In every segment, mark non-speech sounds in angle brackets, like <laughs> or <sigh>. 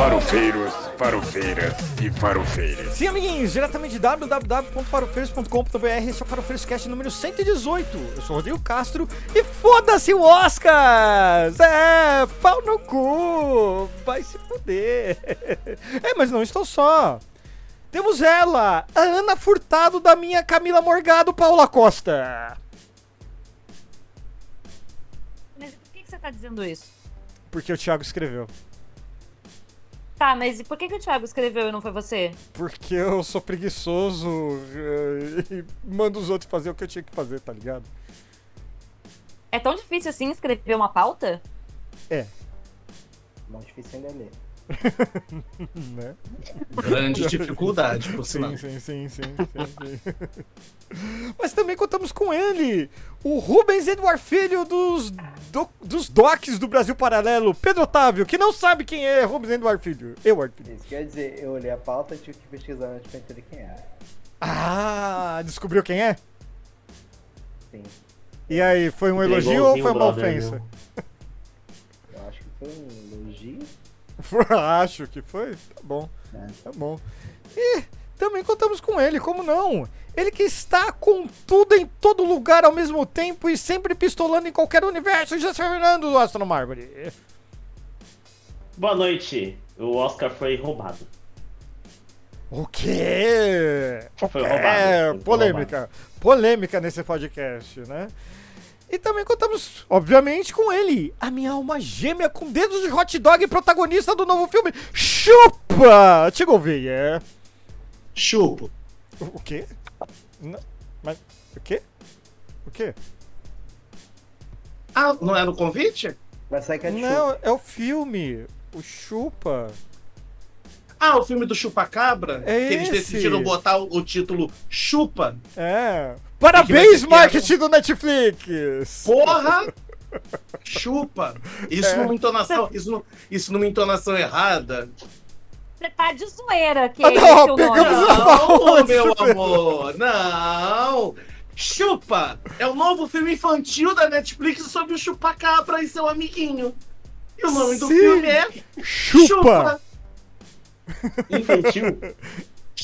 Farofeiros, farofeiras e farofeiras. Sim, amiguinhos, diretamente de www.farofeiros.com.br, esse é o Farofeiros Cast número 118. Eu sou o Rodrigo Castro e foda-se o Oscar! É, pau no cu! Vai se fuder! <laughs> É, mas não estou só. Temos ela, a Ana Furtado da minha Camila Morgado, Paula Costa. Mas por que, que você tá dizendo isso? Porque o Thiago escreveu. Tá, mas e por que, que o Thiago escreveu e não foi você? Porque eu sou preguiçoso eh, e mando os outros fazer o que eu tinha que fazer, tá ligado? É tão difícil assim escrever uma pauta? É, Mais difícil ainda é ler. <laughs> né? Grande dificuldade, por sinal. Sim, sim, sim, sim, sim. Mas também contamos com ele, o Rubens Eduardo Filho dos, do- dos docs do Brasil Paralelo, Pedro Otávio, que não sabe quem é Rubens Eduardo Filho. Eduardo Filho. Isso quer dizer, eu olhei a pauta e tive que pesquisar antes pra entender quem era. Ah, descobriu quem é? Sim, E aí, foi um elogio ou foi uma ofensa? eu acho que foi um elogio. <laughs> Acho que foi. Tá bom. né? Tá bom. E também contamos com ele, como não? Ele que está com tudo em todo lugar ao mesmo tempo e sempre pistolando em qualquer universo. Já se Fernando do Astro Mármore. Boa noite. O Oscar foi roubado. O quê? Foi É, roubado. Foi polêmica. Polêmica nesse podcast, né? E também contamos, obviamente, com ele, a minha alma gêmea com dedos de hot dog, protagonista do novo filme Chupa! Te Gouveia. Chupo. O o quê? Não, mas o quê? O quê? Ah, não era o convite? Vai sair ketchup. Não, é o filme. O Chupa. Ah, o filme do Chupacabra? É que eles esse. decidiram botar o, o título Chupa. É. Parabéns, marketing do Netflix! Porra! Chupa! Isso É. numa entonação. Isso, isso numa entonação errada. Você tá de zoeira que Ah, não, é o nome. pegamos Não, meu amor! Não! Chupa! É o novo filme infantil da Netflix sobre o chupacabra e seu amiguinho. E o nome do Sim. filme é Chupa! <laughs> Infantil.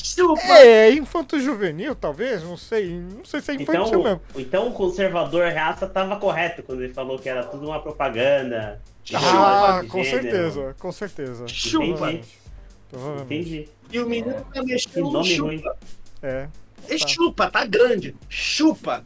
Chupa! É, infanto juvenil, talvez? Não sei. Não sei se é infantil Então, mesmo. então o conservador raça tava correto quando ele falou que era tudo uma propaganda. de Ah, com gênero. certeza, com certeza. Chupa. Provavelmente. Entendi. E o menino tá mexendo no chupa. É. É chupa, tá grande. Chupa.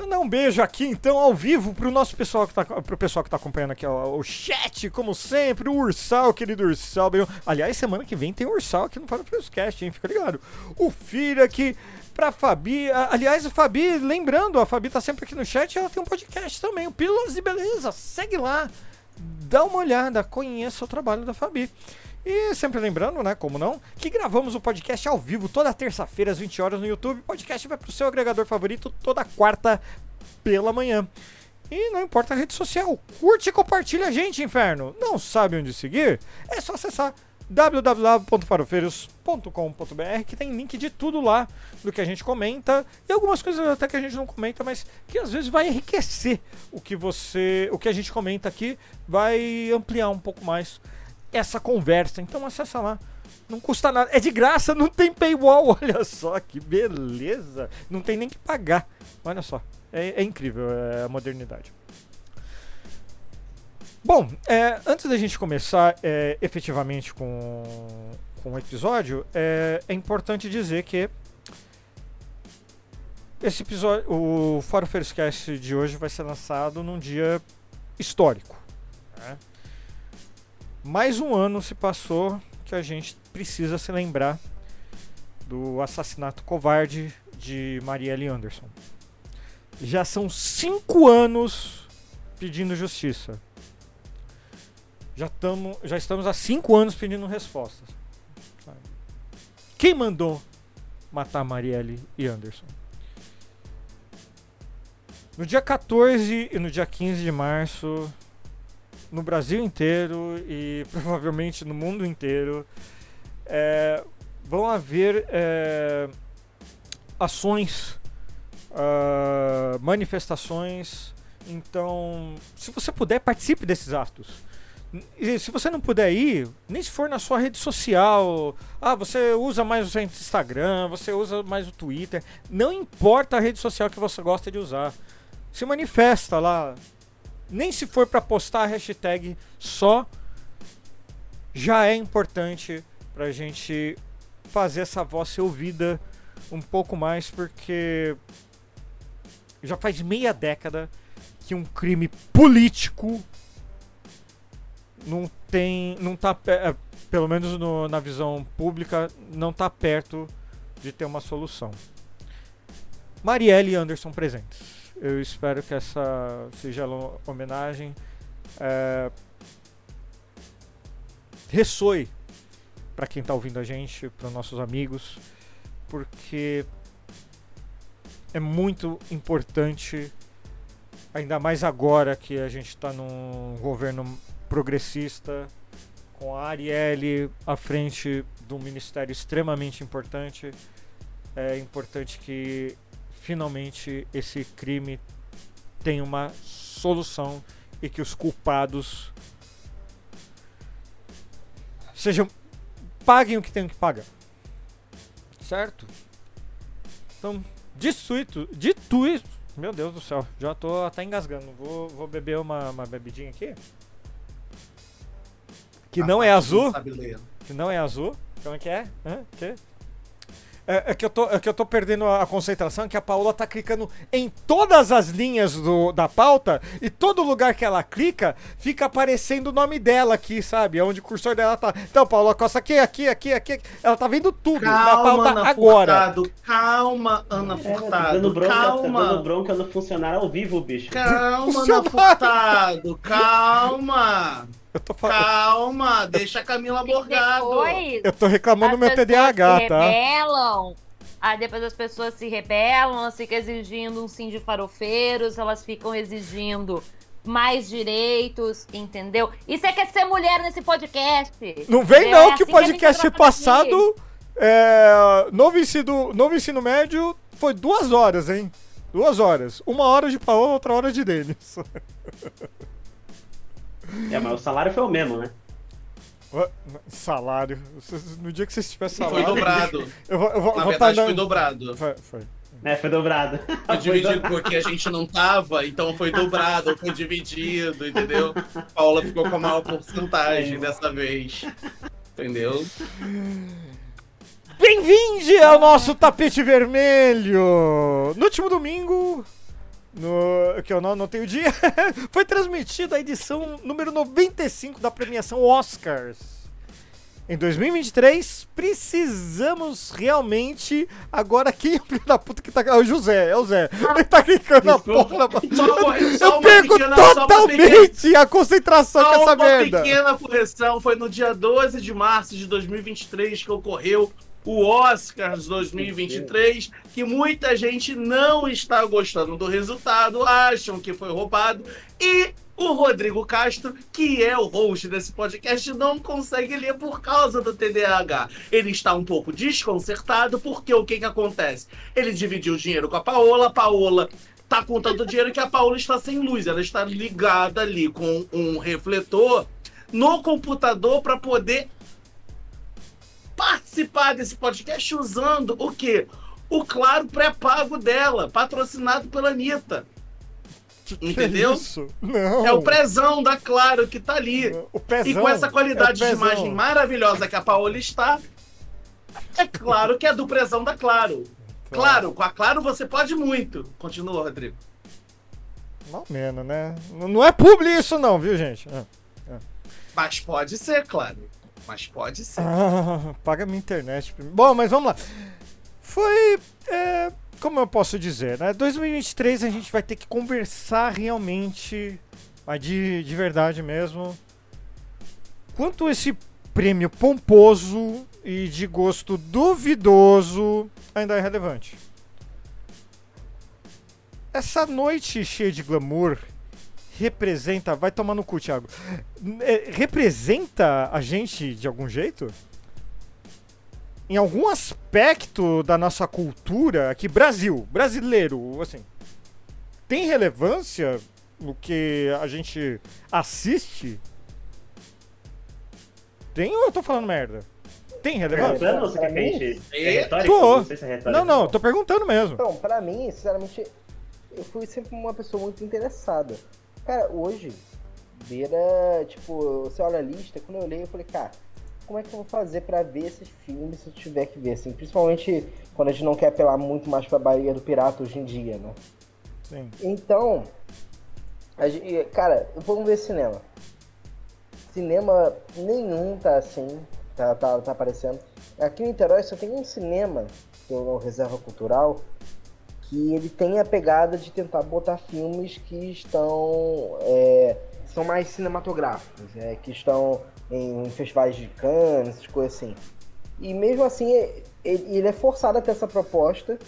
Mandar um beijo aqui, então, ao vivo, pro nosso pessoal que tá, pro pessoal que tá acompanhando aqui, ó, o chat, como sempre, o Ursal, querido Ursal. bem- Aliás, semana que vem tem Ursal aqui no Fala Cast, hein? Fica ligado. O Filho aqui, pra Fabi. Aliás, a Fabi, lembrando, a Fabi tá sempre aqui no chat, ela tem um podcast também, o Pílulas de Beleza. Segue lá, dá uma olhada, conheça o trabalho da Fabi. E sempre lembrando, né, como não, que gravamos o podcast ao vivo toda terça-feira às 20 horas no YouTube. O podcast vai pro seu agregador favorito toda quarta pela manhã. E não importa a rede social, curte e compartilha a gente, inferno. Não sabe onde seguir? É só acessar www.farofeiros.com.br que tem link de tudo lá do que a gente comenta e algumas coisas até que a gente não comenta, mas que às vezes vai enriquecer o que você, o que a gente comenta aqui, vai ampliar um pouco mais essa conversa. Então acessa lá. Não custa nada. É de graça, não tem paywall. <laughs> Olha só que beleza. Não tem nem que pagar. Olha só. É, é incrível é, a modernidade. Bom, é, antes da gente começar é, efetivamente com, com o episódio, é, é importante dizer que esse episódio, o Faro Cast de hoje vai ser lançado num dia histórico. né? Mais um ano se passou que a gente precisa se lembrar do assassinato covarde de Marielle Anderson. Já são cinco anos pedindo justiça. Já, tamo, já estamos há cinco anos pedindo respostas. Quem mandou matar Marielle e Anderson? No dia 14 e no dia 15 de março, no Brasil inteiro e <laughs> provavelmente no mundo inteiro, é, vão haver é, ações, ah, manifestações. Então, se você puder, participe desses atos. E se você não puder ir, nem se for na sua rede social. Ah, você usa mais o Instagram, você usa mais o Twitter. Não importa a rede social que você gosta de usar. Se manifesta lá. Nem se for para postar a hashtag só, já é importante pra gente fazer essa voz ser ouvida um pouco mais, porque já faz meia década que um crime político não tem. não tá. é, Pelo menos no- na visão pública, não tá perto de ter uma solução. Marielle Anderson presentes. Eu espero que essa singela homenagem é, ressoe para quem tá ouvindo a gente, para nossos amigos, porque é muito importante, ainda mais agora que a gente está num governo progressista, com a Arielle à frente de um ministério extremamente importante. É importante que finalmente esse crime tenha uma solução e que os culpados sejam paguem o que tem que pagar. Certo? Então, dito isso, dito isso, meu Deus do céu, já tô até engasgando. Vou, vou beber uma, uma bebidinha aqui. Que não é azul. Ler. Que não é azul. Como é que é? Hã? Que? É, é que eu tô, é que eu tô perdendo a, a concentração, que a Paola tá clicando em todas as linhas do, da pauta e todo lugar que ela clica fica aparecendo o nome dela aqui, sabe? Onde o cursor dela tá. Então, Paola Costa aqui, aqui, aqui, aqui. Ela tá vendo tudo na Calma, pauta Ana agora. Furtado. Calma, Ana É, tá dando Furtado. bronca, tá dando Calma. bronca no funcionário ao vivo, bicho. Calma, Ana. Furtado. Calma. <laughs> Eu tô, falando, Calma. Deixa a Camila Borgado. Depois, eu tô reclamando do meu TDAH, se tá? rebelam. Aí depois as pessoas se rebelam, elas ficam exigindo um sim de farofeiros, elas ficam exigindo mais direitos, entendeu? E você quer ser mulher nesse podcast? Não vem É não, que o assim que a gente podcast trata passado, é, novo, ensino, novo ensino médio, foi duas horas, hein? Duas horas. Uma hora de Paola, outra hora de Denis. <laughs> É, mas o salário foi o mesmo, né? Salário. No dia que vocês tiverem Foi salário. dobrado. Eu vou, eu vou, Na vou tá verdade, foi dando- dobrado. Foi, foi. É, foi dobrado. Foi <laughs> dividido porque a gente não tava, então foi dobrado, foi dividido, entendeu? Paula ficou com a maior porcentagem dessa vez. Entendeu? Bem-vinde ao nosso tapete vermelho! No último domingo, no, que eu não anotei o dia, foi transmitida a edição número 95 da premiação Oscars. Em 2023, precisamos realmente. Agora, quem é o filho da puta que tá. É o José, é o Zé. Ele tá clicando na porra uma Eu uma perco pequena- só uma pequena- totalmente a concentração com essa uma merda. pequena correção, foi no dia 12 de março de 2023 que ocorreu o Oscars 2023, que muita gente não está gostando do resultado, acham que foi roubado, e o Rodrigo Castro, que é o host desse podcast, não consegue ler por causa do TDAH. Ele está um pouco desconcertado, porque o que que acontece? Ele dividiu o dinheiro com a Paola, a Paola tá com tanto dinheiro que a Paola está sem luz, ela está ligada ali com um refletor no computador para poder participar desse podcast usando o quê? O claro pré-pago dela, patrocinado pela Anitta. Que que Entendeu? É. É o prezão da Claro que tá ali. Pezão, E com essa qualidade é de imagem maravilhosa que a Paola está, é claro que é do prezão da Claro. Claro, com a Claro você pode muito. Continua, Rodrigo. Mal menos, né? Não é publi isso não, viu, gente? Ah. Mas pode ser, claro. Mas pode ser. Ah, <laughs> paga minha internet. Bom, mas vamos lá. Foi. é, como eu posso dizer, né? 2023 a gente vai ter que conversar realmente, mas de, de verdade mesmo, quanto esse prêmio pomposo e de gosto duvidoso ainda é relevante. Essa noite cheia de glamour representa. Vai tomar no cu, Thiago. É, representa a gente de algum jeito? Em algum aspecto da nossa cultura aqui, Brasil, brasileiro, assim, tem relevância no que a gente assiste? Tem ou eu tô falando merda? Tem relevância? Perguntando você quer. É É. retórico? Tô. Não sei se é retórico. Não, não, tô perguntando mesmo. Então, pra mim, sinceramente, eu fui sempre uma pessoa muito interessada. Cara, hoje, vira, tipo, você olha a lista, quando eu olhei, eu falei, cara, como é que eu vou fazer pra ver esses filmes se eu tiver que ver, assim? Principalmente quando a gente não quer apelar muito mais pra Bahia do Pirata hoje em dia, né? Sim. Então, a gente- cara, vamos ver cinema. Cinema nenhum tá assim, tá, tá, tá aparecendo. Aqui em Niterói só tem um cinema, que é o Reserva Cultural, que ele tem a pegada de tentar botar filmes que estão. é, são mais cinematográficos, é, que estão em festivais de Cannes, essas coisas assim. E mesmo assim, é- ele, ele é forçado a ter essa proposta.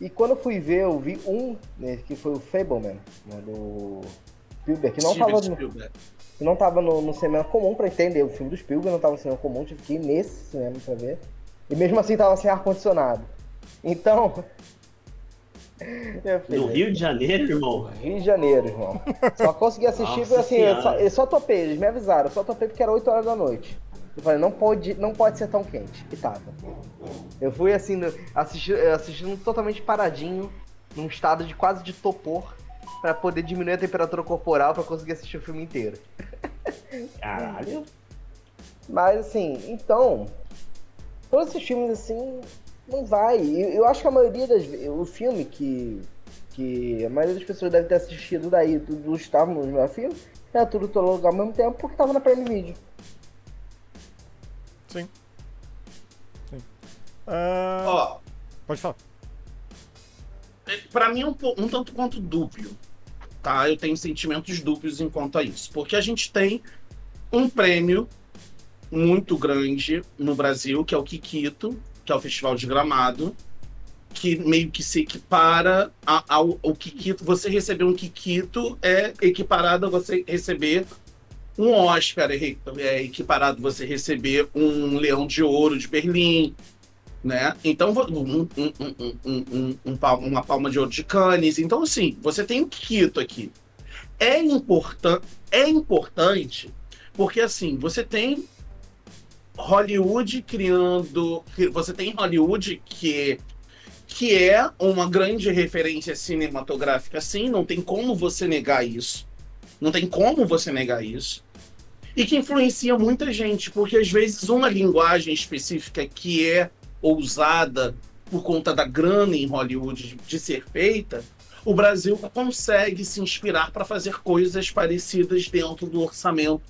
E quando eu fui ver, eu vi um, né, que foi o Fableman, né, do Spielberg, que não Steven tava, no, Spielberg. que não tava no, no cinema comum pra entender. O filme do Spielberg não tava no cinema comum, tive que ir nesse cinema pra ver. E mesmo assim tava sem ar-condicionado. Então. Filho, No Rio de Janeiro, irmão. Rio de Janeiro, irmão. Só consegui assistir, Nossa assim, eu só, eu só topei, eles me avisaram, eu só topei porque era 8 horas da noite. Eu falei, não pode, não pode ser tão quente. E tava. Eu fui assim, no- assisti- assistindo totalmente paradinho, num estado de quase de topor, pra poder diminuir a temperatura corporal pra conseguir assistir o filme inteiro. Caralho. Mas assim, então. Todos esses filmes assim. Não vai. Eu, eu acho que a maioria das O filme que. Que a maioria das pessoas deve ter assistido daí do, do Estavam no meu filme. É tudo todo lugar ao mesmo tempo porque tava na Prime Video. Sim. Sim. Ah, Ó, Pode falar. Pra mim é um, um tanto quanto dúbio, tá? Eu tenho sentimentos dúbios enquanto a isso, porque a gente tem um prêmio muito grande no Brasil, que é o Kikito, que é o Festival de Gramado, que meio que se equipara a- ao, ao Kikito. Você receber um Kikito é equiparado a você receber um Oscar, é, é equiparado a você receber um Leão de Ouro de Berlim, né? Então, um, um- um- um- um- um- um uma palma de ouro de Cannes. Então, assim, você tem o Quito aqui. É, importan é importante porque, assim, você tem Hollywood criando... Você tem Hollywood que, que é uma grande referência cinematográfica, sim. Não tem como você negar isso. Não tem como você negar isso. E que influencia muita gente, porque às vezes uma linguagem específica que é ousada por conta da grana em Hollywood de ser feita, o Brasil consegue se inspirar para fazer coisas parecidas dentro do orçamento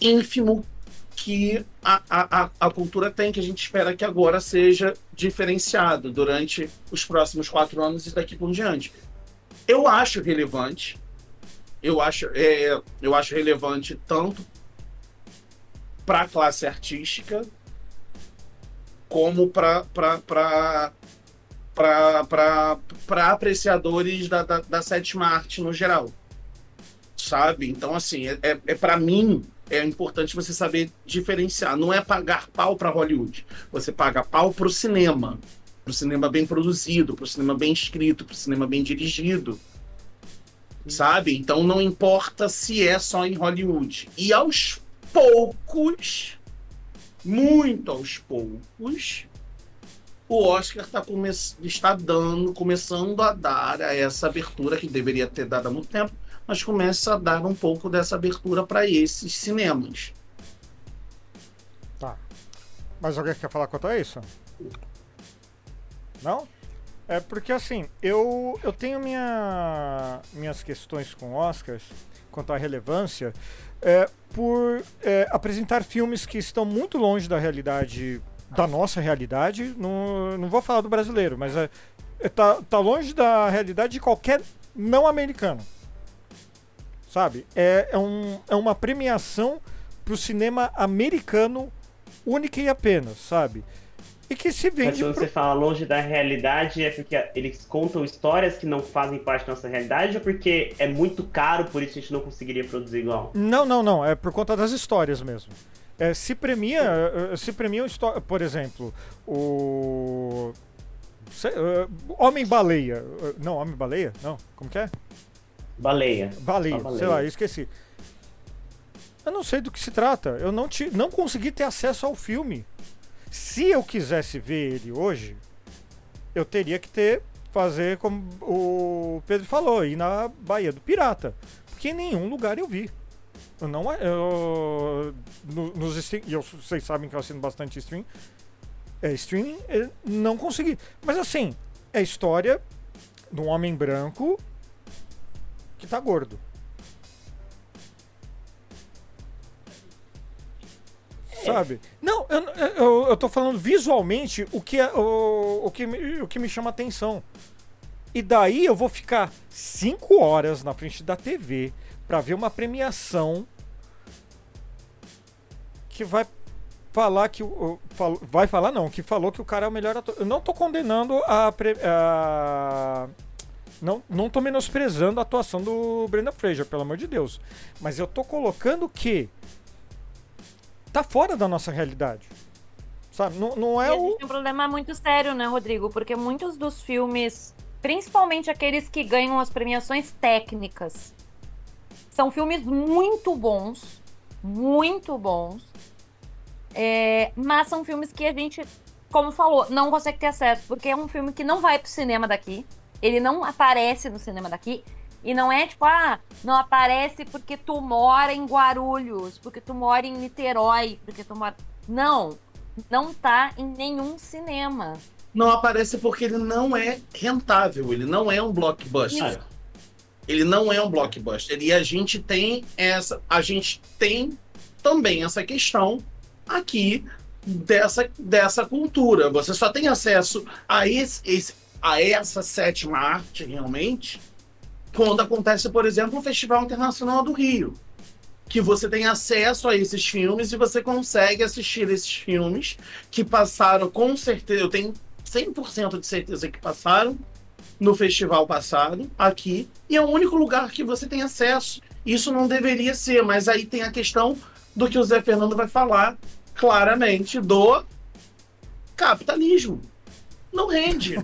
ínfimo que a, a, a- cultura tem, que a gente espera que agora seja diferenciado durante os próximos quatro anos e daqui por diante. Eu acho relevante, eu acho, é, eu acho relevante tanto para a classe artística como para para apreciadores da, da, da sétima arte no geral. Sabe? Então, assim, é, é, é para mim é importante você saber diferenciar. Não é pagar pau para Hollywood. Você paga pau para o cinema. Para o cinema bem produzido, para o cinema bem escrito, para o cinema bem dirigido. Sabe? Então não importa se é só em Hollywood. E aos poucos, muito aos poucos, o Oscar tá come está dando, começando a dar a essa abertura que deveria ter dado há muito tempo, mas começa a dar um pouco dessa abertura para esses cinemas. Tá. Mas alguém quer falar quanto a isso? Não? É porque assim, eu, eu tenho minha, minhas questões com Oscars quanto à relevância é, por é, apresentar filmes que estão muito longe da realidade, da nossa realidade. Não, não vou falar do brasileiro, mas é, é, tá, tá longe da realidade de qualquer não americano. Sabe? É, é, um, é uma premiação pro cinema americano única e apenas, sabe? E que se Mas vende quando pro... você fala longe da realidade, é porque eles contam histórias que não fazem parte da nossa realidade ou porque é muito caro, por isso a gente não conseguiria produzir igual? Não, não, não. É por conta das histórias mesmo. É, se premia, eh, se premiam histó- por exemplo, o sei, eh, Homem Baleia. Eh, Não, Homem Baleia? Não. Como que é? Baleia. Baleia, baleia. sei lá, eu esqueci. Eu não sei do que se trata. Eu não, ti, não consegui ter acesso ao filme. Se eu quisesse ver ele hoje, eu teria que ter fazer como o Pedro falou, ir na Baía do Pirata. Porque em nenhum lugar eu vi. Eu não. Eu, no- nos stream, e eu, vocês sabem que eu assino bastante stream. É, streaming, não consegui. Mas assim, é a história de um homem branco que tá gordo. Sabe? Não, eu, eu, eu tô falando visualmente o que, é, o, o, que me, o que me chama atenção. E daí eu vou ficar cinco horas na frente da TV pra ver uma premiação que vai falar que o- vai falar não, que falou que o cara é o melhor ator. Eu não tô condenando a, pre- a- não, não tô menosprezando a atuação do Brenda Fraser, pelo amor de Deus. Mas eu tô colocando que tá fora da nossa realidade. Sabe? Não, não é o um problema muito sério, né, Rodrigo? Porque muitos dos filmes, principalmente aqueles que ganham as premiações técnicas, são filmes muito bons, muito bons, é, mas são filmes que a gente, como falou, não consegue ter acesso, porque é um filme que não vai pro cinema daqui, ele não aparece no cinema daqui, e não é tipo, ah, não aparece porque tu mora em Guarulhos, porque tu mora em Niterói, porque tu mora. Não, não tá em nenhum cinema. Não aparece porque ele não é rentável, ele não é um blockbuster. Isso. Ele não é um blockbuster. E a gente tem essa. A gente tem também essa questão aqui dessa, dessa cultura. Você só tem acesso a, esse, esse- a essa sétima arte realmente quando acontece, por exemplo, o Festival Internacional do Rio. Que você tem acesso a esses filmes e você consegue assistir esses filmes que passaram com certeza. Eu tenho 100% de certeza que passaram no festival passado, aqui, e é o único lugar que você tem acesso. Isso não deveria ser, mas aí tem a questão do que o Zé Fernando vai falar claramente do capitalismo. Não rende.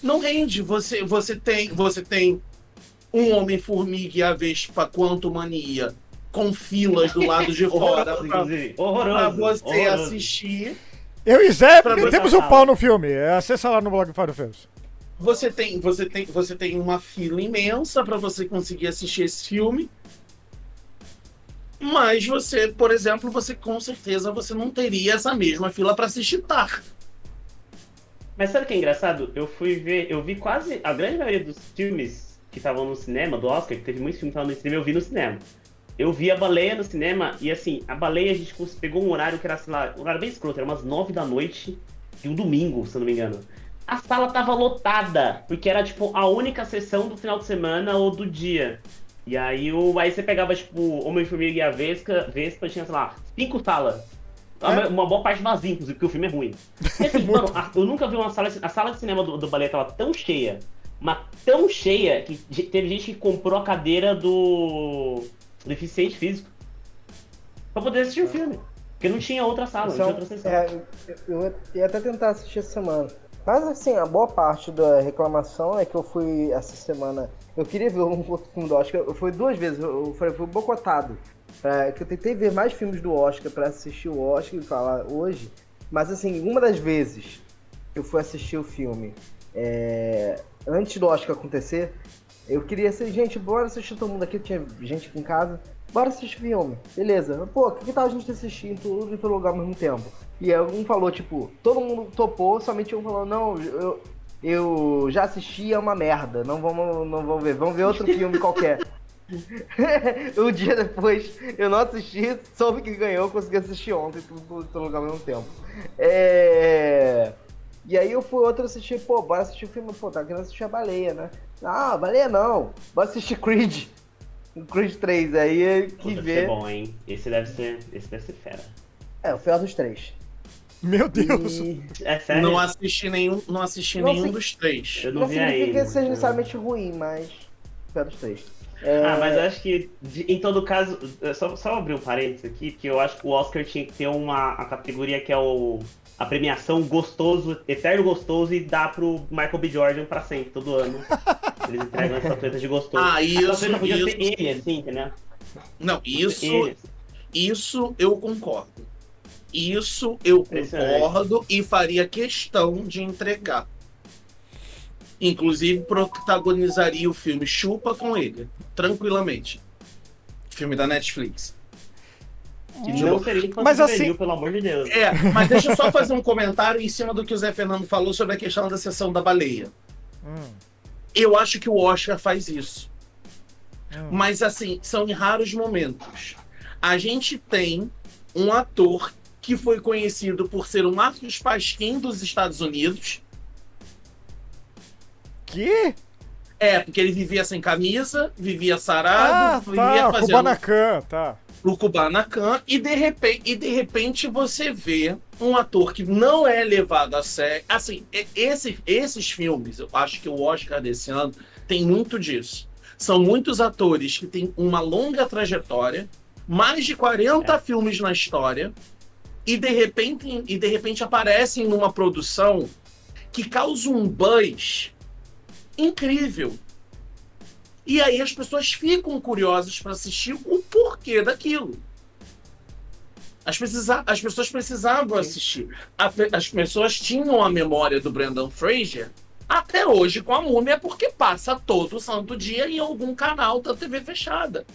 Não rende. Você, você tem, você tem um homem formiga e a Vespa quanto mania com filas do lado de <laughs> fora Horroroso, pra, você horroroso. assistir. Eu e Zé botar o pau no filme. Acessa lá no blog Faro Feus. Você tem, você tem, você tem uma fila imensa para você conseguir assistir esse filme. Mas você, por exemplo, você com certeza você não teria essa mesma fila para assistir Tar. Mas sabe o que é engraçado? Eu fui ver, eu vi quase a grande maioria dos filmes que estavam no cinema, do Oscar, que teve muitos filmes que estavam no cinema, eu vi no cinema. Eu vi a baleia no cinema e assim, a baleia a gente pegou um horário que era, sei lá, um horário bem escroto, era umas nove da noite de um domingo, se eu não me engano. A sala tava lotada, porque era tipo a única sessão do final de semana ou do dia. E aí, o, aí você pegava, tipo, Homem-Formiga e a Vespa, Vespa tinha, sei lá, cinco salas. Uma- Uma boa parte vazia, inclusive, porque o filme é ruim. <laughs> E assim, mano, a- eu nunca vi uma sala. A sala de cinema do, do Baleia tava tão cheia, mas tão cheia, que teve gente que comprou a cadeira do. deficiente físico. Pra poder assistir o filme. Porque não tinha outra sala, não tinha outra sessão. É, eu- eu ia até tentar assistir essa semana. Mas assim, a boa parte da reclamação é que eu fui essa semana. Eu queria ver um outro filme do Oscar. Eu fui duas vezes, eu fui, fui bocotado. Pra, que eu tentei ver mais filmes do Oscar pra assistir o Oscar e falar hoje. Mas assim, uma das vezes que eu fui assistir o filme é, antes do Oscar acontecer, eu queria ser, gente, bora assistir todo mundo aqui, tinha gente aqui em casa. Bora assistir filme. Beleza. Pô, que tal a gente assistir em tudo em todo lugar ao mesmo tempo? E aí um falou, tipo, todo mundo topou, somente um falou, não, eu, eu já assisti, é uma merda. Não vamos, não vamos ver, vamos ver outro filme qualquer. <laughs> um dia depois, eu não assisti, soube que ganhou, consegui assistir ontem, tudo todo lugar ao mesmo tempo. É... E aí eu fui outro assistir, pô, bora assistir o filme, pô, tá querendo assistir a baleia, né? Ah, baleia não, bora assistir Creed. Creed 3, aí é que deve vê. ser bom, hein? Esse deve ser. Esse deve ser fera. É, o pior dos três. Meu Deus. E... É sério? Não assisti nenhum, não assisti Não nenhum sei- dos três. Eu Não, não vi significa ainda. que seja necessariamente ruim, mas. o Pior dos três. É, Ah, mas eu acho que, de- em todo caso, é só, só abrir um parênteses aqui, que eu acho que o Oscar tinha que ter uma a categoria que é o, a premiação gostoso, eterno gostoso, e dá pro Michael B. Jordan pra sempre, todo ano. <laughs> Eles entregam essa estatueta de gostoso. Ah, a isso, estatueta podia ser isso. ele, assim, entendeu? Não, isso. Isso eu concordo. Isso eu concordo e faria questão de entregar. Inclusive, protagonizaria o filme Chupa com ele, tranquilamente. Filme da Netflix. E não seria Mas assim- pelo amor de Deus. É, mas deixa eu só fazer um comentário em cima do que o Zé Fernando falou sobre a questão da sessão da baleia. Hum, Eu acho que o Oscar faz isso. hum. Mas assim, são em raros momentos. A gente tem um ator que foi conhecido por ser um Marcos Pasquim dos Estados Unidos. Que? É, porque ele vivia sem camisa, vivia Ah, sarado, vivia tá, fazendo Kubanacan, tá. o Kubanacan e de repente e de repente você vê um ator que não é levado a sério. Assim, esse, esses filmes, eu acho que o Oscar desse ano tem muito disso. São muitos atores que têm uma longa trajetória, mais de 40 filmes na história, e de repente e de repente aparecem numa produção que causa um buzz incrível. E aí as pessoas ficam curiosas para assistir o porquê daquilo. As, precisa, as pessoas precisavam assistir. A pe- as pessoas tinham a memória do Brendan Fraser até hoje com a múmia, porque passa todo santo dia em algum canal da TV fechada.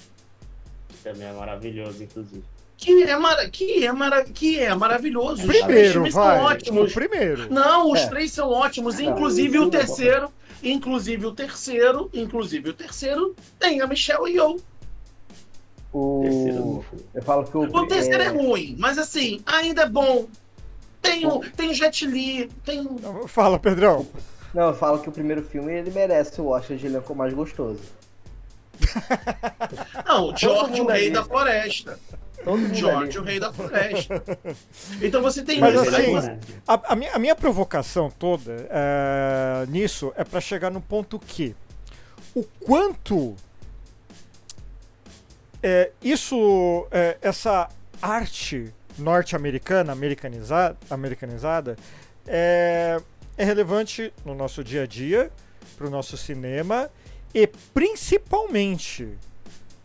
Também é maravilhoso, inclusive. Que é, mara, que é, mara, que é maravilhoso. Os três Primeiro, filmes são vai. O ótimos. primeiro. Não, os É. três são ótimos, inclusive isso o é terceiro. Inclusive o terceiro, inclusive o terceiro, tem a Michelle Yeoh. Terceiro O... Eu falo que o. O terceiro é, é, ruim, mas assim, ainda é bom. Tem o, tem o Jet Li, tem. Não, Fala, Pedrão. Não, eu falo que o primeiro filme ele merece o Oscar de elenco mais gostoso. Não, o George, o mundo Rei da Floresta. Todo mundo George, ali. o Rei da Floresta. <laughs> Então você tem Mas isso. assim, né? A, a minha, a minha provocação toda é, nisso é pra chegar no ponto que o quanto é, isso, é, essa arte norte-americana, americanizada, americanizada é, é relevante no nosso dia a dia, pro nosso cinema e principalmente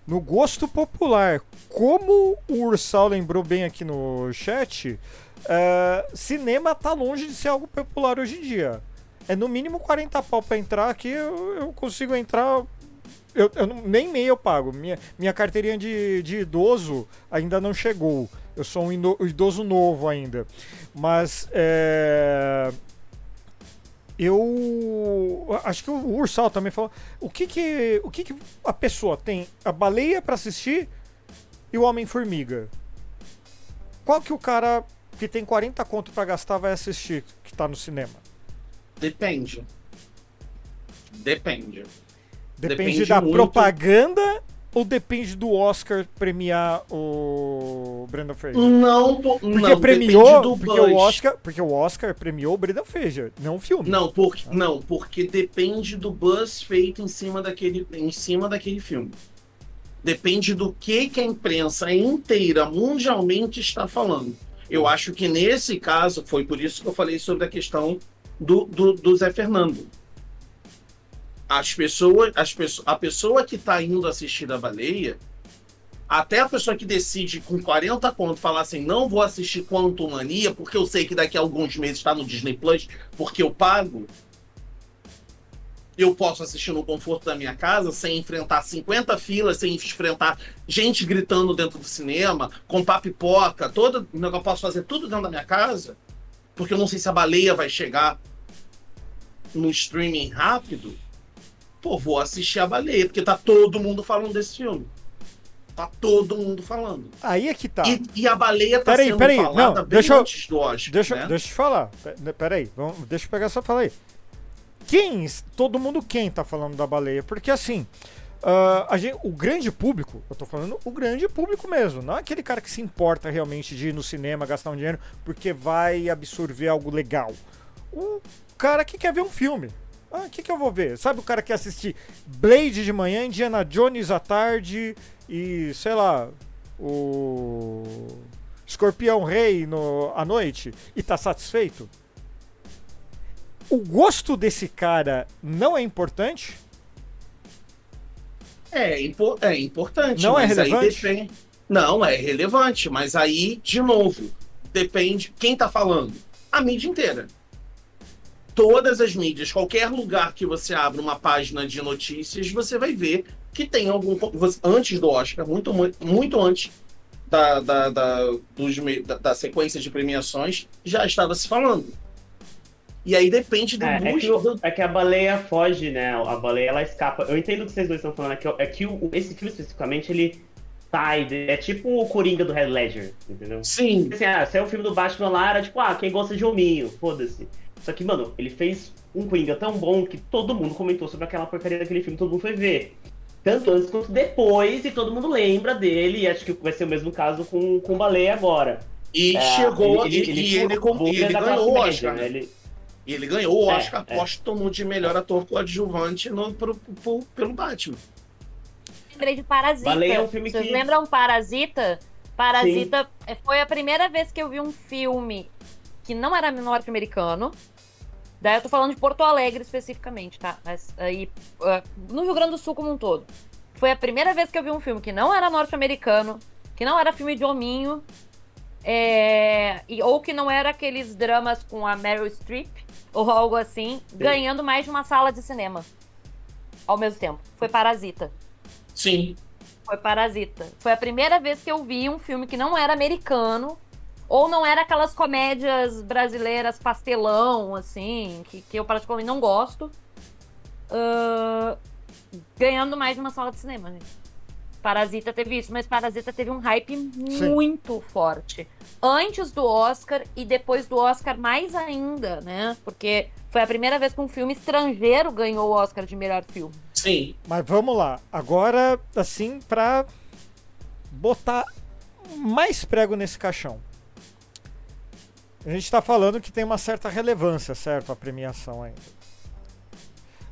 no gosto popular. Como o Ursal lembrou bem aqui no chat, é, cinema tá longe de ser algo popular hoje em dia. É no mínimo 40 pau pra entrar aqui, eu, eu consigo entrar. Eu, eu nem meio eu pago. Minha, minha carteirinha de, de idoso ainda não chegou. Eu sou um idoso novo ainda. Mas é, eu acho que o Ursal também falou. O que que, o que, que a pessoa tem? A baleia pra assistir e o Homem-Formiga. Qual que o cara que tem 40 conto pra gastar vai assistir que tá no cinema? Depende. Depende. Depende, Depende da muito. propaganda ou depende do Oscar premiar o Brendan Fraser? Não, po- Porque não, premiou, do porque o. Oscar, porque o Oscar premiou o Brendan Fraser, não o filme. Não, porque, não, porque depende do buzz feito em cima daquele, em cima daquele filme. Depende do que, que a imprensa inteira, mundialmente, está falando. Eu acho que nesse caso, foi por isso que eu falei sobre a questão do, do, do Zé Fernando. As pessoas, as pessoas, a pessoa que está indo assistir a baleia, até a pessoa que decide com 40 conto falar assim, não vou assistir Quantum Mania, porque eu sei que daqui a alguns meses está no Disney Plus, porque eu pago. Eu posso assistir no conforto da minha casa, sem enfrentar 50 filas, sem enfrentar gente gritando dentro do cinema, comprar pipoca, todo, eu posso fazer tudo dentro da minha casa, porque eu não sei se a baleia vai chegar no streaming rápido. Pô, vou assistir a baleia, porque tá todo mundo falando desse filme. Tá todo mundo falando. Aí é que tá. E, e a baleia tá Peraí, sendo peraí, falada não, bem deixa eu- antes do Oscar, Deixa, né? deixa eu te falar. Pe- Peraí, vamos, deixa eu pegar essa fala aí. Quem, todo mundo quem tá falando da baleia? Porque assim, a gente, o grande público, eu tô falando o grande público mesmo, não é aquele cara que se importa realmente de ir no cinema, gastar um dinheiro porque vai absorver algo legal. O cara que quer ver um filme. Ah, o que, que eu vou ver? Sabe o cara que quer assistir Blade de manhã, Indiana Jones à tarde e, sei lá, o Escorpião Rei no, à noite e tá satisfeito? O gosto desse cara não é importante? É, impo- é importante, Não é relevante? Não, é relevante, mas aí, de novo, depende quem tá falando. A mídia inteira. Todas as mídias, qualquer lugar que você abra uma página de notícias, você vai ver que tem algum. Antes do Oscar, muito, muito, antes da, da, da, dos da, da sequência de premiações, já estava se falando. E aí depende do É, é, que, o- é que a baleia foge, né? A baleia ela escapa. Eu entendo o que vocês dois estão falando. É que, é que o- esse filme especificamente ele sai. é tipo o Coringa do Red Ledger, entendeu? Sim, Assim, ah, se é o filme do Batman lá, era tipo, ah, quem gosta de hominho, foda-se. Só que, mano, ele fez um Coringa tão bom que todo mundo comentou sobre aquela porcaria daquele filme, todo mundo foi ver. Tanto antes quanto depois, e todo mundo lembra dele, e acho que vai ser o mesmo caso com, com Baleia agora. e É, chegou ele, ele, e, ele, ele da ganhou o Oscar. né? né? Ele- E ele ganhou o É, Oscar é. póstumo de melhor ator coadjuvante no, pro, pro- pelo Batman. Lembrei de Parasita. Baleia é um filme Vocês que- lembram Parasita? Parasita é- foi a primeira vez que eu vi um filme que não era norte-americano. Daí eu tô falando de Porto Alegre especificamente, tá? Mas aí, ah, no Rio Grande do Sul como um todo. Foi a primeira vez que eu vi um filme que não era norte-americano, que não era filme de hominho, é, e, ou que não era aqueles dramas com a Meryl Streep, ou algo assim, ganhando mais de uma sala de cinema. Ao mesmo tempo. Foi Parasita. Sim. Foi Parasita. Foi a primeira vez que eu vi um filme que não era americano. Ou não era aquelas comédias brasileiras pastelão, assim, que, que eu particularmente não gosto. ah, ganhando mais de uma sala de cinema, gente. Parasita teve isso, mas Parasita teve um hype muito forte. Antes do Oscar e depois do Oscar mais ainda, né? Porque foi a primeira vez que um filme estrangeiro ganhou o Oscar de melhor filme. Sim. Mas vamos lá. Agora, assim, pra botar mais prego nesse caixão. A gente tá falando que tem uma certa relevância, certo? A premiação ainda.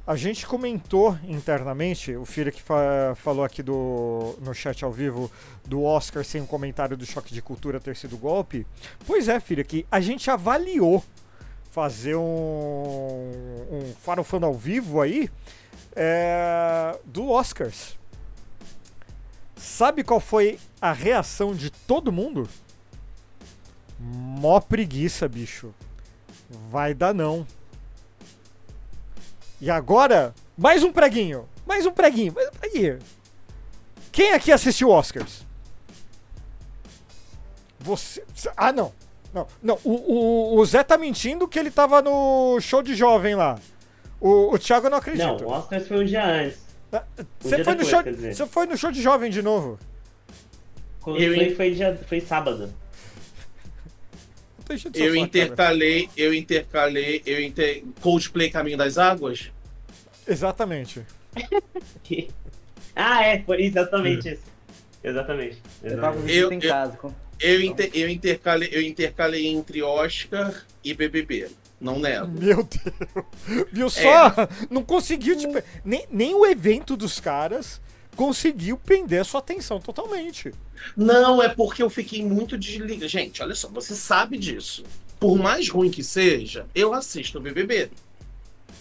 A gente comentou internamente, o Filho que fa- falou aqui do, no chat ao vivo do Oscar sem o comentário do choque de cultura ter sido golpe. Pois é, filha, que a gente avaliou fazer um, um farofando ao vivo aí é, do Oscars. Sabe qual foi a reação de todo mundo? Mó preguiça, bicho. Vai dar não. E agora, mais um preguinho. Mais um preguinho, mais um preguinho. Quem aqui assistiu Oscars? Você. Ah, não. Não, não. O, o, o Zé tá mentindo que ele tava no show de jovem lá. O, o Thiago não acredita. Não, o Oscars foi um dia antes. Você dia foi, no show, você foi no show de jovem de novo? Quando Eu foi, foi, dia, foi sábado. Eu intercalei, eu intercalei, eu inter... Coldplay Caminho das Águas? Exatamente. <laughs> ah, é, foi exatamente isso. Exatamente. Eu exatamente. Eu- casa. com- Eu, inter... eu, intercalei, eu intercalei entre Oscar e BBB. Não nego. Meu Deus. Viu só? Não conseguiu, tipo, nem, nem o evento dos caras conseguiu prender a sua atenção totalmente. Não, é porque eu fiquei muito desligado. Gente, olha só, você sabe disso. Por mais ruim que seja, eu assisto o BBB.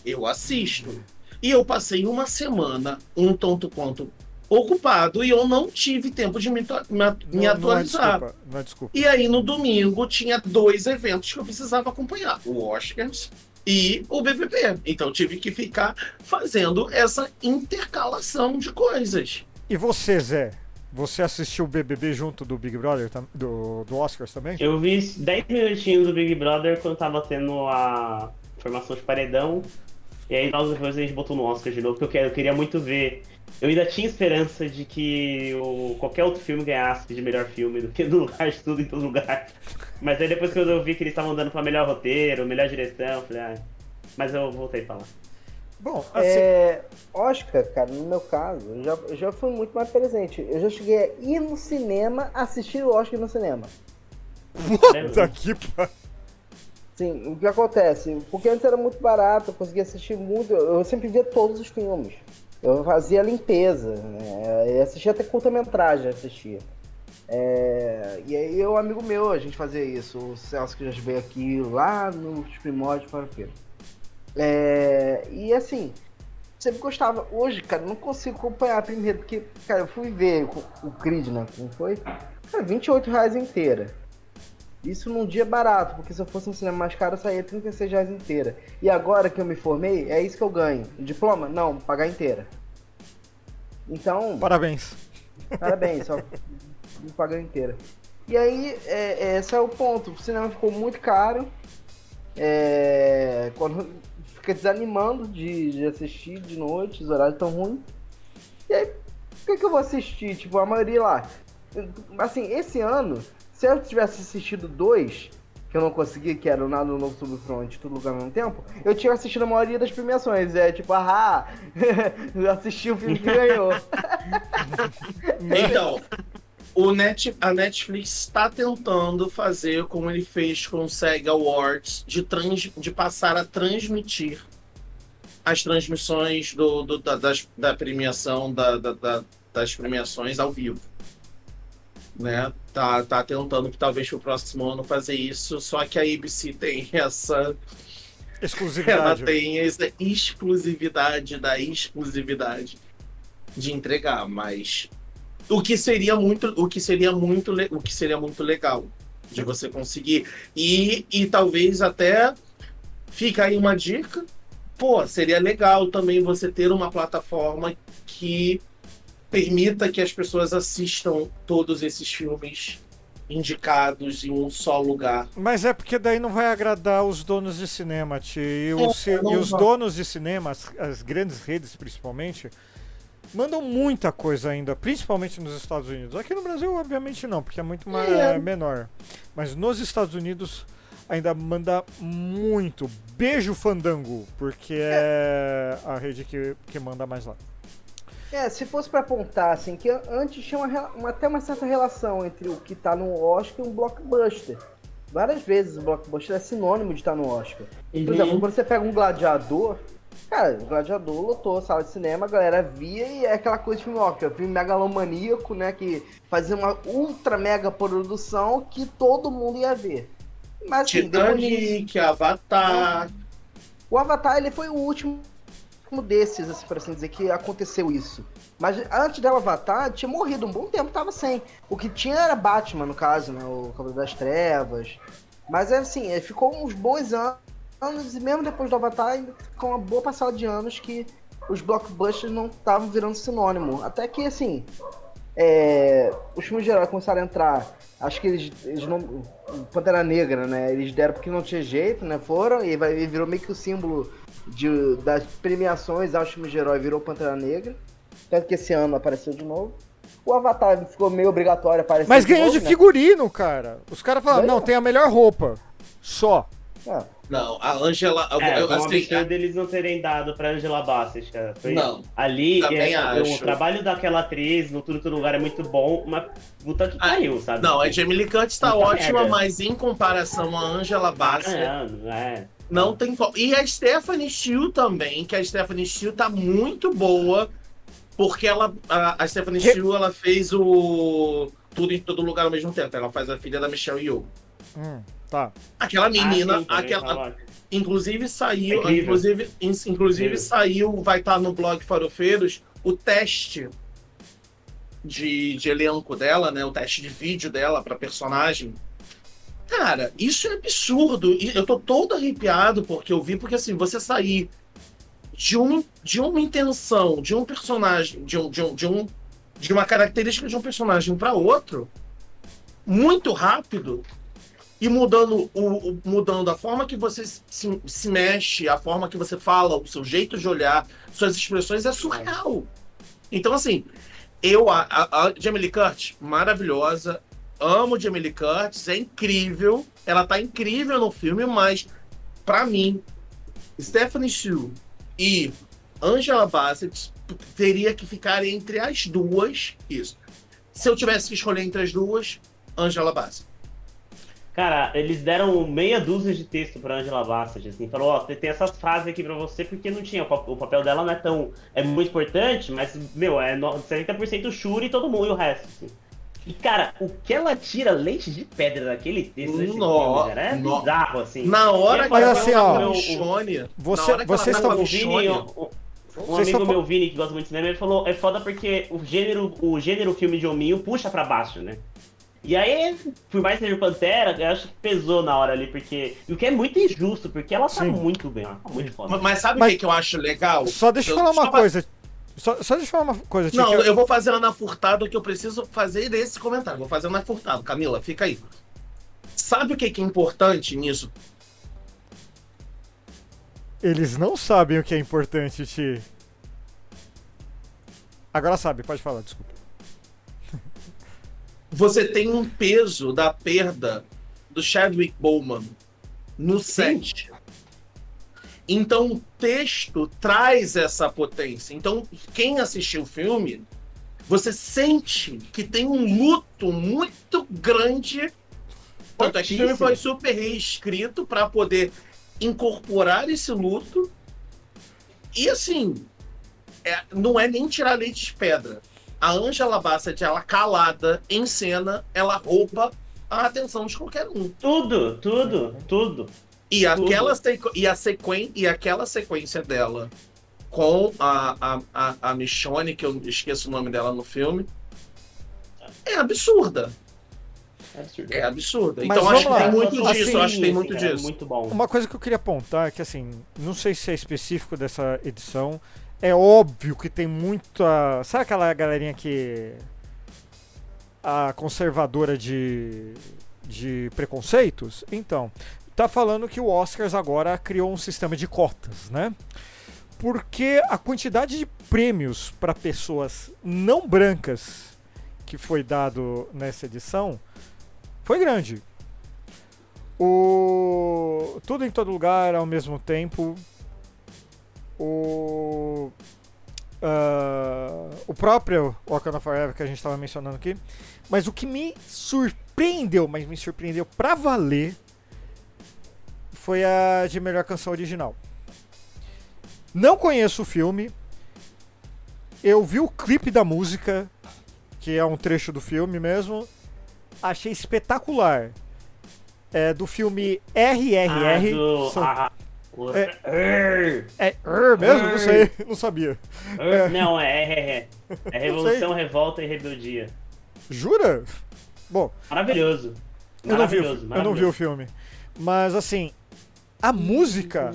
Eu assisto. E eu passei uma semana, um tanto quanto ocupado, e eu não tive tempo de me, me me Não- não é atualizar. desculpa, não é desculpa. E aí, no domingo, tinha dois eventos que eu precisava acompanhar: o Oscars e o BBB. Então, tive que ficar fazendo essa intercalação de coisas. E você, Zé? Você assistiu o BBB junto do Big Brother, do, do Oscars também? Eu vi 10 minutinhos do Big Brother quando tava tendo a formação de paredão. E aí logo depois a gente botou no Oscar de novo, porque eu, quero- eu queria muito ver. Eu ainda tinha esperança de que o, qualquer outro filme ganhasse de melhor filme do que no lugar de tudo em todo lugar. Mas aí depois que eu vi que eles estavam dando pra melhor roteiro, melhor direção, eu falei, ah, mas eu voltei pra lá. Bom, assim, É, Oscar, cara, no meu caso, eu já, eu já fui muito mais presente. Eu já cheguei a ir no cinema, assistir o Oscar no cinema. puta que pa- Sim, o que acontece? Porque antes era muito barato, eu conseguia assistir muito, eu sempre via todos os filmes. Eu fazia limpeza, né? Eu assistia até curta-metragem, assistia. É, e aí um amigo meu, a gente fazia isso, o Celso que já veio aqui lá nos primórdios para o É, e assim, sempre gostava. Hoje, cara, não consigo acompanhar primeiro, porque, cara, eu fui ver o, o Creed, né? Como foi? Cara, 28 reais inteira. Isso num dia barato, porque se eu fosse um cinema mais caro, eu saía 36 reais inteira. E agora que eu me formei, é isso que eu ganho. Diploma? Não, pagar inteira. Então, Parabéns. parabéns, só <laughs> pagando inteira. E aí, é, é, esse é o ponto. O cinema ficou muito caro. É, quando <laughs> fica desanimando de, de assistir de noite, os horários tão ruins. E aí, o que, que eu vou assistir? Tipo, a maioria lá. Assim, esse ano, se eu tivesse assistido dois, que eu não consegui, que era o Nada Novo Sobre o Front, Tudo Lugar ao mesmo tempo, eu tinha assistido a maioria das premiações. É tipo, ah, <laughs> assisti o filme que ganhou. <laughs> Então, o Net, a Netflix está tentando fazer como ele fez com o SEG Awards, de, trans, de passar a transmitir as transmissões do, do- da, das- da premiação, da- da- das premiações ao vivo. Né? Tá, tá tentando que talvez pro próximo ano fazer isso, só que a ABC tem <laughs> essa ela Exclusividade. tem essa exclusividade da exclusividade de entregar, mas o que seria muito, o que seria muito, o que seria muito legal de você conseguir e, e talvez até fica aí uma dica, pô, seria legal também você ter uma plataforma que permita que as pessoas assistam todos esses filmes indicados em um só lugar. Mas é porque daí não vai agradar os donos de cinema, Ti. E os, não e os donos de cinema, as, as grandes redes principalmente, mandam muita coisa ainda, principalmente nos Estados Unidos. Aqui no Brasil, obviamente, não, porque é muito mais, É. menor. Mas nos Estados Unidos ainda manda muito. Beijo Fandango, porque é a rede que, que manda mais lá. É, se fosse pra apontar, assim, que antes tinha uma, uma- até uma certa relação entre o que tá no Oscar e um blockbuster. Várias vezes o blockbuster é sinônimo de estar no Oscar. Por exemplo, quando você pega um gladiador, cara, o gladiador lotou a sala de cinema, a galera via e é aquela coisa de filme Oscar, filme megalomaníaco, né? Que fazia uma ultra mega produção que todo mundo ia ver. Mas assim, disso- Titanic, Avatar, o Avatar ele foi o último desses, assim, por assim dizer, que aconteceu isso. Mas antes do Avatar, tinha morrido um bom tempo, tava sem. O que tinha era Batman, no caso, né? O Cavaleiro das Trevas. Mas é assim, ficou uns bons an- anos, e mesmo depois do Avatar, ainda ficou uma boa passada de anos que os blockbusters não estavam virando sinônimo. Até que, assim, é, os filmes herói começaram a entrar. Acho que eles, eles não. Pantera Negra, né? Eles deram porque não tinha jeito, né? Foram e, e virou meio que o símbolo de, das premiações filmes de herói, virou Pantera Negra. Tanto que esse ano apareceu de novo. O Avatar ficou meio obrigatório aparecer. Mas ganhou novo, de né? figurino, cara. Os caras falaram, não, tem a melhor roupa. Só. Ah, Não, a Angela. eu- É, eu- foi um assim, absurdo eles não terem dado pra Angela Bassett, cara. Foi- Não, Ali, também é, acho. o trabalho daquela atriz no Tudo Todo Lugar é muito bom, mas puta que Ah, pariu, sabe? não, a Jamie Lee Curtis tá Puta ótima, merda. mas em comparação à Angela Bassett, É, não é. Não tem como. E a Stephanie Shu também, que a Stephanie Shu tá muito boa, porque ela, a, a Stephanie Que- Shu, ela fez o Tudo em Todo Lugar ao mesmo tempo. Ela faz a filha da Michelle Yeoh. Hum, tá. Aquela menina, Ah, sim, também aquela. Inclusive saiu, Incrível. inclusive, in- inclusive saiu, vai estar no blog Farofeiros, o teste de, de elenco dela, né? O teste de vídeo dela pra personagem. Cara, isso é absurdo. E eu tô todo arrepiado porque eu vi, porque assim, você sair de, um, de uma intenção, de um personagem, de um, de um, de um de uma característica de um personagem para outro, muito rápido, e mudando, o, mudando a forma que você se, se mexe, a forma que você fala, o seu jeito de olhar, suas expressões, é surreal. Então, assim, eu, a, a, a Jamie Lee Curtis, maravilhosa, amo Jamie Lee Curtis, é incrível, ela tá incrível no filme, mas, pra mim, Stephanie Shu e Angela Bassett teria que ficar entre as duas, isso. Se eu tivesse que escolher entre as duas, Angela Bassett. Cara, eles deram meia dúzia de texto pra Angela Bassett, assim, falou, ó, tem tem essas frases aqui pra você, porque não tinha, o pa- o papel dela não é tão, é muito importante, mas, meu, é no- 70% Shuri e todo mundo, e o resto, assim. E, cara, o que ela tira leite de pedra daquele texto desse Nó, filme, cara, é nó. bizarro, assim. Na hora que Olha ela assim, ó. o Você- vocês estão- o O Vini, Um Vocês amigo meu, Vini, que gosta muito de cinema, ele falou, é foda porque o gênero, o gênero filme de hominho puxa pra baixo, né? E aí, por mais que seja o Pantera, eu acho que pesou na hora ali, porque. E o que é muito injusto, porque ela tá Sim. muito bem, ela tá muito foda. Mas- Mas sabe o Mas- que, que eu acho legal? Só deixa eu Eu- falar uma só- coisa. Só, só deixa eu falar uma coisa, Não, que eu- vou fazer Ana Furtado que eu preciso fazer desse comentário. Vou fazer Ana Furtado. Camila, fica aí. Sabe o que, que é importante nisso? Eles não sabem o que é importante, Ti. Agora sabe, pode falar, desculpa. <laughs> Você tem um peso da perda do Chadwick Boseman no set. Então o texto traz essa potência. Então quem assistiu o filme, você sente que tem um luto muito grande. Tanto é que o filme foi super reescrito para poder incorporar esse luto. E assim, é- não é nem tirar leite de pedra. A Angela Bassett, ela calada, em cena, ela rouba a atenção de qualquer um. Tudo, tudo, tudo. E aquela, sequ... e, a sequen... e aquela sequência dela com a, a, a, a Michonne, que eu esqueço o nome dela no filme, é absurda. É absurdo. É absurda. Mas então acho que tem muito Assim, disso. acho que tem muito cara, disso. Muito bom. Uma coisa que eu queria apontar é que, assim, não sei se é específico dessa edição. É óbvio que tem muita. Sabe aquela galerinha que. A conservadora de. de preconceitos? Então, tá falando que o Oscars agora criou um sistema de cotas, né? Porque a quantidade de prêmios para pessoas não brancas que foi dado nessa edição foi grande. O tudo em todo lugar ao mesmo tempo. O ah, o próprio Wakanda Forever que a gente estava mencionando aqui. Mas o que me surpreendeu, mas me surpreendeu pra valer, foi a de melhor canção original. Não conheço o filme. Eu vi o clipe da música, que é um trecho do filme mesmo. Achei espetacular. É do filme RRR. Ah, do... São- ah, o- É. É er mesmo? Não Err. sei, não sabia. err. Não, é, é, é. É Revolução, Revolta e Rebeldia. Jura? Bom, Maravilhoso. eu não, vi, Maravilhoso, eu não vi o filme. Mas assim, a música.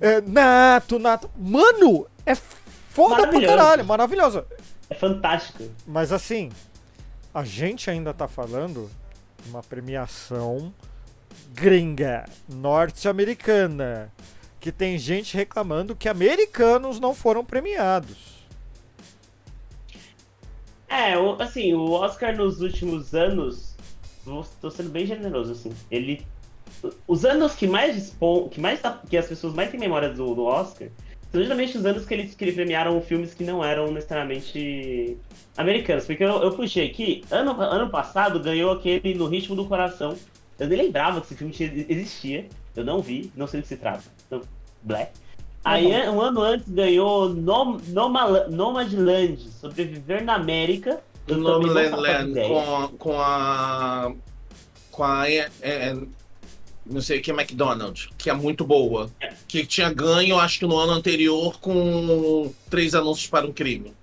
É, nato, nato. Mano, é foda pra caralho, maravilhosa. É fantástico. Mas assim, a gente ainda tá falando de uma premiação gringa, norte-americana, que tem gente reclamando que americanos não foram premiados. É, assim, o Oscar nos últimos anos, tô sendo bem generoso, assim, ele... Os anos que mais dispõem, que, mais, tá- que as pessoas mais têm memória do, do Oscar, são justamente os anos que eles, que eles premiaram filmes que não eram necessariamente americanos. Porque eu, eu puxei aqui, ano, ano passado ganhou aquele No Ritmo do Coração. Eu nem lembrava que esse filme tinha- existia, eu não vi, não sei do que se trata. Então, blé. Aí, an- um ano antes, ganhou Nom, Nomadland, Sobreviver na América. O Eu nome também não faço Land ideia. com, com a. Com a. é, é, não sei o que, McDonald's, que é muito boa. Que tinha ganho, acho que no ano anterior, com três anúncios para um crime.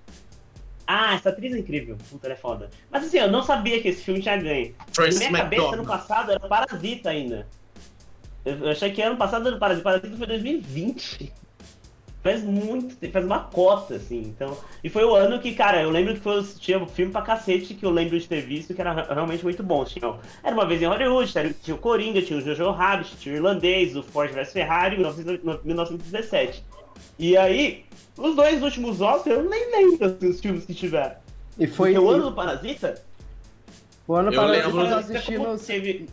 Ah, essa atriz é incrível. Puta, ela é foda. Mas assim, eu não sabia que esse filme tinha ganho. Na minha cabeça, ano passado, era Parasita ainda. Eu, eu achei que ano passado era Parasita. Parasita foi 2020. Faz muito faz uma cota, assim. Então, e foi o ano que, cara, eu lembro que foi, tinha um filme pra cacete que eu lembro de ter visto que era re- realmente muito bom. Tinha, o- era uma vez em Hollywood, tinha, tinha o Coringa, tinha o Jojo Rabbit, tinha o Irlandês, o Ford vs Ferrari, 19, 1917. E aí, os dois últimos Oscars, eu nem lembro assim, os filmes que tiveram. E foi. Porque o ano do Parasita, O ano Eu eu tava Parasita, assistindo. como teve-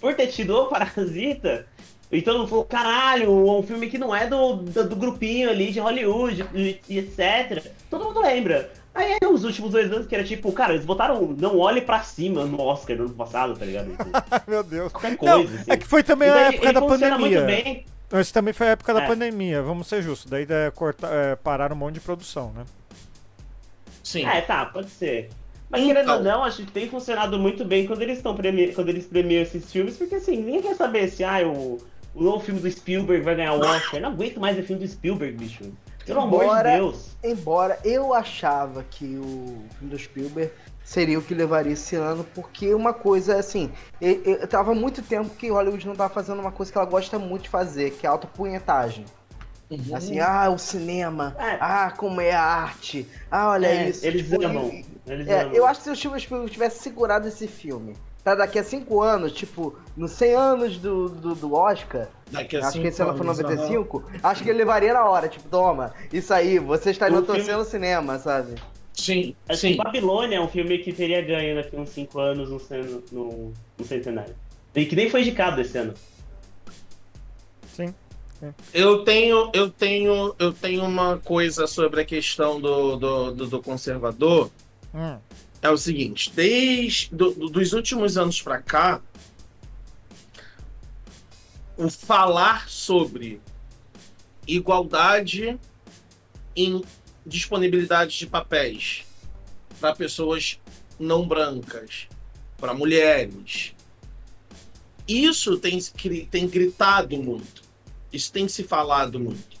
Por ter tido o Parasita, e todo mundo falou, caralho, um filme que não é do, do, do grupinho ali de Hollywood e, e etc. Todo mundo lembra. Aí é os últimos dois anos que era tipo, cara, eles botaram Não Olhe Pra Cima no Oscar no ano passado, tá ligado? Ai, <laughs> meu Deus. Qualquer Não, coisa, assim. é que foi também E a daí época da pandemia. muito. Mas também foi a época da É. pandemia, vamos ser justos. Daí é, corta, é, pararam um monte de produção, né? Sim. É, tá, pode ser. Mas querendo Então. ou não, acho que tem funcionado muito bem quando eles estão premi... quando eles premiam esses filmes, porque assim, ninguém quer saber se ah, o, o novo filme do Spielberg vai ganhar o Oscar. Eu não aguento mais ver filme do Spielberg, bicho. Pelo amor de Embora- Deus. Embora eu achava que o filme do Spielberg seria o que levaria esse ano, porque uma coisa assim, eu, eu tava há muito tempo que Hollywood não tava fazendo uma coisa que ela gosta muito de fazer, que é a autopunhetagem. Uhum. Assim, ah, o cinema, É. ah, como é a arte, ah, olha É, isso. eles Tipo, amam. Eles É, amam. eu acho que se o Steven Spielberg tivesse segurado esse filme, pra daqui a cinco anos, tipo, nos 100 anos do, do, do Oscar, Daqui a acho que esse ano foi anos, aham. 95, acho que ele levaria na hora, tipo, toma, isso aí, você está O enaltecendo filme- o cinema, sabe? Sim, Acho sim. que Babilônia é um filme que teria ganho daqui uns 5 anos no, no, no centenário. E que nem foi indicado esse ano. Sim. Eu tenho, eu tenho, eu tenho uma coisa sobre a questão do, do, do, do conservador. Hum. É o seguinte, desde do, do- dos últimos anos pra cá, o falar sobre igualdade em disponibilidade de papéis para pessoas não brancas, para mulheres, isso tem, tem gritado muito. Isso tem se falado muito.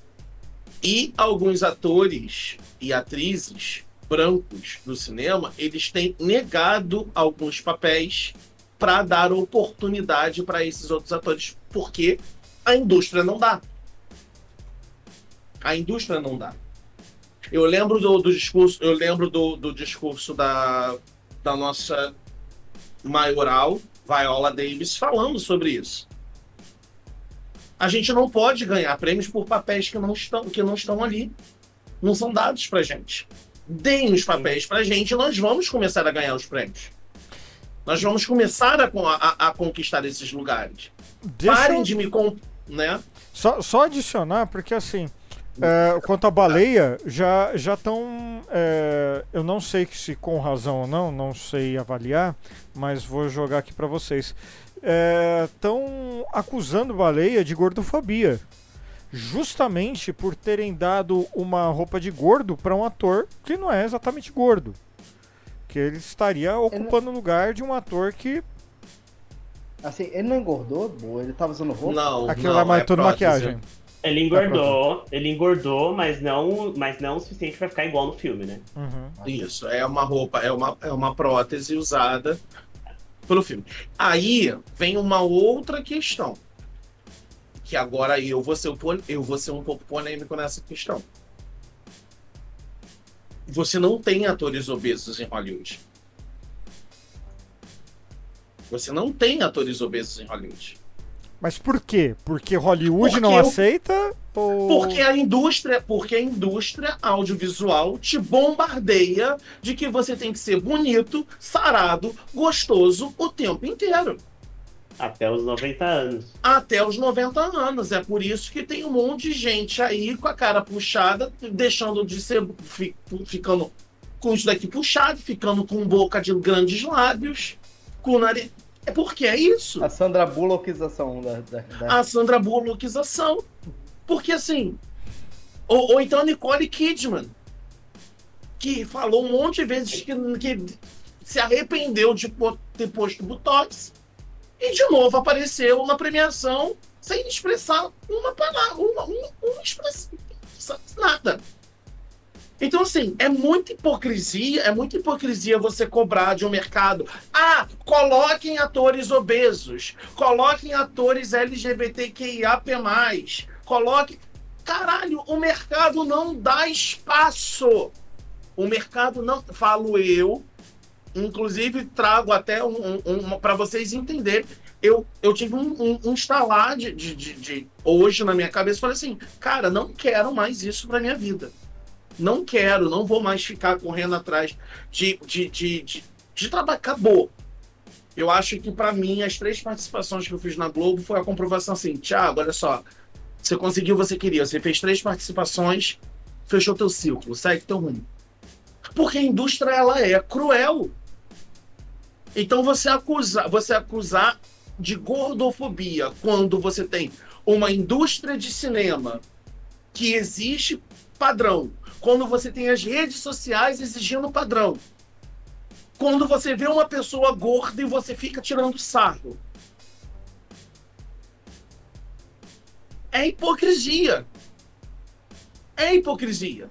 E alguns atores e atrizes brancos do cinema, eles têm negado alguns papéis para dar oportunidade para esses outros atores, porque a indústria não dá. A indústria não dá. Eu lembro do, do discurso, eu lembro do, do discurso da, da nossa maioral, Viola Davis, falando sobre isso. A gente não pode ganhar prêmios por papéis que não estão, que não estão ali. Não são dados pra gente. Deem os papéis pra gente e nós vamos começar a ganhar os prêmios. Nós vamos começar a, a- a conquistar esses lugares. Deixa Parem eu de me. Com, né? só, só adicionar, porque assim, é, quanto à baleia, já já estão. eu não sei se com razão ou não, não sei avaliar, mas vou jogar aqui pra vocês. Estão acusando baleia de gordofobia. Justamente por terem dado uma roupa de gordo pra um ator que não é exatamente gordo. Que ele estaria ocupando o lugar de um ator que. Assim, ele não engordou, boa, ele tava usando roupa. Não. Aquilo não, é mais é prótese. maquiagem. Ele engordou, ele engordou, mas não, mas não o suficiente pra ficar igual no filme, né? Uhum. Isso, é uma roupa, é uma, é uma prótese usada pelo filme. Aí vem uma outra questão. Que agora eu vou ser, um eu vou ser um pouco polêmico nessa questão. Você não tem atores obesos em Hollywood. Você não tem atores obesos em Hollywood. Mas por quê? Porque Hollywood Porque não eu- aceita? Ou... Porque a indústria, porque a indústria audiovisual te bombardeia de que você tem que ser bonito, sarado, gostoso o tempo inteiro. Até os 90 anos. Até os 90 anos. É por isso que tem um monte de gente aí com a cara puxada, deixando de ser. fi- ficando com isso daqui puxado, ficando com boca de grandes lábios, com nariz. É porque é isso. A Sandra Bullockização da, da, da- a Sandra Bullockização. Porque assim. Ou, ou então a Nicole Kidman, que falou um monte de vezes que, que se arrependeu de ter posto Botox e de novo apareceu na premiação sem expressar uma palavra, uma, uma, uma expressão, nada. Então, assim, é muita hipocrisia, é muita hipocrisia você cobrar de um mercado. Ah, coloquem atores obesos, coloquem atores LGBTQIAP+, coloque. Caralho, o mercado não dá espaço. O mercado não. Falo eu, inclusive trago até um, um, para vocês entenderem. Eu, eu tive um, um, um instalar de, de, de, de hoje na minha cabeça. Falei assim, cara, não quero mais isso pra minha vida. Não quero, não vou mais ficar correndo atrás de, de, de, de, de trabalho. Acabou. Eu acho que, para mim, as três participações que eu fiz na Globo foi a comprovação assim: Thiago, olha só, você conseguiu você queria, você fez três participações, fechou teu ciclo, segue teu rumo. Porque a indústria ela é cruel. Então você acusar, você acusar de gordofobia quando você tem uma indústria de cinema que existe padrão, quando você tem as redes sociais exigindo padrão, quando você vê uma pessoa gorda e você fica tirando sarro. é hipocrisia. É hipocrisia.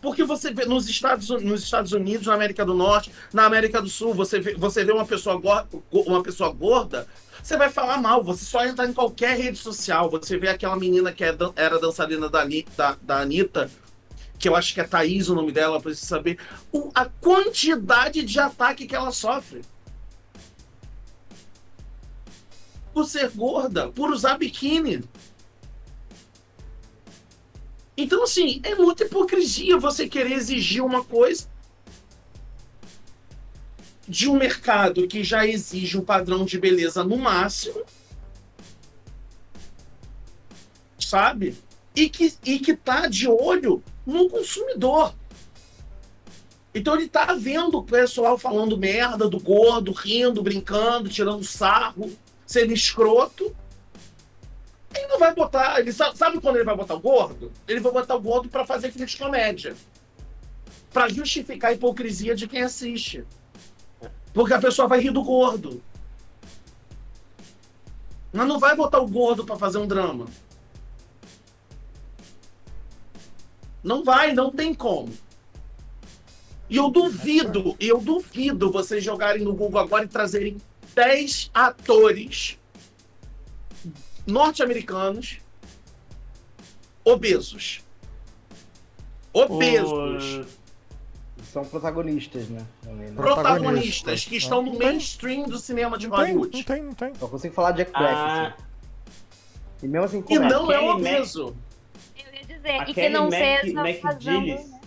Porque você vê nos Estados, nos Estados Unidos, na América do Norte, na América do Sul, você vê, você vê uma, pessoa gorda, uma pessoa gorda, você vai falar mal. Você só entra em qualquer rede social. Você vê aquela menina que é era dançarina da, da, da Anitta, que eu acho que é Thaís o nome dela, pra você saber o, a quantidade de ataque que ela sofre. Por ser gorda, por usar biquíni. Então, assim, é muita hipocrisia você querer exigir uma coisa de um mercado que já exige um padrão de beleza no máximo, sabe? E que, e que tá de olho no consumidor. Então ele tá vendo o pessoal falando merda do gordo, rindo, brincando, tirando sarro, sendo escroto. Vai botar. Ele sabe, sabe quando ele vai botar o gordo? Ele vai botar o gordo para fazer filme de comédia. Para justificar a hipocrisia de quem assiste. Porque a pessoa vai rir do gordo. Mas não vai botar o gordo para fazer um drama. Não vai, não tem como. E eu duvido, eu duvido vocês jogarem no Google agora e trazerem 10 atores norte-americanos obesos. Obesos. São protagonistas, né? Também, né? Protagonistas que estão no mainstream do cinema de Não tem, Hollywood. não tem, não tem. Só consigo falar Jack Black. Ah, assim. E mesmo assim, E como é? não é Kelly obeso. Eu ia dizer, a e que não Mac, seja McGillis. fazendo...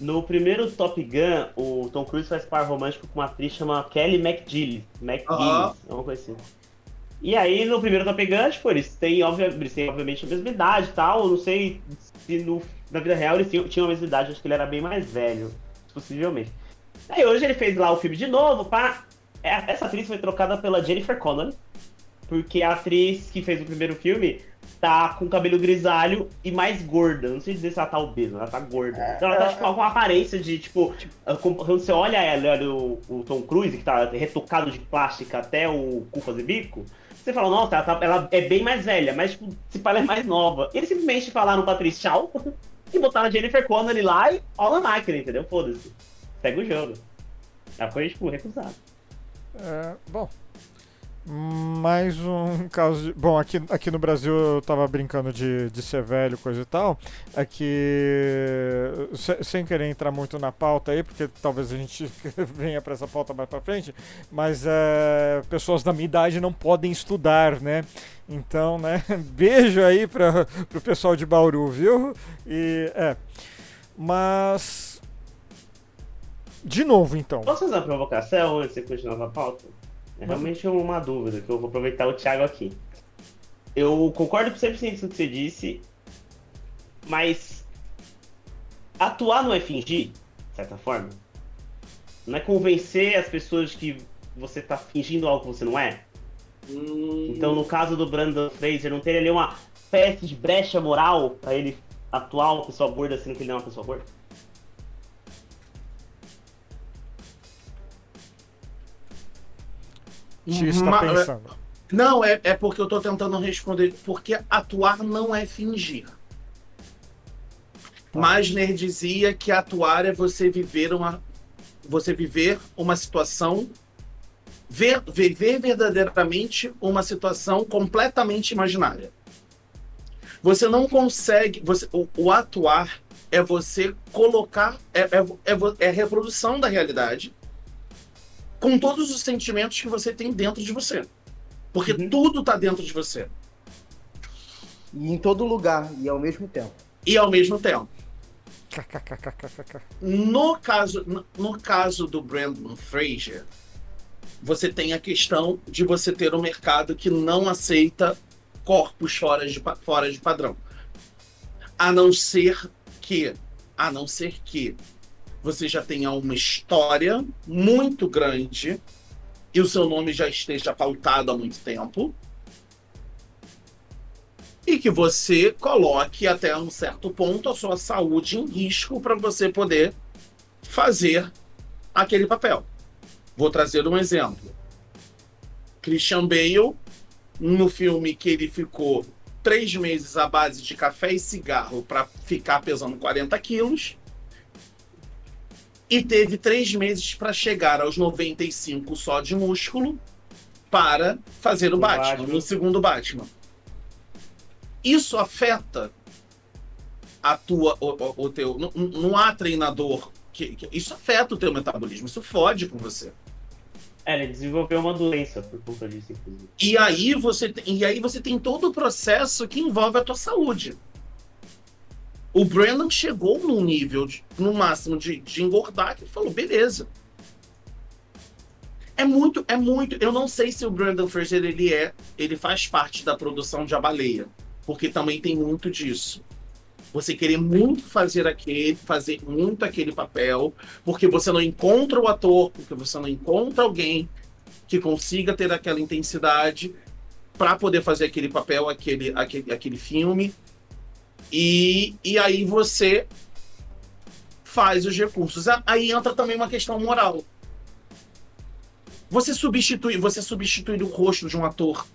No primeiro Top Gun, o Tom Cruise faz par romântico com uma atriz chamada Kelly McGillis. McGillis, Aham. é uma coisa assim. E aí, no primeiro Top Gun, tipo, eles têm, obvia- eles têm obviamente a mesma idade e tal. Eu não sei se no- na vida real eles tinham, tinham a mesma idade, acho que ele era bem mais velho, possivelmente. Aí hoje ele fez lá o filme de novo, pá. É, Essa atriz foi trocada pela Jennifer Connelly, porque a atriz que fez o primeiro filme tá com cabelo grisalho e mais gorda. Não sei dizer se ela tá obesa, ela tá gorda. Então ela tá tipo, com uma aparência de, tipo, como- quando você olha ela, olha o, o Tom Cruise, que tá retocado de plástica até o cu fazer bico, você fala, nossa, ela, tá- ela é bem mais velha, mas tipo, se fala é mais nova. Eles simplesmente falaram pra atriz tchau <laughs> e botaram a Jennifer Connelly lá e ó na máquina, entendeu? Foda-se. Segue o jogo. Ela foi, tipo, recusada. É, bom, mais um caso de. Bom, aqui, aqui no Brasil eu tava brincando de, de ser velho, coisa e tal. É que, se- sem querer entrar muito na pauta aí, porque talvez a gente <laughs> venha pra essa pauta mais pra frente, mas é, pessoas da minha idade não podem estudar, né? Então, né? <laughs> Beijo aí pra, pro pessoal de Bauru, viu? E, é. Mas. De novo, então. Posso fazer uma provocação antes de continuar com a É realmente uma dúvida, que eu vou aproveitar o Thiago aqui. Eu concordo com 100% com o que você disse, mas atuar não é fingir, de certa forma? Não é convencer as pessoas que você tá fingindo algo que você não é? Hum, Então, no caso do Brandon Fraser, não ter ali uma espécie de brecha moral pra ele atuar uma pessoa gorda sendo que ele não é uma pessoa gorda? X está Ma- pensando. Não, é, é porque eu tô tentando responder. Porque atuar não é fingir. Meisner dizia que atuar é você viver uma. Você viver uma situação. Ver, viver verdadeiramente uma situação completamente imaginária. Você não consegue. Você, o, o atuar é você colocar. É, é, é, é a reprodução da realidade com todos os sentimentos que você tem dentro de você. Porque Uhum. tudo tá dentro de você. E em todo lugar, e ao mesmo tempo. E ao mesmo tempo. No caso, no, caso do Brandon Fraser, você tem a questão de você ter um mercado que não aceita corpos fora de, fora de padrão. A não ser que, a não ser que você já tenha uma história muito grande e o seu nome já esteja pautado há muito tempo. E que você coloque até um certo ponto a sua saúde em risco para você poder fazer aquele papel. Vou trazer um exemplo. Christian Bale no filme que ele ficou três meses à base de café e cigarro para ficar pesando 40 quilos. E teve três meses para chegar aos 95 só de músculo para fazer o O Batman, Batman. no segundo Batman. Isso afeta a tua, o, o- o teu. Não, não há treinador. Que, que- isso afeta o teu metabolismo, isso fode com você. É, ele desenvolveu uma doença por conta disso, inclusive. E aí você e aí você tem todo o processo que envolve a tua saúde. O Brandon chegou num nível, de- no máximo, de, de engordar, que ele falou, beleza. É muito, é muito. Eu não sei se o Brandon Fraser ele é, ele faz parte da produção de A Baleia, porque também tem muito disso. Você querer muito fazer aquele, fazer muito aquele papel, porque você não encontra o ator, porque você não encontra alguém que consiga ter aquela intensidade para poder fazer aquele papel, aquele, aquele, aquele filme. E, e aí você faz os recursos. Aí entra também uma questão moral. Você substitui, você substitui o rosto de um ator.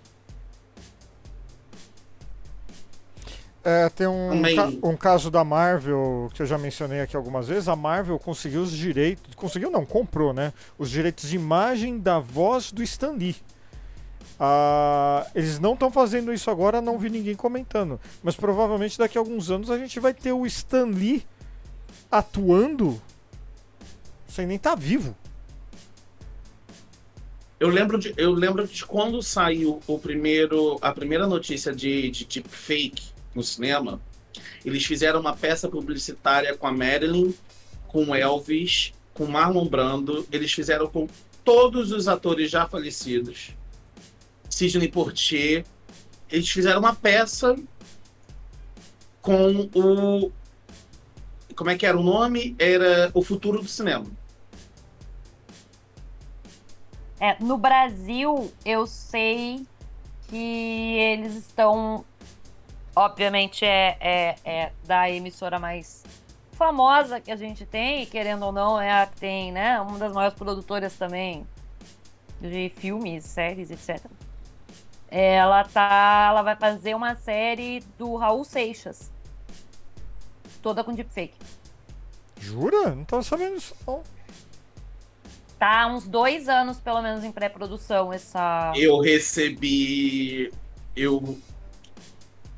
É, tem um, ca- um caso da Marvel que eu já mencionei aqui algumas vezes. A Marvel conseguiu os direitos. Conseguiu não, comprou, né? Os direitos de imagem da voz do Stan Lee. Ah, eles não estão fazendo isso agora, não vi ninguém comentando. Mas provavelmente daqui a alguns anos a gente vai ter o Stan Lee atuando sem nem estar vivo. Eu lembro de, eu lembro de quando saiu o primeiro, a primeira notícia de, de deepfake no cinema. Eles fizeram uma peça publicitária com a Marilyn, com Elvis, com Marlon Brando. Eles fizeram com todos os atores já falecidos. Sidney Portier. Eles fizeram uma peça com o. Como é que era o nome? Era O Futuro do Cinema. É, no Brasil, eu sei que eles estão. Obviamente, é, é, é da emissora mais famosa que a gente tem, querendo ou não, é a que tem, né? Uma das maiores produtoras também de filmes, séries, etc. Ela tá. Ela vai fazer uma série do Raul Seixas. Toda com deepfake. Jura? Não tava sabendo isso, não. Tá há uns dois anos, pelo menos, em pré-produção essa. Eu recebi. Eu.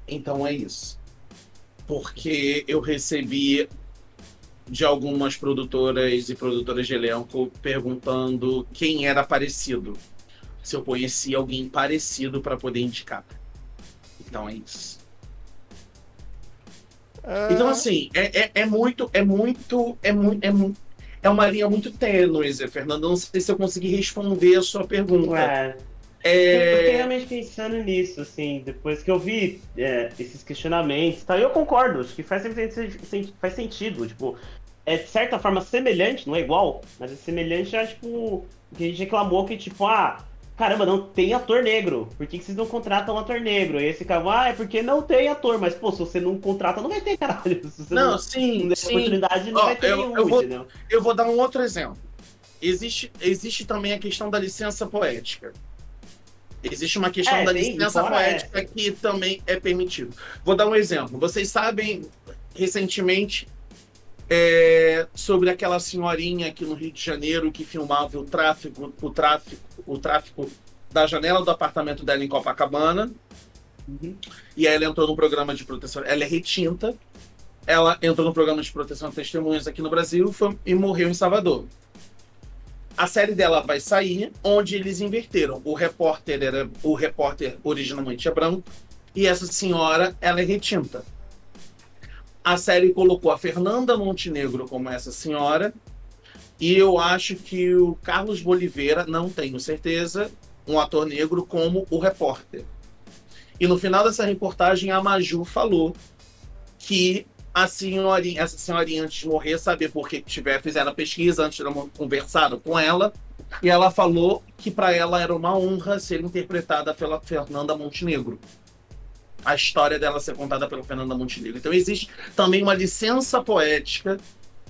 Então é isso. Porque eu recebi de algumas produtoras e produtoras de elenco perguntando quem era parecido. Se eu conhecia alguém parecido para poder indicar. Então é isso. É, Então, assim, é, é, é muito, é muito, é muito, é muito. É uma linha muito tênue, Zé Fernando. Não sei se eu consegui responder a sua pergunta. É, eu fiquei realmente pensando nisso, assim, depois que eu vi é, esses questionamentos, tá? Eu concordo, acho que faz, faz sentido, tipo, é de certa forma semelhante, não é igual, mas é semelhante a, tipo, o que a gente reclamou que, tipo, ah, caramba, não tem ator negro, por que, que vocês não contratam um ator negro? E esse cara, ah, é porque não tem ator, mas, pô, se você não contrata, não vai ter, caralho, <laughs> se você não, não, sim, não der sim. oportunidade, não Ó, vai ter eu- nenhum, eu vou- entendeu? Eu vou dar um outro exemplo. Existe, existe também a questão da licença poética. Existe uma questão É, da licença fora poética que também é permitido. Vou dar um exemplo. Vocês sabem, recentemente, é, sobre aquela senhorinha aqui no Rio de Janeiro que filmava o tráfico, o tráfico, o tráfico da janela do apartamento dela em Copacabana. Uhum. E aí ela entrou no programa de proteção. Ela é retinta. Ela entrou no programa de proteção de testemunhas aqui no Brasil foi- e morreu em Salvador. A série dela vai sair, onde eles inverteram. O repórter era o repórter originalmente é branco e essa senhora ela é retinta. A série colocou a Fernanda Montenegro como essa senhora e eu acho que o Carlos Boliveira, não tenho certeza, um ator negro como o repórter. E no final dessa reportagem, a Maju falou que a senhorinha, essa senhorinha, antes de morrer, saber por que tiver, fizeram a pesquisa, antes de conversaram com ela, e ela falou que para ela era uma honra ser interpretada pela Fernanda Montenegro. A história dela ser contada pela Fernanda Montenegro. Então existe também uma licença poética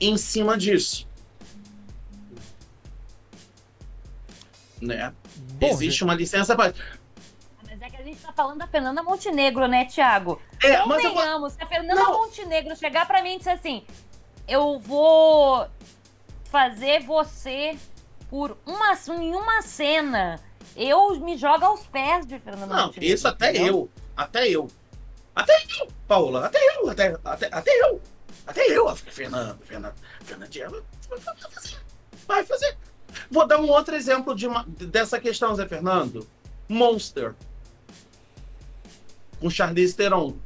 em cima disso. Né? Bom, existe uma licença poética. Mas é que a gente tá falando da Fernanda Montenegro, né, Thiago? É, Não mas eu vou- venhamos, se a Fernanda Não. Montenegro chegar pra mim e disser assim: eu vou fazer você por uma, em uma cena. Eu me jogo aos pés de Fernanda Não, Montenegro. isso até entendeu? eu. Até eu. Até eu, Paula. Até eu. Até, até, até eu. Até eu. Fernando, Fernando. Fernandinha vai fazer. Vai fazer. Vou dar um outro exemplo de uma- dessa questão, Zé Fernando. Monster. Com Charlize Theron.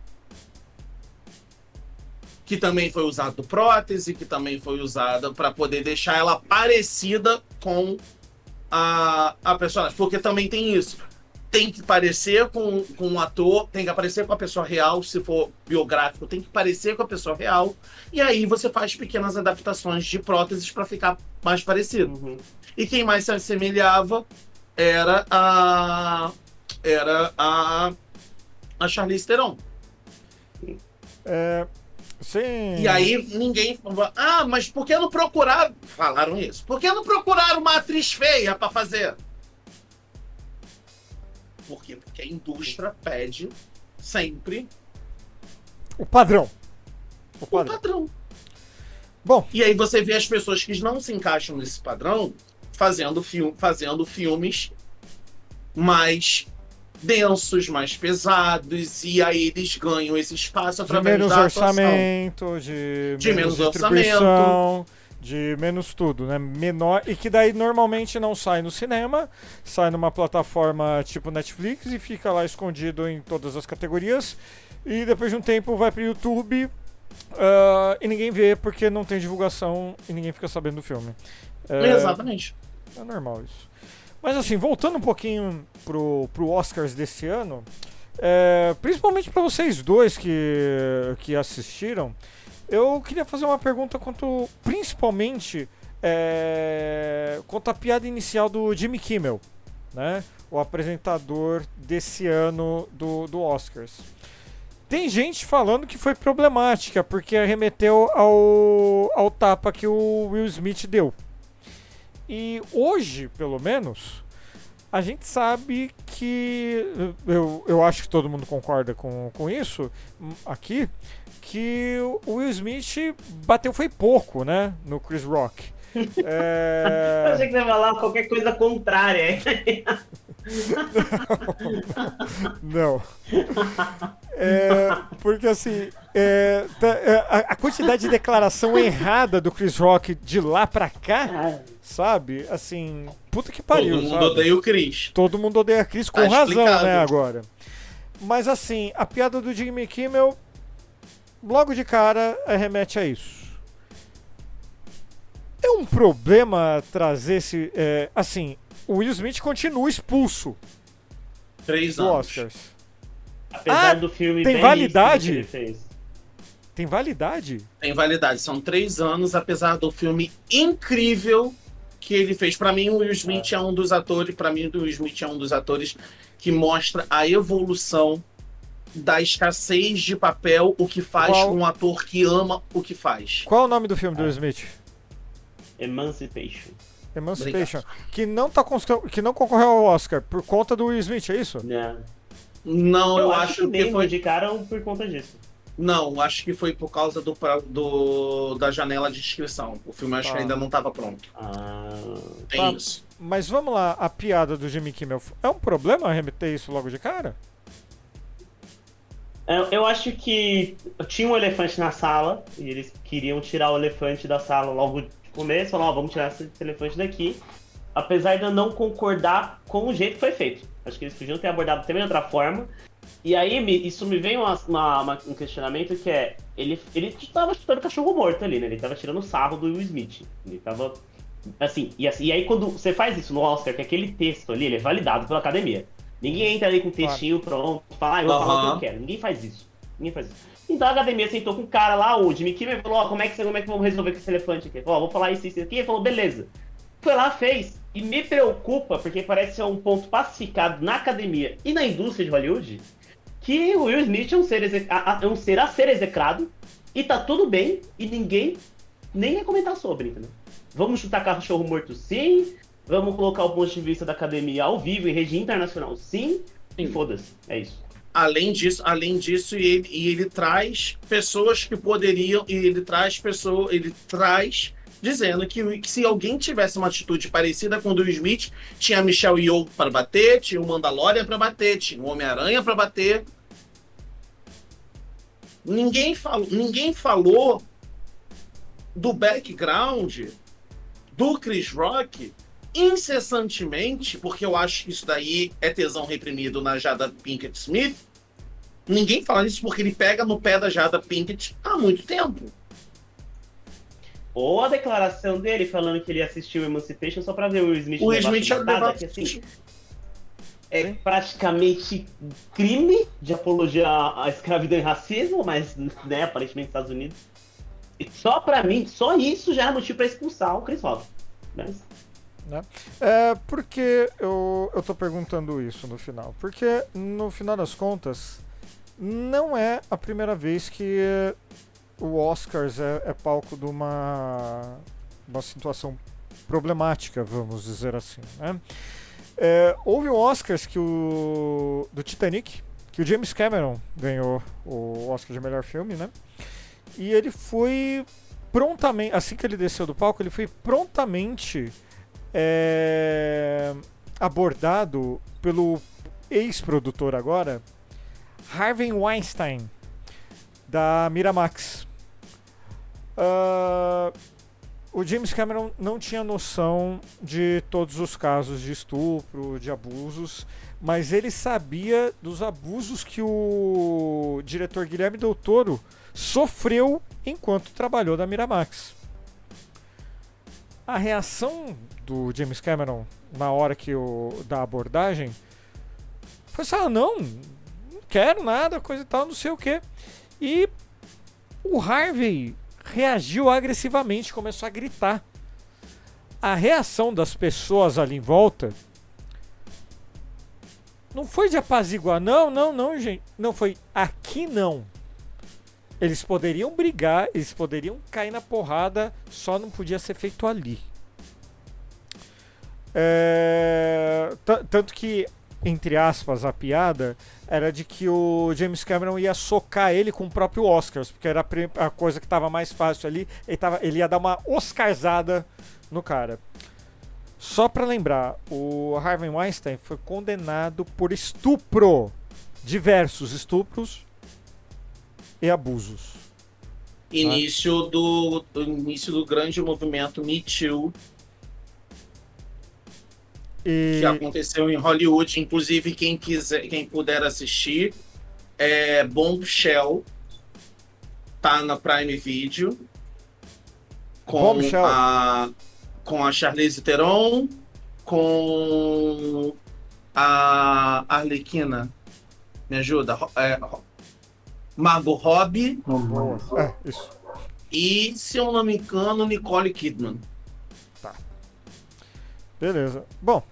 Que também foi usado prótese, que também foi usada para poder deixar ela parecida com a, a personagem. Porque também tem isso tem que parecer com, com um ator, tem que aparecer com a pessoa real, se for biográfico, tem que parecer com a pessoa real. E aí você faz pequenas adaptações de próteses para ficar mais parecido. Uhum. E quem mais se assemelhava era a era a a Charlize Theron. É, sim. E aí ninguém falou, ah, mas por que não procuraram? Falaram isso. Por que não procuraram uma atriz feia para fazer? Por quê? Porque a indústria pede sempre O padrão. O o padrão. padrão. Bom. E aí você vê as pessoas que não se encaixam nesse padrão fazendo, fi fazendo filmes mais densos, mais pesados, e aí eles ganham esse espaço De através menos da orçamento, de, De menos distribuição, de menos tudo, né? Menor. E que daí normalmente não sai no cinema, sai numa plataforma tipo Netflix e fica lá escondido em todas as categorias. E depois de um tempo vai pro YouTube ah, e ninguém vê porque não tem divulgação e ninguém fica sabendo do filme. É, Exatamente. é normal isso. Mas assim, voltando um pouquinho pro, pro Oscars desse ano, é, principalmente para vocês dois que, que assistiram, eu queria fazer uma pergunta quanto, principalmente, é, quanto à piada inicial do Jimmy Kimmel, né? O apresentador desse ano do, do Oscars. Tem gente falando que foi problemática, porque arremeteu ao, ao tapa que o Will Smith deu. E hoje, pelo menos, a gente sabe que. Eu, eu acho que todo mundo concorda com, com isso hum, aqui. Que o Will Smith bateu foi pouco, né? No Chris Rock. <laughs> Eu É, achei que você ia falar qualquer coisa contrária. <laughs> não. É, porque assim, é, tá- é, a, a quantidade de declaração <laughs> errada do Chris Rock de lá pra cá, sabe? Assim, puta que pariu, Todo mundo sabe? odeia o Chris. Todo mundo odeia a Cris com Tá razão, explicado. né, agora. Mas assim, a piada do Jimmy Kimmel, logo de cara, remete a isso. É um problema trazer esse. é, assim, o Will Smith continua expulso Três anos. Oscars. Apesar Ah, do filme tem bem validade? que ele fez. Tem validade? Tem validade. São três anos, apesar do filme incrível que ele fez. Pra mim, o Will Smith é um dos atores. Para mim, o Will Smith é um dos atores que mostra a evolução da escassez de papel, o que faz Qual- com um ator que ama o que faz. Qual é o nome do filme do Will Smith? Emancipation. Emancipation. Que não, tá cons- que não concorreu ao Oscar por conta do Will Smith, é isso? Né? Não, eu, Eu, acho que nem foi. indicaram por conta disso. Não, acho que foi por causa do, pra- do- da janela de inscrição. O filme acho que Tá. ainda não estava pronto. Ah, Tem Tá. isso. Mas vamos lá, a piada do Jimmy Kimmel. É um problema remeter isso logo de cara? Eu, acho que tinha um elefante na sala e eles queriam tirar o elefante da sala logo de começo. Falaram, ó, vamos tirar esse elefante daqui. Apesar de eu não concordar com o jeito que foi feito. Acho que eles podiam ter abordado também de outra forma. E aí isso me vem uma- uma- um questionamento que é. Ele, ele tava chutando cachorro morto ali, né? Ele tava tirando sarro do Will Smith. Ele tava. Assim, e, assim, e aí quando você faz isso no Oscar, que aquele texto ali, ele é validado pela academia. Ninguém entra ali com textinho pronto, fala, ah, eu vou falar o que eu quero. Ninguém faz isso. Ninguém faz isso. Então a academia sentou com o cara lá, o Jimmy Kimmel, e falou, ó, como é que como é que vamos resolver com esse elefante aqui? Ó, vou falar isso, isso aqui. Ele falou, beleza. Foi lá, fez. E me preocupa, porque parece ser um ponto pacificado na academia e na indústria de Hollywood, que o Will Smith é um ser, a, é um ser a ser execrado, e tá tudo bem, e ninguém nem vai comentar sobre, entendeu? Vamos chutar cachorro morto sim, vamos colocar o ponto de vista da academia ao vivo em rede internacional sim, E foda-se, é isso. Além disso, além disso, e ele, e ele traz pessoas que poderiam, e ele traz pessoas, ele traz dizendo que, que se alguém tivesse uma atitude parecida com o do Smith, tinha a Michelle Yeoh para bater, tinha o Mandalorian para bater, tinha o Homem-Aranha para bater. Ninguém falou, ninguém falou do background do Chris Rock incessantemente, porque eu acho que isso daí é tesão reprimido na Jada Pinkett Smith. Ninguém fala isso porque ele pega no pé da Jada Pinkett há muito tempo. Ou a declaração dele falando que ele assistiu Emancipation só pra ver o Smith O levar Smith já que, assim, é praticamente crime de apologia à à escravidão e racismo, mas, né, aparentemente nos Estados Unidos. E só pra mim, só isso já é motivo pra expulsar o Chris Rock. Mas, É, porque eu, eu tô perguntando isso no final? Porque, no final das contas, não é a primeira vez que o Oscars é, é palco de uma, uma situação problemática, vamos dizer assim. Né? É, houve um Oscars que o, do Titanic, que o James Cameron ganhou o Oscar de melhor filme, né? E ele foi prontamente, assim que ele desceu do palco, ele foi prontamente é, abordado pelo ex-produtor agora, Harvey Weinstein, da Miramax. Ah, o James Cameron não tinha noção de todos os casos de estupro, de abusos, mas ele sabia dos abusos que o diretor Guilherme Del Toro sofreu enquanto trabalhou na Miramax. A reação do James Cameron na hora que o da abordagem foi assim: ah, não, não quero nada, coisa e tal, não sei o que. E o Harvey reagiu agressivamente, começou a gritar. A reação das pessoas ali em volta não foi de apaziguar, não, não, não, gente. Não foi aqui não. Eles poderiam brigar, eles poderiam cair na porrada, só não podia ser feito ali. É, ta- tanto que, entre aspas, a piada era de que o James Cameron ia socar ele com o próprio Oscars, porque era a coisa que estava mais fácil ali. Ele, tava, ele ia dar uma Oscarzada no cara. Só pra lembrar, o Harvey Weinstein foi condenado por estupro. Diversos estupros e abusos. Início do, do início do grande movimento Me Too E que aconteceu em Hollywood. Inclusive, quem quiser, quem puder assistir, é Bombshell. Tá na Prime Video. Com Bombshell. a com a Charlize Theron, com a Arlequina. Me ajuda? É, Margot Robbie é, isso. e, se eu não me engano, Nicole Kidman. Beleza. Bom,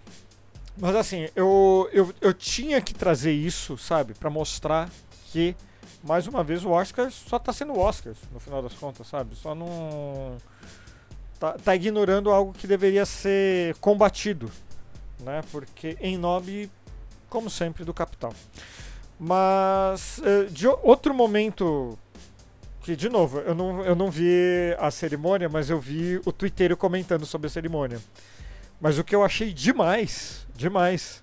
mas assim, eu, eu, eu tinha que trazer isso, sabe? Pra mostrar que, mais uma vez, o Oscar só tá sendo Oscar, no final das contas, sabe? Só não. Tá, tá ignorando algo que deveria ser combatido, né? Porque em nome, como sempre, do capital. Mas, eh, de outro momento que, de novo, eu não, eu não vi a cerimônia, mas eu vi o Twitter comentando sobre a cerimônia. Mas o que eu achei demais, demais,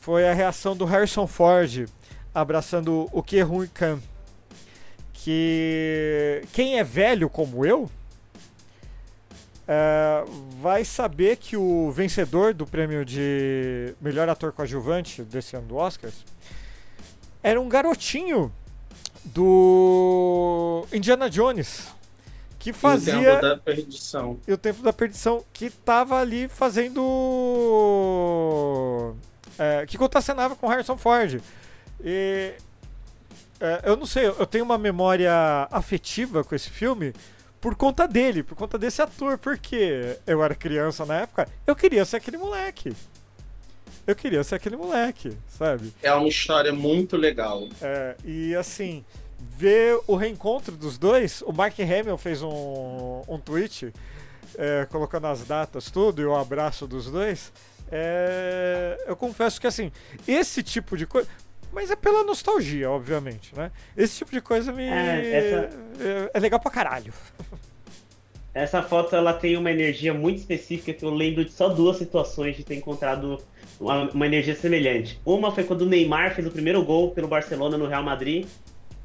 foi a reação do Harrison Ford abraçando o Ke-Huy Kwan. Que quem é velho como eu é, vai saber que o vencedor do prêmio de melhor ator coadjuvante desse ano do Oscars era um garotinho do Indiana Jones que O Tempo fazia da perdição. e o Tempo da Perdição, que tava ali fazendo. é, que contracenava com Harrison Ford. E. é, eu não sei, eu tenho uma memória afetiva com esse filme por conta dele, por conta desse ator, porque eu era criança na época, eu queria ser aquele moleque. Eu queria ser aquele moleque, sabe? É uma história muito legal. É, e assim, ver o reencontro dos dois, o Mark Hamill fez um, um tweet é, colocando as datas, tudo, e o abraço dos dois, é, eu confesso que assim, esse tipo de coisa. Mas é pela nostalgia, obviamente, né? Esse tipo de coisa me. É, essa- é, é legal pra caralho. <laughs> Essa foto ela tem uma energia muito específica que eu lembro de só duas situações de ter encontrado uma, uma energia semelhante. Uma foi quando o Neymar fez o primeiro gol pelo Barcelona no Real Madrid.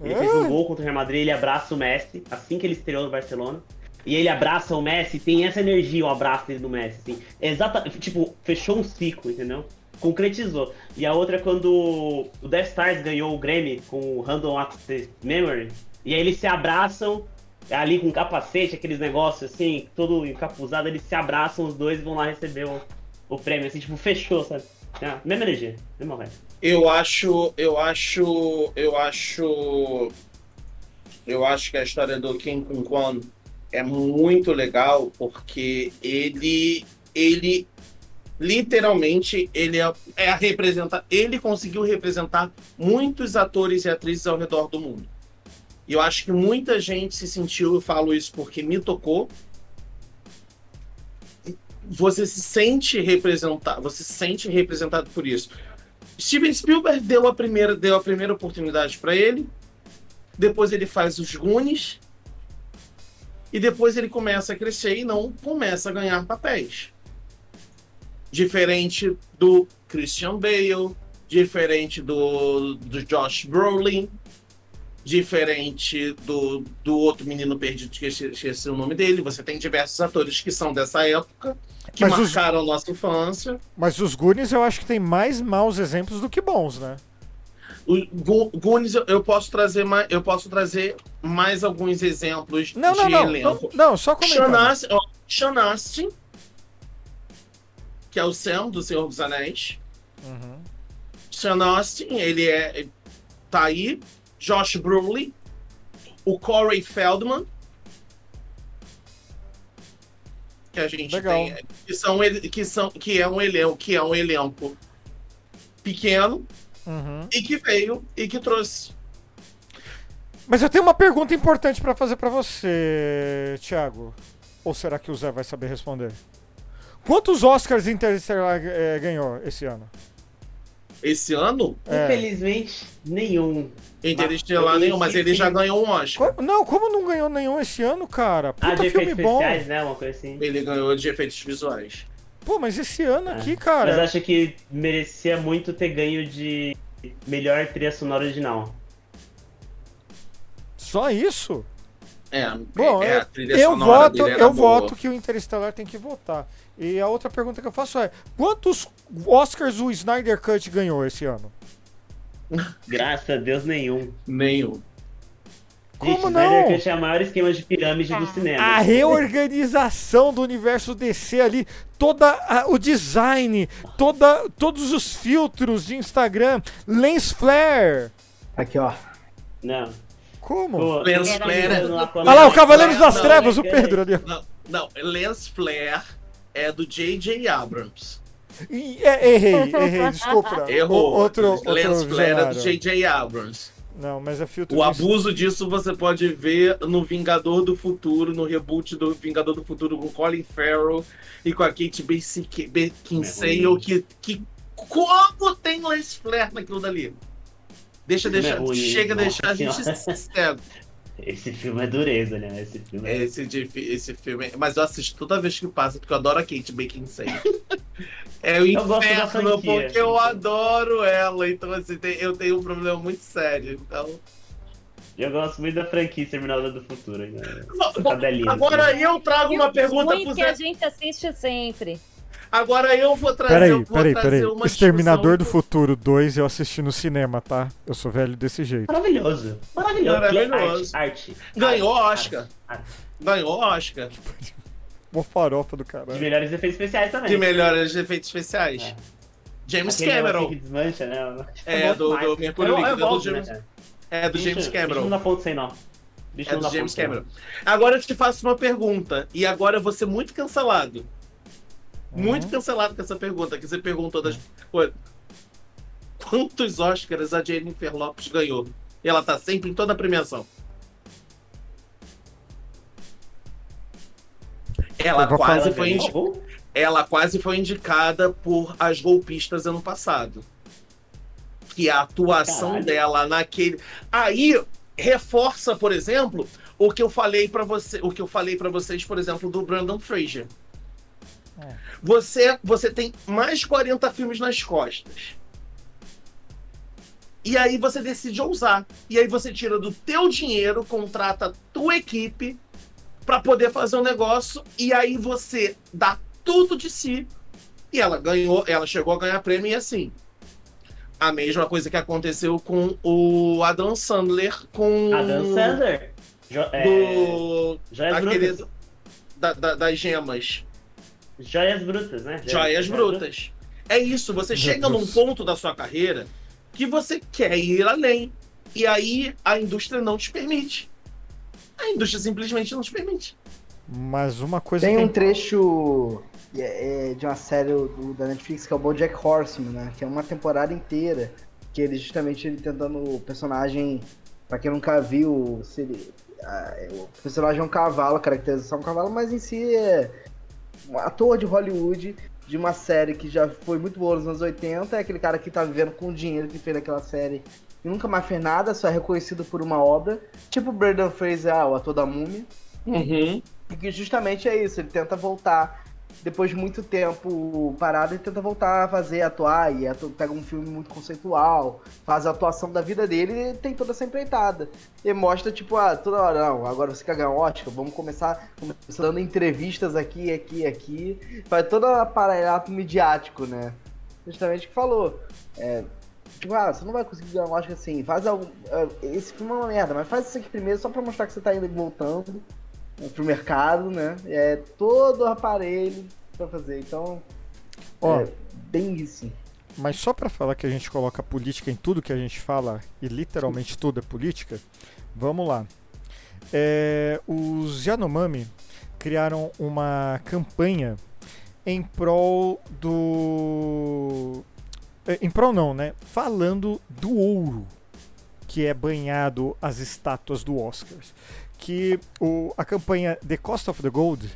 Ele fez um Ah. gol contra o Real Madrid, ele abraça o Messi, assim que ele estreou no Barcelona. E ele abraça o Messi, tem essa energia, o abraço dele do Messi, assim. Exata, tipo, fechou um ciclo, entendeu? Concretizou. E a outra é quando o Death Stars ganhou o Grammy com o Random Access Memory. E aí eles se abraçam, ali com capacete, aqueles negócios assim, todo encapuzado, eles se abraçam os dois e vão lá receber o, o prêmio, assim, tipo, fechou, sabe? É, mesma energia, mesma vibe. Eu acho, eu acho, eu acho, eu acho que a história do King Kong Kwan é muito legal porque ele, ele literalmente ele é, é a representa, ele conseguiu representar muitos atores e atrizes ao redor do mundo. E eu acho que muita gente se sentiu, eu falo isso porque me tocou. Você se sente representado, você se sente representado por isso. Steven Spielberg deu a primeira, deu a primeira oportunidade para ele. Depois ele faz os Goonies. E depois ele começa a crescer e não começa a ganhar papéis. Diferente do Christian Bale, diferente do, do Josh Brolin, diferente do, do outro menino perdido, que esqueci, o nome dele. Você tem diversos atores que são dessa época, que Mas os- marcaram nossa infância. Mas os Goonies eu acho que tem mais maus exemplos do que bons, né? Go- Goonies, eu- posso trazer mais, eu posso trazer mais alguns exemplos Não, de não, não. elenco. Não, não, só comentando. Astin, que é o Sam do Senhor dos Anéis. Uhum. Sean Astin, ele é tá aí. Josh Brolin, o Corey Feldman, que a gente Legal. tem, que são que são que é um elenco, que é um elenco pequeno Uhum. e que veio e que trouxe Mas eu tenho uma pergunta importante pra fazer pra você, Thiago. Ou será que o Zé vai saber responder? Quantos Oscars Interstellar eh, ganhou esse ano? Esse ano. É. Infelizmente, nenhum. Interestelar nenhum, mas ele já ganhou um Oscar. Co- não, como não ganhou nenhum esse ano, cara? Ah, Puta de filme efeitos bom. especiais, né? Uma coisa assim. Ele ganhou de efeitos visuais. Pô, mas esse ano É. aqui, Mas cara. acho que merecia muito ter ganho de melhor trilha sonora original. Só isso? É, Bom, é, eu- a trilha Eu sonora voto, dele era eu boa. voto que o Interestelar tem que votar. E a outra pergunta que eu faço é: quantos Oscars o Snyder Cut ganhou esse ano? <laughs> Graças a Deus, nenhum. Nenhum. Como Gente, não? Snyder Cut é a maior esquema de pirâmide do cinema. A reorganização do universo DC ali, toda a- o design, toda, todos os filtros de Instagram, lens flare. Aqui, ó. Não. Como? Pô, Lens Flare. quando- Olha lá, o Cavaleiros Não, das não, Trevas, o é, Pedro ali. Não, não, Lens Flare é do J.J. Abrams. É, errei, errei, desculpa. <laughs> Errou. O- Outro, outro Lens Flare é do. J.J. Abrams. Não, mas é filtro O de- abuso disso você pode ver no Vingador do Futuro, no reboot do Vingador do Futuro com Colin Farrell e com a Kate Beckinsale, É que, que como tem lens flare naquilo dali? Deixa, deixa, É ruim, chega a deixar a gente <laughs> cego. Esse filme é dureza, né? Esse filme é... Esse, esse filme, mas eu assisto toda vez que passa, porque eu adoro a Kate Beckinsale. <laughs> É o Eu gosto da inferno, franquia. porque eu adoro ela, então assim, tem- eu tenho um problema muito sério. Então, Eu gosto muito da franquia Terminal do Futuro. Né? Tabelinha. Agora eu trago uma pergunta pro que a Zé. gente assiste sempre. Agora eu vou trazer, Peraí, eu vou peraí, trazer peraí. uma Exterminador do Futuro 2 eu assisti no cinema, tá? Eu sou velho desse jeito. Maravilhoso. Maravilhoso. Maravilhoso. Arte, arte. Ganhou Arte, Oscar. arte, arte. Ganhou Oscar Uma farofa do De caralho. melhores efeitos especiais também. de melhores efeitos especiais. É. James Aquele Cameron. que desmancha, né? É, do- do Mercúrio Líquido, do James- né? É do Bicho- James Bicho não Cameron. dá ponto sem nó. Bicho É não do James. Cameron. Agora eu te faço uma pergunta. E agora eu vou ser muito cancelado. Muito Uhum. cancelado com essa pergunta. Que você perguntou das. Pô, Quantos Oscars a Jennifer Lopes ganhou? E ela tá sempre em toda a premiação. Ela quase foi ganhou. indi- ela quase foi indicada por As Golpistas ano passado. Que a atuação Caralho. dela naquele. Aí reforça, por exemplo, o que eu falei para você, o que eu falei para vocês, por exemplo, do Brandon Fraser. É. Você, você tem mais de 40 filmes nas costas. E aí você decide ousar. E aí você tira do teu dinheiro, contrata tua equipe para poder fazer um negócio e aí você dá tudo de si. E ela ganhou, ela chegou a ganhar prêmio e assim. A mesma coisa que aconteceu com o Adam Sandler com Adam Sandler. Jo é, do Joias aquele Brutas. da- da- das gemas. Joias Brutas, né? Joias brutas. É isso, você chega num ponto da sua carreira que você quer ir além. E aí a indústria não te permite. A indústria simplesmente não te permite. Mas uma coisa Tem que um trecho é, é, de uma série do- da Netflix que é o BoJack Horseman, né? Que é uma temporada inteira que ele justamente ele tentando o personagem, pra quem nunca viu, se ele- é, o personagem é um cavalo, a caracterização é um cavalo, mas em si é um ator de Hollywood de uma série que já foi muito boa nos anos 80, é aquele cara que tá vivendo com o dinheiro que fez aquela série e nunca mais fez nada, só é reconhecido por uma obra, tipo o Brandon Fraser, ah, o ator da múmia. Uhum. E que justamente é isso, ele tenta voltar. Depois de muito tempo parado, ele tenta voltar a fazer, atuar, e pega um filme muito conceitual, faz a atuação da vida dele e tem toda essa empreitada. E mostra, tipo, ah, toda hora, não, agora você quer ganhar um Oscar, vamos começar começando entrevistas aqui, aqui, aqui. Faz todo o aparato midiático, né? Justamente o que falou. É, tipo, ah, você não vai conseguir ganhar um Oscar assim, faz algum. ah, Esse filme é uma merda, mas faz isso aqui primeiro só pra mostrar que você tá indo e voltando né, pro mercado, né? É todo o aparelho pra fazer. Então, Ó. é bem isso. Mas só pra falar que a gente coloca política em tudo que a gente fala, e literalmente tudo é política, vamos lá. É, os Yanomami criaram uma campanha em prol do. É, Em prol não, né? Falando do ouro que é banhado às estátuas do Oscars. Que o, a campanha The Cost of the Gold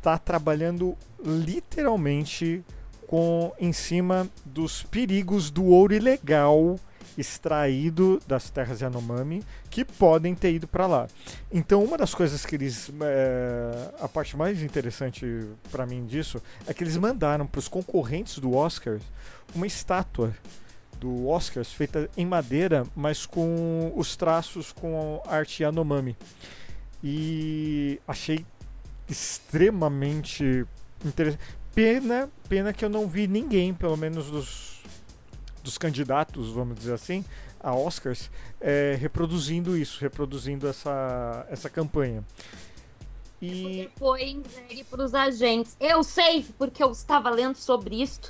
tá trabalhando literalmente com em cima dos perigos do ouro ilegal extraído das terras Yanomami que podem ter ido para lá. Então, uma das coisas que eles. é, a parte mais interessante para mim disso é que eles mandaram para os concorrentes do Oscars uma estátua do Oscars feita em madeira, mas com os traços com arte Yanomami. E achei extremamente interessante. Pena, pena que eu não vi ninguém, pelo menos dos, dos candidatos, vamos dizer assim, a Oscars, é, reproduzindo isso, reproduzindo essa, essa campanha. E Foi entregue para os agentes. Eu sei, porque eu estava lendo sobre isso.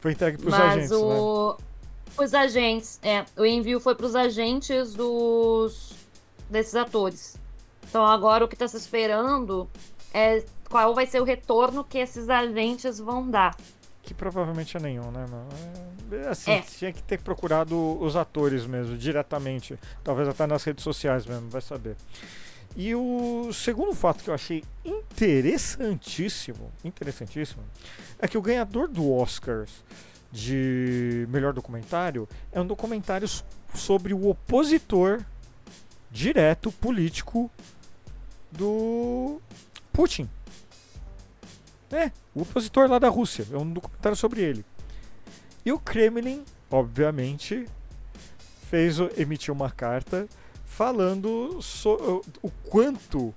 foi entregue para os agentes, né? o... Os agentes, é. O envio foi para os agentes dos... desses atores. Então agora o que está se esperando é qual vai ser o retorno que esses agentes vão dar. Que provavelmente é nenhum, né, mano? É, assim, É. tinha que ter procurado os atores mesmo, diretamente. Talvez até nas redes sociais mesmo, vai saber. E o segundo fato que eu achei interessantíssimo, interessantíssimo, é que o ganhador do Oscars de melhor documentário é um documentário sobre o opositor direto político do Putin. É, o opositor lá da Rússia. É um documentário sobre ele. E o Kremlin, obviamente, fez emitiu uma carta falando so- o quanto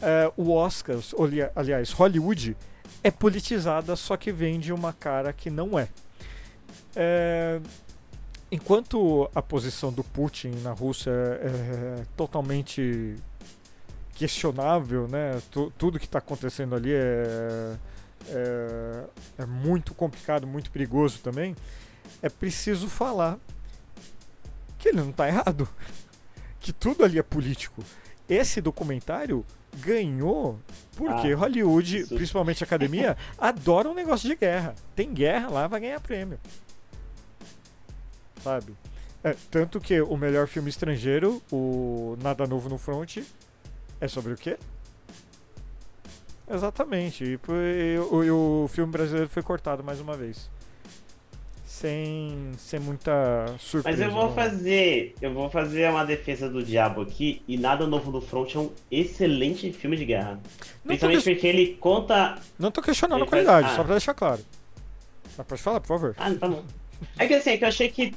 é, o Oscars, ali- aliás, Hollywood, é politizada, só que vende uma cara que não é. É, enquanto a posição do Putin na Rússia é totalmente questionável, né? Tu- tudo que está acontecendo ali é, é, é muito complicado, muito perigoso também. É preciso falar que ele não está errado, <laughs> que tudo ali é político. Esse documentário ganhou porque Ah, Hollywood, isso. principalmente a academia, <laughs> adora um negócio de guerra. Tem guerra lá, vai ganhar prêmio. Sabe? É, tanto que o melhor filme estrangeiro, o Nada Novo no Front, é sobre o quê? Exatamente. E, e o, e o filme brasileiro foi cortado mais uma vez. Sem, sem muita surpresa. Mas eu vou não. fazer. Eu vou fazer uma defesa do diabo aqui. E Nada Novo no Front é um excelente filme de guerra. Não Principalmente que- porque ele conta. não tô questionando a Ele faz- qualidade, ah. só pra deixar claro. Mas pode falar, por favor. Ah, tá bom. É que assim, é que eu achei que.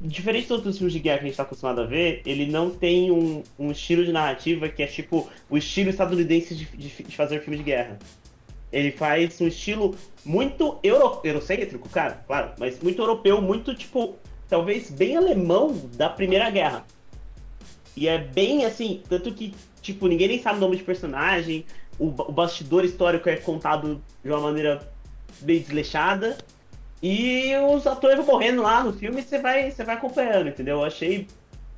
Diferente dos outros filmes de guerra que a gente tá acostumado a ver, ele não tem um, um estilo de narrativa que é tipo o estilo estadunidense de, de, de fazer filme de guerra. Ele faz um estilo muito euro, eurocêntrico, cara, claro, mas muito europeu, muito tipo, talvez bem alemão da Primeira Guerra. E é bem assim, tanto que, tipo, ninguém nem sabe o nome de personagem, o, o bastidor histórico é contado de uma maneira bem desleixada. E os atores vão morrendo lá no filme e você vai, você vai acompanhando, entendeu? Eu achei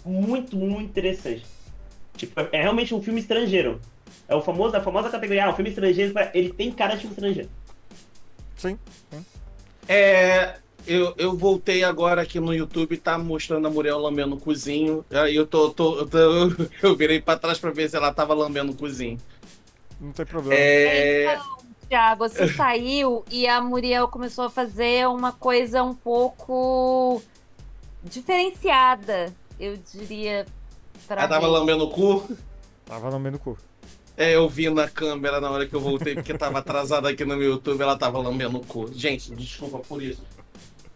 muito, muito interessante. Tipo, é realmente um filme estrangeiro. É o famoso, a famosa categoria, ah, o filme estrangeiro, ele tem cara de filme estrangeiro. Sim. É, eu, eu voltei agora aqui no YouTube e tá mostrando a Muriel lambendo o cozinho. Aí eu tô, tô, eu, tô- <laughs> eu virei pra trás pra ver se ela tava lambendo o cozinho. Não tem problema. É, Então, Thiago, você <laughs> saiu e a Muriel começou a fazer uma coisa um pouco diferenciada, eu diria. Pra ela tava lambendo o cu. Tava no meio do cu. É, eu vi na câmera na hora que eu voltei, porque tava atrasada aqui no meu YouTube, ela tava lambendo o cu. Gente, desculpa por isso.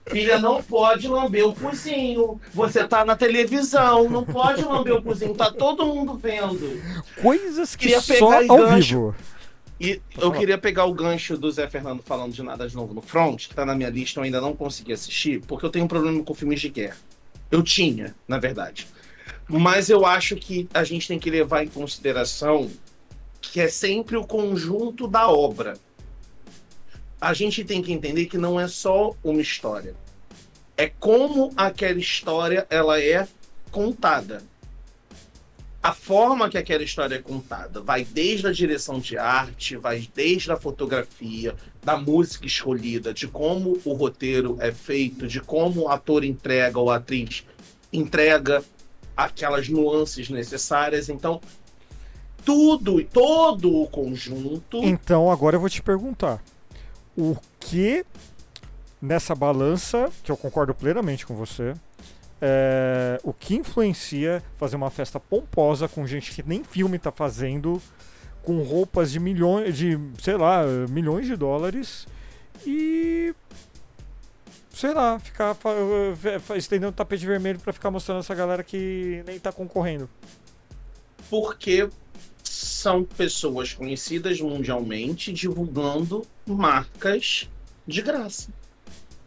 Filha, não pode lamber o cozinho. Você tá na televisão, não pode lamber o cozinho, tá todo mundo vendo. Coisas que Queria só pegar ao gancho. vivo. E eu queria pegar o gancho do Zé Fernando falando de Nada de Novo no Front, que tá na minha lista, eu ainda não consegui assistir, porque eu tenho um problema com filmes de guerra. Eu tinha, na verdade. Mas eu acho que a gente tem que levar em consideração que é sempre o conjunto da obra. A gente tem que entender que não é só uma história. É como aquela história ela é contada. A forma que aquela história é contada vai desde a direção de arte, vai desde a fotografia, da música escolhida, de como o roteiro é feito, de como o ator entrega ou a atriz entrega aquelas nuances necessárias. Então, tudo, todo o conjunto. Então agora eu vou te perguntar. O que nessa balança, que eu concordo plenamente com você, é, o que influencia fazer uma festa pomposa com gente que nem filme tá fazendo, com roupas de milhões, de, sei lá, milhões de dólares e sei lá, ficar fa- estendendo o tapete vermelho pra ficar mostrando essa galera que nem tá concorrendo. porque são pessoas conhecidas mundialmente divulgando marcas de graça.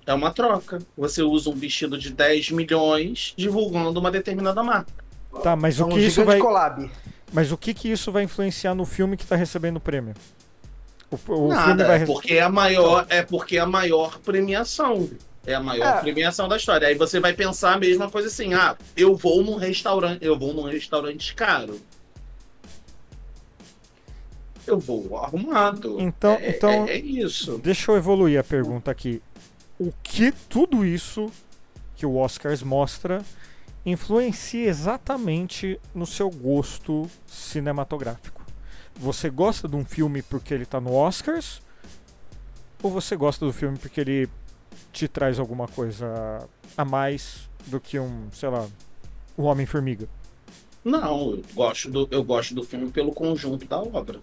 É uma troca. Você usa um vestido de 10 milhões divulgando uma determinada marca. Tá, mas É o um que isso vai collab. Mas o que que isso vai influenciar no filme que tá recebendo o prêmio? O, o filme Nada, vai é porque é a maior, é porque é a maior premiação. É a maior É. premiação da história. Aí você vai pensar a mesma coisa assim: ah, eu vou num restaurante, eu vou num restaurante caro. Eu vou arrumado. Então- é, então- é- é isso. Deixa eu evoluir a pergunta aqui. O que tudo isso que o Oscars mostra influencia exatamente no seu gosto cinematográfico? Você gosta de um filme porque ele tá no Oscars? Ou você gosta do filme porque ele te traz alguma coisa a mais do que um, sei lá, o Homem-Formiga? Não, eu gosto, do, eu gosto do filme pelo conjunto da obra.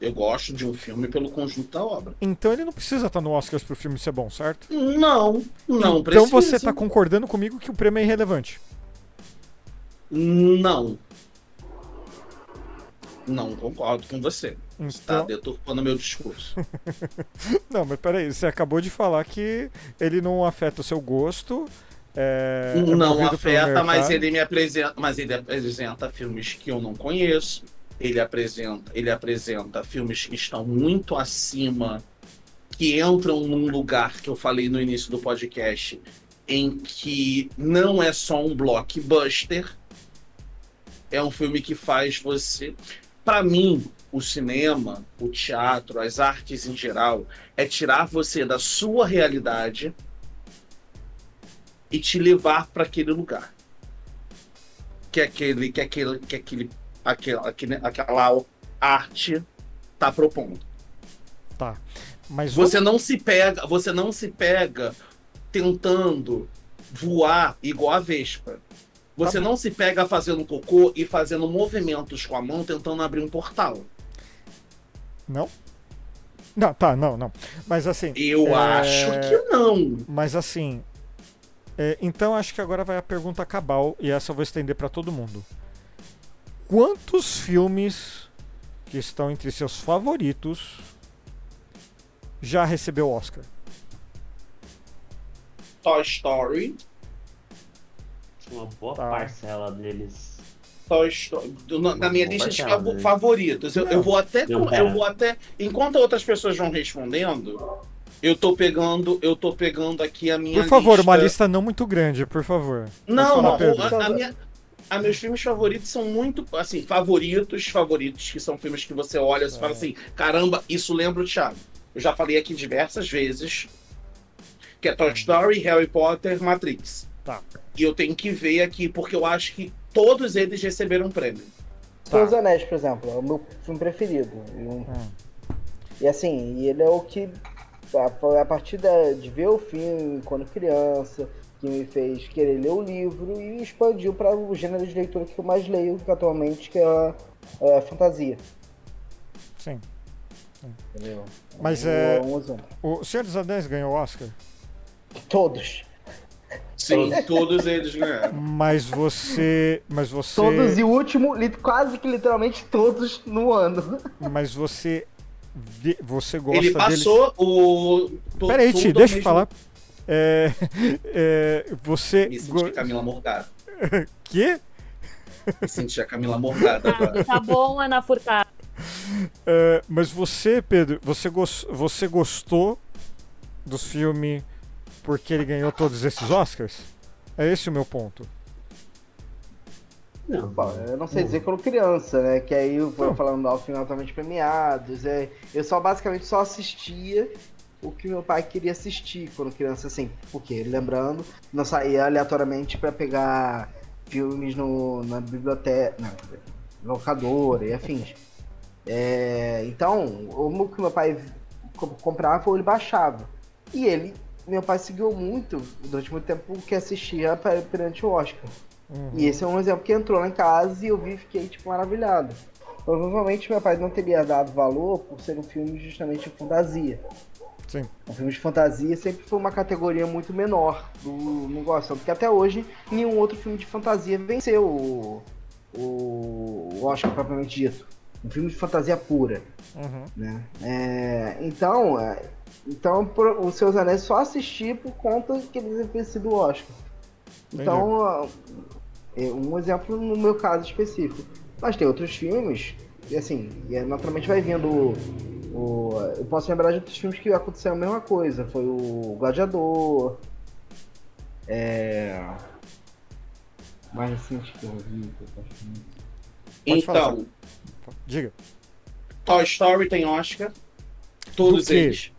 Eu gosto de um filme pelo conjunto da obra. Então ele não precisa estar no Oscars pro filme ser bom, certo? Não, não então precisa. você tá concordando comigo que o prêmio é irrelevante. Não. Não concordo com você. Você tá Então, deturpando meu discurso. <laughs> não, mas peraí, você acabou de falar que ele não afeta o seu gosto. É, é não pelo afeta, mas ele me apresenta, mas ele apresenta filmes que eu não conheço. Ele apresenta, ele apresenta filmes que estão muito acima, que entram num lugar que eu falei no início do podcast, em que não é só um blockbuster, é um filme que faz você, para mim, o cinema, o teatro, as artes em geral, é tirar você da sua realidade e te levar para aquele lugar. Que aquele, que aquele, que aquele, aquela, aquele, aquela arte tá propondo. Tá. Mas Você não se pega, você não se pega tentando voar igual a Vespa. Você Tá não se pega fazendo cocô e fazendo movimentos com a mão tentando abrir um portal. Não? Não, tá, não, não. Mas assim. Eu é, acho que não. Mas assim. é, então acho que agora vai a pergunta cabal e essa eu vou estender pra todo mundo. Quantos filmes que estão entre seus favoritos já recebeu Oscar? Toy Story. Uma boa Tá. parcela deles. Toy Story. Na, na minha lista de favoritos. Eu, eu vou até. Eu vou até. Enquanto outras pessoas vão respondendo, eu tô pegando. Eu tô pegando aqui a minha Por favor, lista. uma lista não muito grande, por favor. Não, não. A, a minha, a meus filmes favoritos são muito, assim, favoritos, favoritos, que são filmes que você olha e fala É. assim, caramba, isso lembra o Thiago. Eu já falei aqui diversas vezes, que é Toy Story, Harry Potter, Matrix. Tá. E eu tenho que ver aqui, porque eu acho que todos eles receberam um prêmio. Tá. Dos Anéis, por exemplo, é o meu filme preferido. E, um- Hum. e assim, e ele é o que. a- Foi a partir da- de ver o filme quando criança, que me fez querer ler o livro e expandiu para o gênero de leitura que eu mais leio atualmente, que é a, a fantasia. Sim. Entendeu? Mas é- exemplo. O Senhor dos Anéis ganhou Oscar, Todos. Sim, todos eles ganharam. mas você. Mas você. Todos e o último, li- quase que literalmente todos no ano. Mas você. Você gosta Ele deles. passou o. Peraí, Ti, deixa eu mesmo- falar. É, é, você. Me senti go- Camila Morgado. <laughs> Quê? Me senti a Camila Morgado agora. Tá bom, Ana Furtado. É, mas você, Pedro, você, você gostou dos filmes porque ele ganhou todos esses Oscars? É esse o meu ponto. Não. Eu não sei dizer quando criança, né? Que aí eu vou Não. falando ao filme altamente premiados. É, eu só basicamente só assistia o que meu pai queria assistir quando criança, assim. Porque, lembrando, não saía aleatoriamente pra pegar filmes no, na biblioteca, na locadora e afins. É, então, o que meu pai co- comprava ou ele baixava. E ele, meu pai seguiu muito, durante muito tempo, o que assistia per- perante o Oscar. Uhum. E esse é um exemplo que entrou lá em casa e eu vi e fiquei, tipo, maravilhado. Provavelmente meu pai não teria dado valor por ser um filme justamente de fantasia. Sim. Um filme de fantasia sempre foi uma categoria muito menor do negócio. Porque até hoje nenhum outro filme de fantasia venceu o, o, o Oscar propriamente dito. Um filme de fantasia pura. Uhum. Né? É, então, é, então os seus anéis só assisti por conta que eles haviam vencido o Oscar. Então, é um exemplo no meu caso específico. Mas tem outros filmes, e assim, e é, naturalmente vai vindo o, o- Eu posso lembrar de outros filmes que aconteceu a mesma coisa. Foi o Gladiador. É. Mais recente que eu vi. que eu acho que- Pode falar, Então, Diga. Toy Story tem Oscar. Todos Do quê? eles.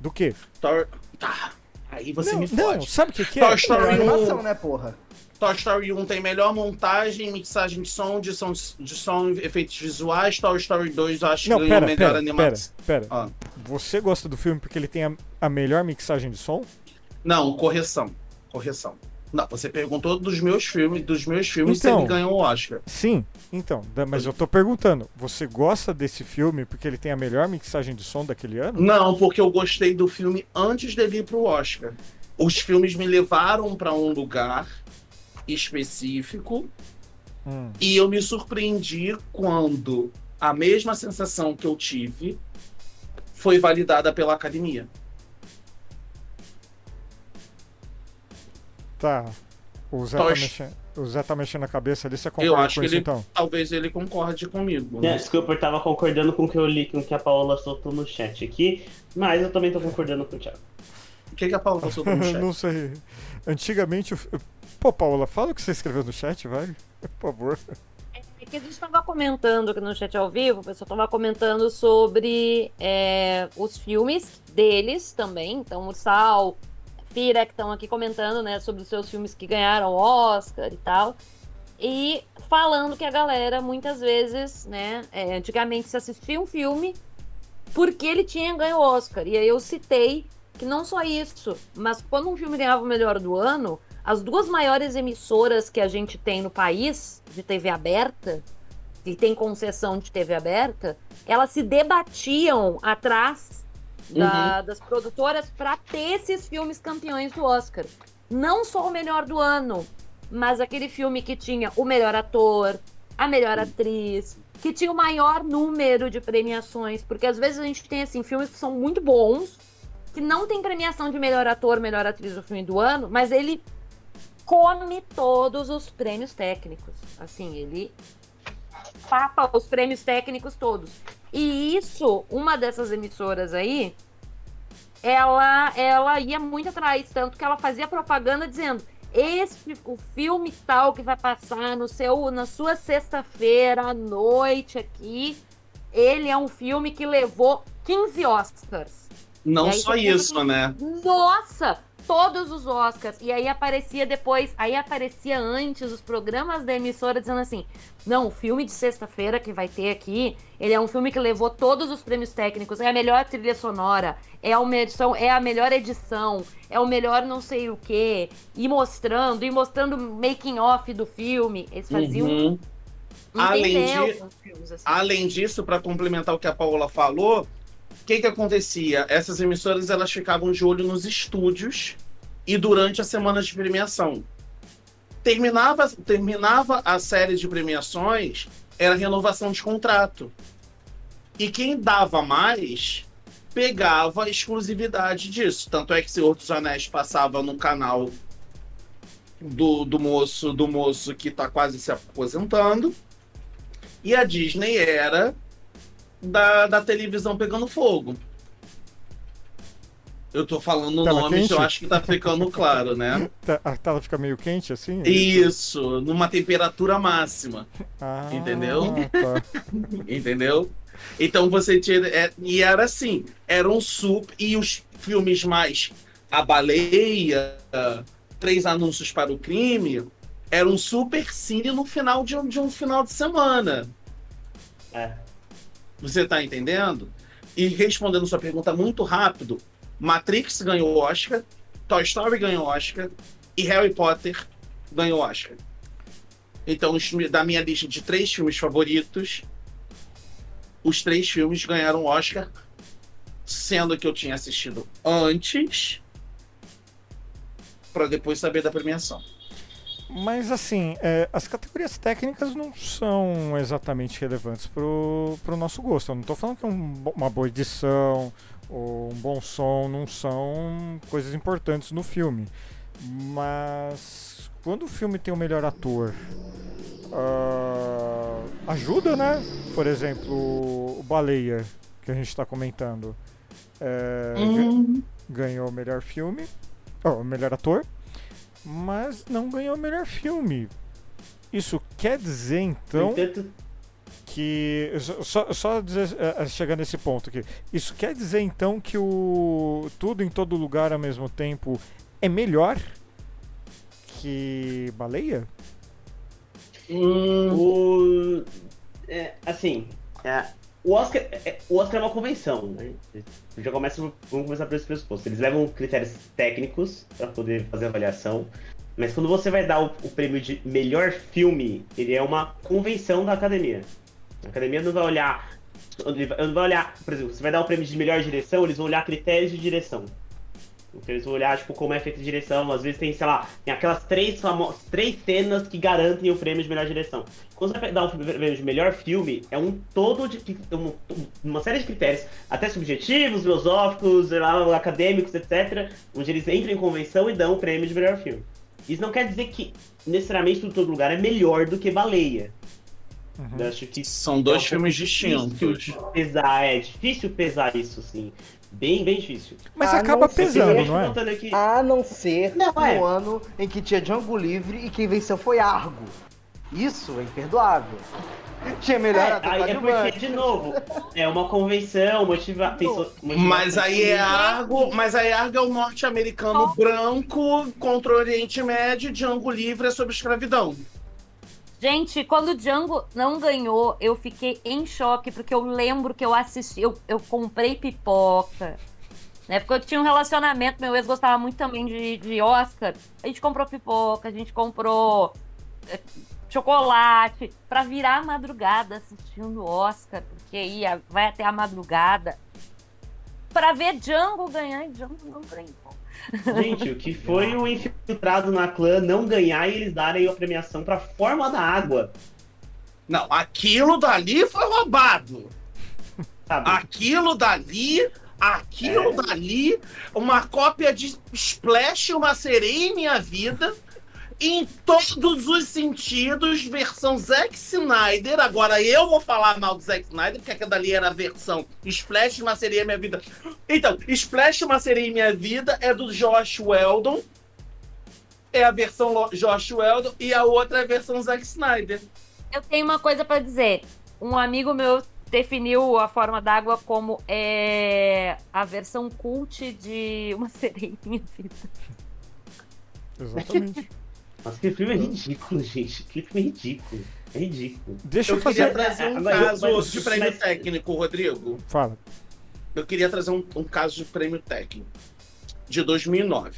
Do que? Toy... Tá. Aí você não, me não, fode. sabe o que, que Toy é? É Story uma 1. animação, né, porra? Toy Story 1 tem melhor montagem, mixagem de som, de som, de som efeitos visuais. Toy Story 2 eu acho Não, que pera, melhor pera, pera, animação. pera. Ah. Você gosta do filme porque ele tem a, a melhor mixagem de som? Não, correção. Correção. Não, você perguntou dos meus filmes, dos meus filmes Então. se ele ganhou o Oscar. Sim, então, mas eu tô perguntando, você gosta desse filme porque ele tem a melhor mixagem de som daquele ano? Não, porque eu gostei do filme antes dele ir pro Oscar. Os filmes me levaram para um lugar específico Hum, e eu me surpreendi quando a mesma sensação que eu tive foi validada pela academia. tá. O Zé, tá mexendo, o Zé tá mexendo a cabeça ali, você Eu concorda acho com que isso ele, então? talvez ele concorde comigo. É, né? desculpa, eu tava concordando com o que eu li, com o que a Paola soltou no chat aqui, mas eu também tô concordando com o Thiago. O que, que a Paula soltou no <laughs> chat? Não sei. Antigamente. O Pô, Paula, fala o que você escreveu no chat, vai. Por favor. É que a gente estava comentando aqui no chat ao vivo, o pessoal estava comentando sobre é, os filmes deles também. Então, Ursal, Fira, que estão aqui comentando, né, sobre os seus filmes que ganharam Oscar e tal. E falando que a galera, muitas vezes, né, é, antigamente se assistia um filme porque ele tinha ganho o Oscar. E aí eu citei que não só isso, mas quando um filme ganhava o melhor do ano, as duas maiores emissoras que a gente tem no país, de TV aberta, que tem concessão de TV aberta, elas se debatiam atrás da- das produtoras para ter esses filmes campeões do Oscar. Não só o melhor do ano, mas aquele filme que tinha o melhor ator, a melhor atriz, que tinha o maior número de premiações, porque às vezes a gente tem assim filmes que são muito bons, que não tem premiação de melhor ator, melhor atriz do filme do ano, mas ele come todos os prêmios técnicos. Assim, ele papa os prêmios técnicos todos. E isso, uma dessas emissoras aí, ela, ela ia muito atrás, tanto que ela fazia propaganda dizendo: esse o filme tal que vai passar no seu na sua sexta-feira à noite aqui, ele é um filme que levou 15 Oscars. Não aí só pensa isso, né? Nossa! Todos os Oscars. E aí aparecia depois, aí aparecia antes os programas da emissora dizendo assim: não, o filme de sexta-feira que vai ter aqui, ele é um filme que levou todos os prêmios técnicos, é a melhor trilha sonora, é uma edição, é a melhor edição, é o melhor não sei o quê. E mostrando, e mostrando making off do filme. Eles faziam Uhum. um Além de- filmes, assim. Além disso, para complementar o que a Paola falou, o que que acontecia? Essas emissoras elas ficavam de olho nos estúdios e durante a semana de premiação. Terminava, terminava a série de premiações, era renovação de contrato. E quem dava mais pegava a exclusividade disso. Tanto é que Senhor dos Anéis passava no canal do, do moço do moço que está quase se aposentando. E a Disney era da, da televisão pegando fogo. Eu tô falando Tela nomes, quente? eu acho que tá ficando claro, né? <laughs> Tá- A tela fica meio quente assim? Isso, numa temperatura máxima, Ah, Entendeu? tá. <laughs> entendeu? Então você tinha. é, e era assim: eram super. E os filmes mais A Baleia, Três Anúncios para o Crime, eram super cine no final de um, de um final de semana. É. Você tá entendendo? E respondendo sua pergunta muito rápido, Matrix ganhou Oscar, Toy Story ganhou Oscar e Harry Potter ganhou Oscar. Então, da minha lista de três filmes favoritos, os três filmes ganharam Oscar, sendo que eu tinha assistido antes para depois saber da premiação. Mas assim, é, as categorias técnicas não são exatamente relevantes pro, pro nosso gosto. Eu não tô falando que um uma boa edição ou um bom som não são coisas importantes no filme. Mas quando o filme tem o melhor ator, ah, ajuda, né? Por exemplo, o Baleia, que a gente tá comentando. É, ga- ganhou o melhor filme, o melhor ator, mas não ganhou o melhor filme. Isso quer dizer então entanto, que só, só dizer, eh, chegar nesse ponto aqui. Isso quer dizer então que o tudo em todo lugar ao mesmo tempo é melhor que Baleia? Hum, O, é, assim, é, o, Oscar, é, o Oscar é uma convenção, né? Já começa, vamos começar por esse pressuposto. Eles levam critérios técnicos para poder fazer avaliação, mas quando você vai dar o, o prêmio de melhor filme, ele é uma convenção da academia. A academia não vai olhar, não vai olhar, por exemplo, você vai dar o prêmio de melhor direção, eles vão olhar critérios de direção. Então eles vão olhar, tipo, como é feita a direção. Às vezes tem, sei lá, tem aquelas três, famo- três cenas que garantem o prêmio de melhor direção. Quando você vai dar um prêmio de melhor filme, é um todo de um- uma série de critérios, até subjetivos, filosóficos, sei lá, acadêmicos, etc., onde eles entram em convenção e dão o prêmio de melhor filme. Isso não quer dizer que necessariamente tudo em todo lugar é melhor do que Baleia. Que são dois é um filmes distintos. pesar, é difícil pesar isso, sim. Bem, bem difícil. Mas Ah, acaba pesando, tô não é? aqui- A não ser Não, é. no ano em que tinha Django Livre e quem venceu foi Argo. Isso é imperdoável. Tinha melhor É, aí é porque, de novo, é uma convenção, motiva... pensou- Mas aí é Argo, mas aí Argo é o norte-americano branco contra o Oriente Médio, Django Livre é sobre escravidão. Gente, quando o Django não ganhou, eu fiquei em choque, porque eu lembro que eu assisti, eu, eu comprei pipoca. Né? Porque eu tinha um relacionamento, meu ex gostava muito também de, de Oscar. A gente comprou pipoca, a gente comprou eh, chocolate pra virar a madrugada assistindo Oscar, porque ia, vai até a madrugada. Pra ver Django ganhar e Django não ganhou. Gente, o que foi o infiltrado na clã não ganhar e eles darem a premiação pra forma da água? Não, aquilo dali foi roubado. Sabe? Aquilo dali, aquilo É. dali, uma cópia de Splash, uma sereia em minha vida, em todos os sentidos, versão Zack Snyder. Agora eu vou falar mal do Zack Snyder, porque aquela dali era a versão Splash, uma sereia em minha vida. Então, Splash, uma sereia em minha vida é do Josh Weldon. É a versão Lo- Josh Weldon e a outra é a versão Zack Snyder. Eu tenho uma coisa pra dizer. Um amigo meu definiu a forma d'água como é, a versão cult de uma <laughs> sereia em minha vida. Exatamente. Nossa, que filme é ridículo, <laughs> gente. Que filme é ridículo. É ridículo. Deixa eu, Eu queria fazer. trazer um Agora, caso mas- de prêmio mas- técnico, Rodrigo. Fala. Eu queria trazer um, um caso de prêmio técnico de 2009,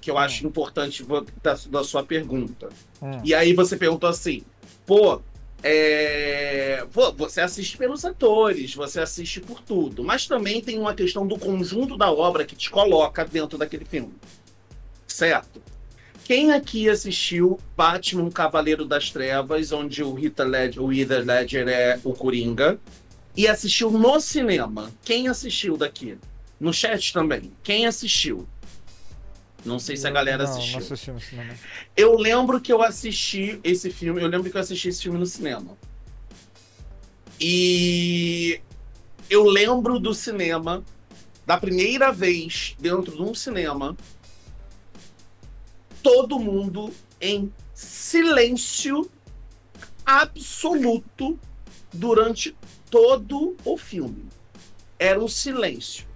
que eu acho importante da, da sua pergunta. Hum. E aí você perguntou assim, pô, é, pô, você assiste pelos atores, você assiste por tudo, mas também tem uma questão do conjunto da obra que te coloca dentro daquele filme. Certo? Quem aqui assistiu Batman Cavaleiro das Trevas, onde o Rita Ledger, o Heath Ledger é o Coringa, e assistiu no cinema? Quem assistiu daqui? No chat também. Quem assistiu? Não sei se a galera não, assistiu. Não assisti no cinema. Eu lembro que eu assisti esse filme, eu lembro que eu assisti esse filme no cinema. E eu lembro do cinema, da primeira vez dentro de um cinema, todo mundo em silêncio absoluto durante todo o filme. Era um silêncio.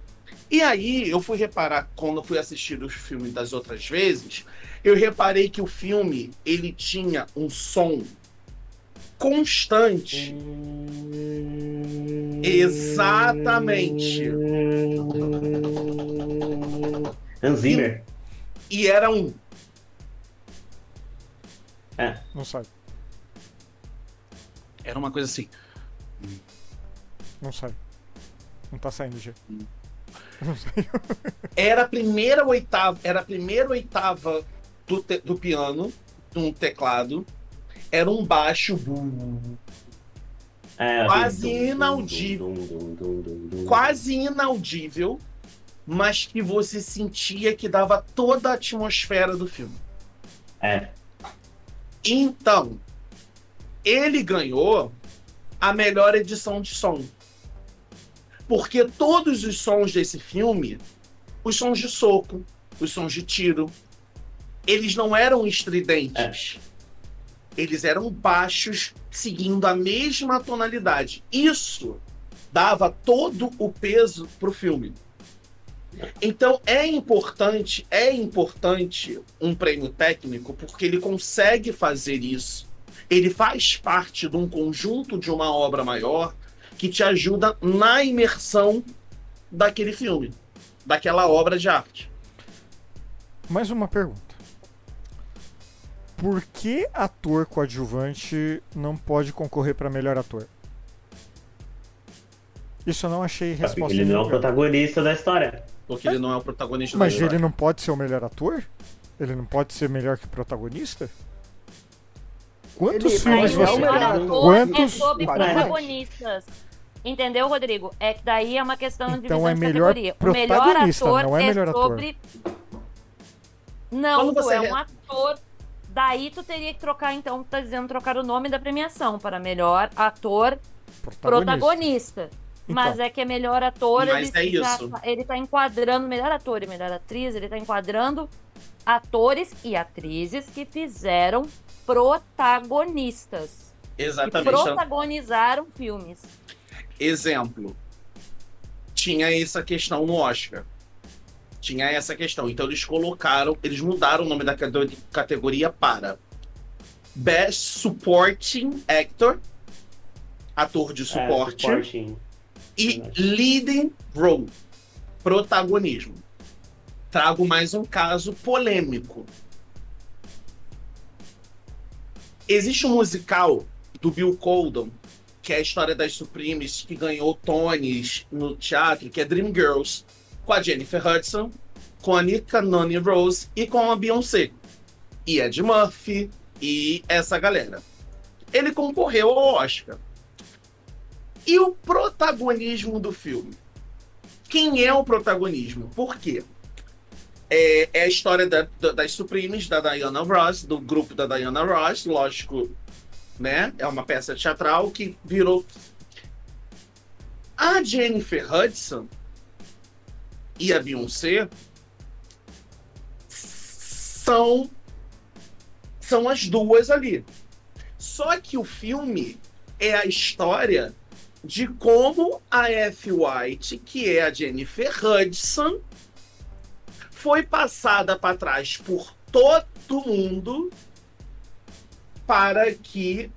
E aí eu fui reparar, quando eu fui assistir os filmes das outras vezes, eu reparei que o filme ele tinha um som constante. Exatamente. Hans Zimmer. E era um. Não sai. Era uma coisa assim. Não sai. Não tá saindo, G. Hum. Não sai. Era a primeira oitava, era a primeira oitava do, te- do piano, um teclado. Era um baixo É, Quase dum, inaudível. dum, dum. quase inaudível, mas que você sentia que dava toda a atmosfera do filme. É. Então, ele ganhou a melhor edição de som. Porque todos os sons desse filme, os sons de soco, os sons de tiro, eles não eram estridentes. Eles eram baixos, seguindo a mesma tonalidade. Isso dava todo o peso pro filme. Então é importante, é importante um prêmio técnico porque ele consegue fazer isso. Ele faz parte de um conjunto de uma obra maior que te ajuda na imersão daquele filme, daquela obra de arte. Mais uma pergunta. Por que ator coadjuvante não pode concorrer pra melhor ator? Isso eu não achei resposta ele não é o protagonista da história. Porque ele não é o protagonista Mas ele não pode ser o melhor ator? Ele não pode ser melhor que o protagonista? Quantos Ele- filmes o é o você. melhor ator Quantos- é sobre protagonistas. Entendeu, Rodrigo? É que daí é uma questão de Então é de melhor categoria. O melhor protagonista, ator não é melhor ator. sobre... Não, tu você é re- um ator. Daí tu teria que trocar, então, tu tá dizendo trocar o nome da premiação para melhor ator protagonista. Mas é que é melhor ator, Mas ele, é já isso. tá- ele tá enquadrando melhor ator e melhor atriz, ele tá enquadrando atores e atrizes que fizeram protagonistas. Que Exatamente. protagonizaram filmes. Exemplo. Tinha essa questão no Oscar. Tinha essa questão. Então eles colocaram, eles mudaram o nome da cate- categoria para Best Supporting Actor, ator de É, suporte, supporting. E Leading Role, protagonismo. Trago mais um caso polêmico. Existe um musical do Bill Colden, que é a história das Supremes, que ganhou Tonys no teatro, que é Dreamgirls, com a Jennifer Hudson, com a Nika Noni Rose e com a Beyoncé. E Ed Murphy e essa galera. Ele concorreu ao Oscar. E o protagonismo do filme? Quem é o protagonismo? Por quê? É, é a história da- da- das Supremes, da Diana Ross, do grupo da Diana Ross, lógico, né? É uma peça teatral que virou. A Jennifer Hudson e a Beyoncé são são as duas ali. Só que o filme é a história de como a F. White, que é a Jennifer Hudson, foi passada para trás por todo mundo para que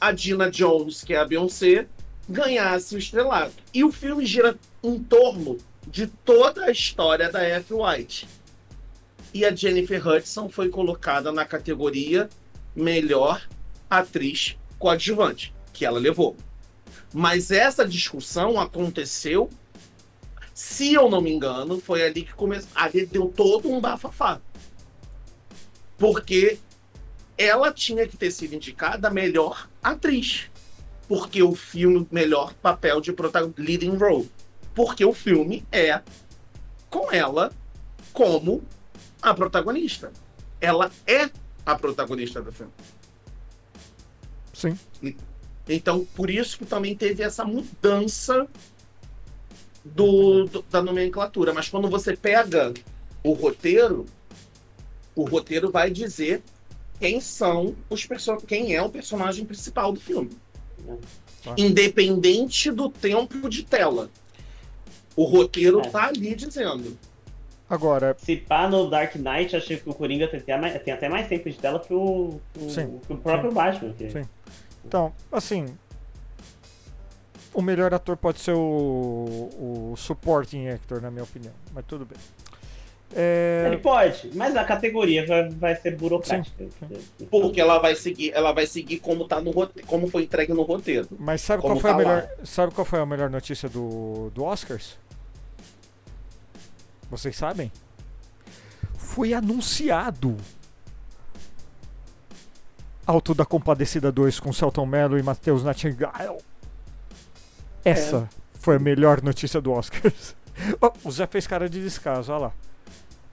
a Dina Jones, que é a Beyoncé, ganhasse o estrelado. E o filme gira em torno de toda a história da F. White. E a Jennifer Hudson foi colocada na categoria melhor atriz coadjuvante, que ela levou. Mas essa discussão aconteceu, se eu não me engano, foi ali que começou. Ali deu todo um bafafá. Porque ela tinha que ter sido indicada melhor atriz. Porque o filme, melhor papel de protagonista, leading role. Porque o filme é com ela como a protagonista. Ela é a protagonista do filme. Sim. Então, por isso que também teve essa mudança do, do- da nomenclatura. Mas quando você pega o roteiro, o roteiro vai dizer quem são os quem é o personagem principal do filme. Independente do tempo de tela. O roteiro É. tá ali dizendo. Agora, Se pá no Dark Knight, achei que o Coringa tem até mais, tem até mais tempo de tela que o, o, Sim, que o próprio Batman. que- Sim. Então, assim. O melhor ator pode ser o, o supporting actor, na minha opinião. Mas tudo bem. É, Ele pode, mas a categoria vai, vai ser burocrática. Porque ela vai seguir, ela vai seguir como tá no roteiro, como foi entregue no roteiro. mas sabe qual, foi a tá lá. melhor, sabe qual foi a melhor notícia do, do Oscars? Vocês sabem? Foi anunciado Alto da Compadecida 2 com Celton Mello e Matheus Nightingale. Essa foi a melhor notícia do Oscars. Ó, <laughs> o Zé fez cara de descaso, olha lá.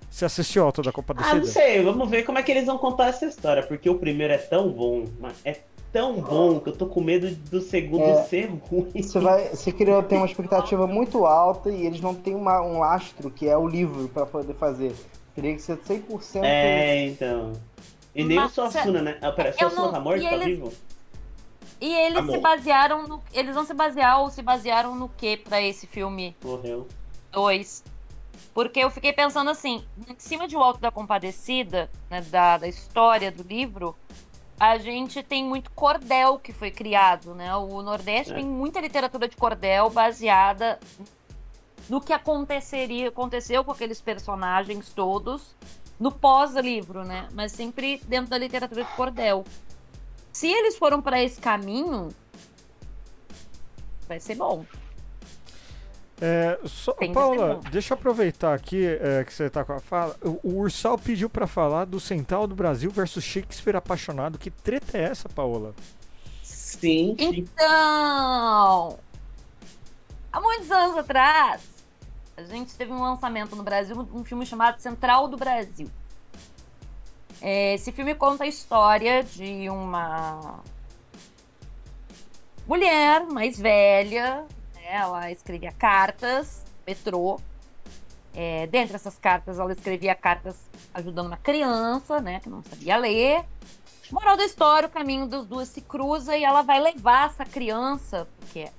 Você assistiu Alto da Ah, Compadecida? não sei, vamos ver como é que eles vão contar essa história, porque o primeiro é tão bom, mas é tão bom que eu tô com medo do segundo É. ser ruim. Você vai, você queria ter uma expectativa muito alta e eles não têm uma- um lastro que é o livro pra poder fazer. Teria que ser 100%. É, então. E nem o Mas, Suassuna, né? Ah, pera, eu Suassuna não- tá morto, tá eles- vivo? E eles Amor. se basearam no. Eles vão se basear ou se basearam no que pra esse filme Morreu. 2? Porque eu fiquei pensando assim, em cima de O Alto da Compadecida, né, da, da história do livro, a gente tem muito cordel que foi criado, né? O Nordeste É. tem muita literatura de cordel baseada no que aconteceria, aconteceu com aqueles personagens todos no pós-livro, né? Mas sempre dentro da literatura de cordel. Se eles foram para esse caminho, vai ser bom. É, só- Paula, deixa eu aproveitar aqui é, que você tá com a fala. O, o Ursal pediu pra falar do Central do Brasil versus Shakespeare apaixonado. Que treta é essa, Paola? Sim. Então, há muitos anos atrás, a gente teve um lançamento no Brasil, um filme chamado Central do Brasil. É, Esse filme conta a história de uma mulher mais velha, né, ela escrevia cartas, metrô. É, dentre essas cartas, ela escrevia cartas ajudando uma criança, né, que não sabia ler. Moral da história, o caminho das duas se cruza e ela vai levar essa criança, porque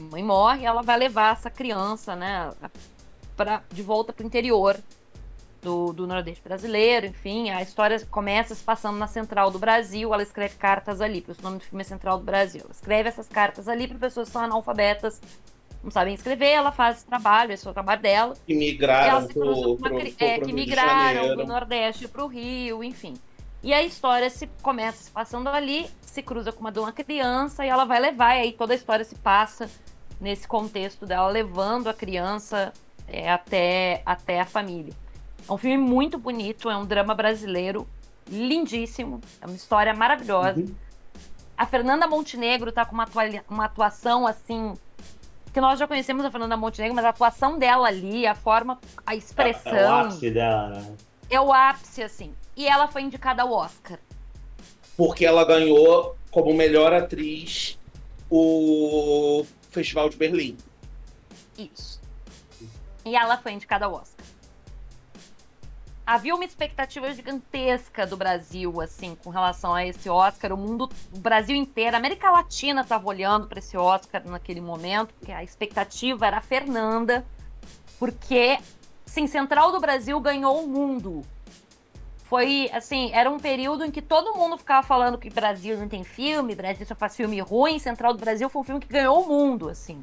mãe morre, ela vai levar essa criança, né, pra, de volta pro interior. do, do Nordeste brasileiro, enfim, a história começa se passando na Central do Brasil, ela escreve cartas ali, por isso o nome do filme é Central do Brasil. Ela escreve essas cartas ali para pessoas que são analfabetas, não sabem escrever, ela faz esse trabalho, esse é o trabalho dela. Que migraram pro, uma pro, é, pro que migraram do Nordeste para o Rio, enfim. E a história se começa se passando ali, se cruza com uma de uma criança e ela vai levar, e aí toda a história se passa nesse contexto dela levando a criança é, até, até a família. É um filme muito bonito, é um drama brasileiro lindíssimo, é uma história maravilhosa. Uhum. A Fernanda Montenegro tá com uma, atua- uma atuação assim. Que nós já conhecemos a Fernanda Montenegro, mas a atuação dela ali, a forma, a É o expressão, ápice dela, né? é o ápice, assim. E ela foi indicada ao Oscar. Porque ela ganhou como melhor atriz o Festival de Berlim. Isso. E ela foi indicada ao Oscar. Havia uma expectativa gigantesca do Brasil, assim, com relação a esse Oscar. O mundo, o Brasil inteiro, a América Latina estava olhando para esse Oscar naquele momento, porque a expectativa era a Fernanda, porque, sim, Central do Brasil ganhou o mundo. Foi, assim, era um período em que todo mundo ficava falando que Brasil não tem filme, Brasil só faz filme ruim. Central do Brasil foi um filme que ganhou o mundo, assim.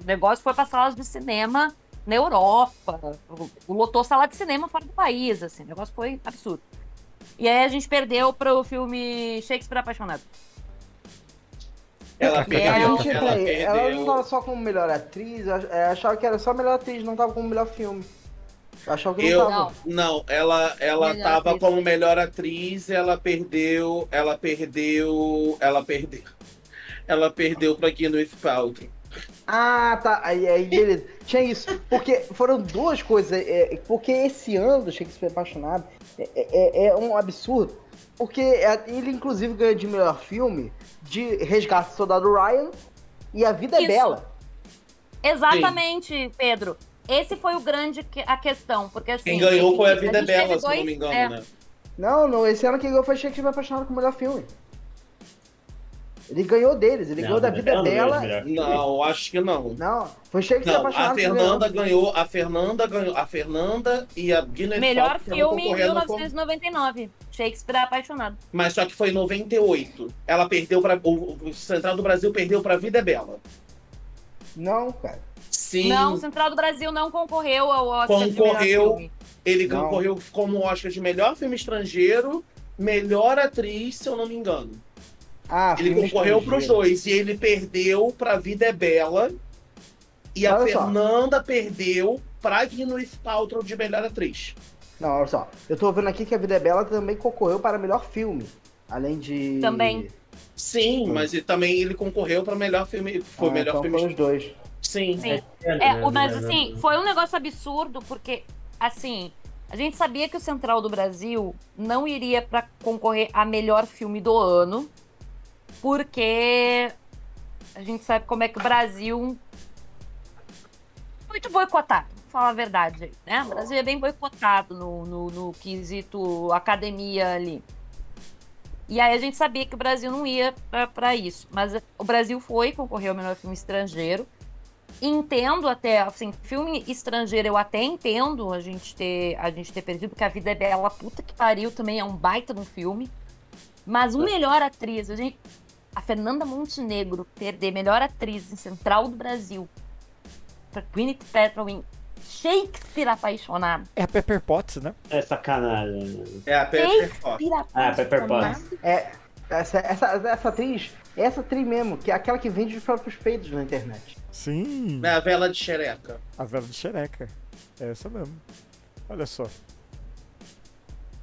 O negócio foi para salas de cinema na Europa, o- lotou sala de cinema fora do país, assim, o negócio foi absurdo. E aí a gente perdeu pro filme Shakespeare Apaixonado. Ela É, perdeu, ela- ela peraí, ela não perdeu. tava só como melhor atriz, eu achava que era só melhor atriz, não tava como melhor filme. Achava que Eu- não tava. Não. Ela, ela Melhor tava atriz. como melhor atriz, ela perdeu, ela perdeu, ela perdeu. Ela perdeu pra Gwyneth Paltrow. Ah, tá. Aí, aí beleza. Tinha isso. Porque foram duas coisas. é, porque esse ano do Shakespeare Apaixonado é, é- é um absurdo. Porque é- ele, inclusive, ganhou de melhor filme de Resgate do Soldado Ryan e A Vida é Isso. Bela. Exatamente, Pedro. Esse foi o grande que- a questão, porque assim. Quem ganhou foi a Vida é gente Bela, teve se não dois- me engano, é, né? Não, não. Esse ano quem ganhou foi Shakespeare Apaixonado com o melhor filme. Ele ganhou deles. Ele Não, ganhou da Vida é Bela não acho que não. Não, foi Shakespeare Não, Apaixonado a Fernanda ganhou. ganhou, a Fernanda ganhou, a Fernanda e a Gwyneth Melhor estavam filme em concorrendo com- 1999. Shakespeare Apaixonado. Mas só que foi em 98. Ela perdeu para o, o Central do Brasil perdeu pra Vida é Bela. Não, cara. Sim, Não, Central do Brasil não concorreu ao Oscar de melhor Concorreu. filme. ele Não. concorreu como Oscar de melhor filme estrangeiro, melhor atriz, se eu não me engano. Ah, Ele concorreu pros estrangeiro. dois e ele perdeu pra Vida é Bela. E a Olha só. Fernanda perdeu pra Gwyneth Paltrow de melhor atriz. Não, olha só. Eu tô vendo aqui que A Vida é Bela também concorreu para melhor filme. Além de. Também. Sim, mas ele, também ele concorreu pra melhor filme. Foi Ah, melhor então filme. foram os dois. Sim. Sim. É, o- mas assim, foi um negócio absurdo, porque, assim, a gente sabia que o Central do Brasil não iria pra concorrer a melhor filme do ano, porque a gente sabe como é que o Brasil. Muito boicotado, vou falar a verdade né? O Brasil é bem boicotado no, no, no quesito academia ali. E aí a gente sabia que o Brasil não ia pra isso. Mas o Brasil foi, concorreu ao melhor filme estrangeiro entendo até, assim, filme estrangeiro eu até entendo a gente ter, a gente ter perdido, porque a vida é bela, puta que pariu, também é um baita de um filme. Mas o melhor atriz, a gente. A Fernanda Montenegro perder melhor atriz em Central do Brasil pra Gwyneth Paltrow em Shakespeare Apaixonado. É a Pepper Potts, né? É sacanagem. É a Pepper Potts. Ah, Pepper Apaixonado. Potts. É, essa, essa, essa atriz, é essa atriz mesmo, que é aquela que vende os próprios peitos na internet. Sim. É a vela de xereca. A vela de xereca. É essa mesmo. Olha só.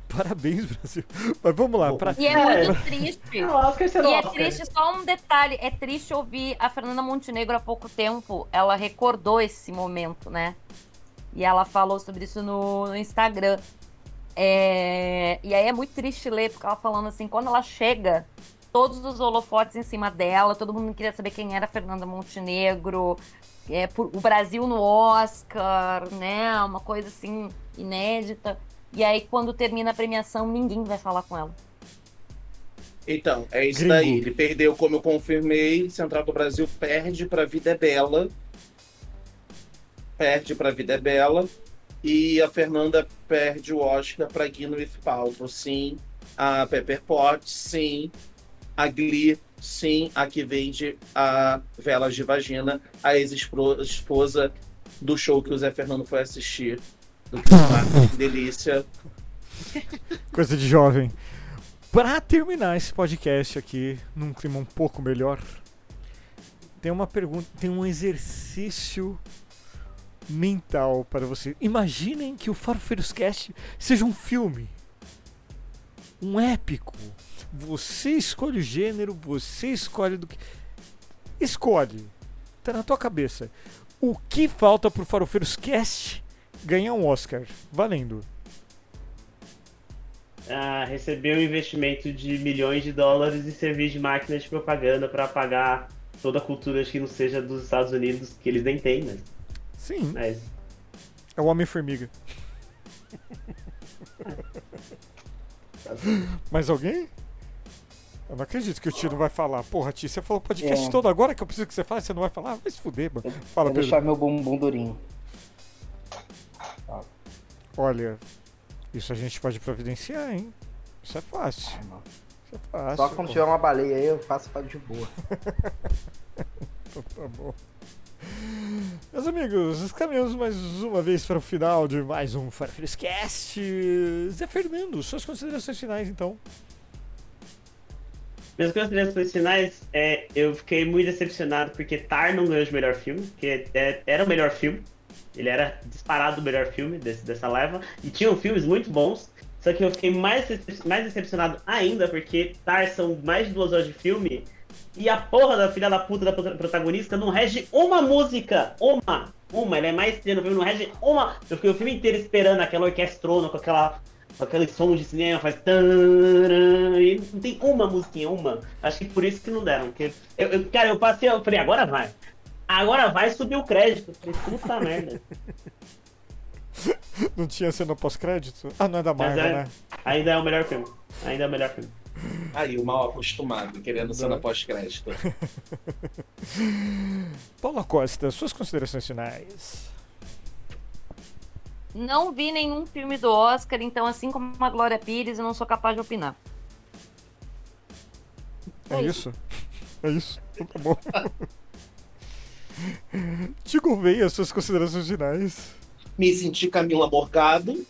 Parabéns, Brasil. Mas vamos lá. Pra... E é muito <laughs> triste. Ah, Oscar você E é triste, só um detalhe, é triste ouvir a Fernanda Montenegro há pouco tempo, ela recordou esse momento, né? E ela falou sobre isso no, no Instagram. É, E aí é muito triste ler, porque ela falando assim, quando ela chega, todos os holofotes em cima dela, todo mundo queria saber quem era a Fernanda Montenegro, é, por- o Brasil no Oscar, né? Uma coisa assim, inédita. E aí, quando termina a premiação, ninguém vai falar com ela. Então, é isso Gringo. daí. Ele perdeu, como eu confirmei. Central do Brasil perde pra Vida é Bela. Perde pra Vida é Bela. E a Fernanda perde o Oscar para Gwyneth Paltrow, sim. A Pepper Potts, sim. A Glee, sim. A que vende a velas de vagina, a ex-esposa do show que o Zé Fernando foi assistir. Do <laughs> que delícia. Coisa de jovem. Pra terminar esse podcast aqui, num clima um pouco melhor, tem uma pergunta, tem um exercício mental para você. Imaginem que o Farofeiros Cast seja um filme. Um épico. Você escolhe o gênero, você escolhe do que. Escolhe. Tá na tua cabeça. O que falta pro Farofeiros Cast ganhar um Oscar? Valendo. Ah, receber um investimento de milhões de dólares e servir de máquina de propaganda para pagar toda a cultura que não seja dos Estados Unidos, que eles nem têm, mas. Sim. mas É o Homem-Formiga. <laughs> Mais alguém? Eu não acredito que o tio não vai falar. Porra, tio, você falou o podcast É. todo agora que eu preciso que você fale, você não vai falar? Vai se fuder, mano. Fala, Vou Pedro. deixar meu bumbum durinho. Olha, isso a gente pode providenciar, hein? Isso é fácil. Isso é fácil. Só quando pô. tiver uma baleia aí eu faço pra de boa. <laughs> Então tá bom. Meus amigos, caminhamos mais uma vez para o final de mais um Farfrescast. Zé Fernando, suas considerações finais então. Minhas considerações finais, é, eu fiquei muito decepcionado porque Tar não ganhou de melhor filme, que é- era o melhor filme. Ele era disparado o melhor filme desse- dessa leva. E tinham filmes muito bons. Só que eu fiquei mais, mais decepcionado ainda porque Tar são mais de duas horas de filme. E a porra da filha da puta da prota- protagonista não rege uma música. Uma. Uma. Ele é mais no filme, não rege uma. Eu fiquei o filme inteiro esperando aquela orquestrona com aquela aquele som de cinema, faz. E não tem uma musiquinha, uma. Acho que por isso que não deram. Porque eu, eu- cara, eu passei, eu falei, agora vai. Agora vai subir o crédito. Eu falei, puta <laughs> merda. Não tinha cena pós-crédito? Ah, não é da Marvel, é- né? Ainda é o melhor filme. Ainda é o melhor filme. Aí, o mal acostumado, querendo cena pós-crédito. <laughs> Paula Costa, suas considerações finais. Não vi nenhum filme do Oscar, então, assim como a Glória Pires, eu não sou capaz de opinar. É, É isso? <laughs> É isso? Então tá bom. <laughs> Tigo Veia, suas considerações finais. Me senti Camila Morgado.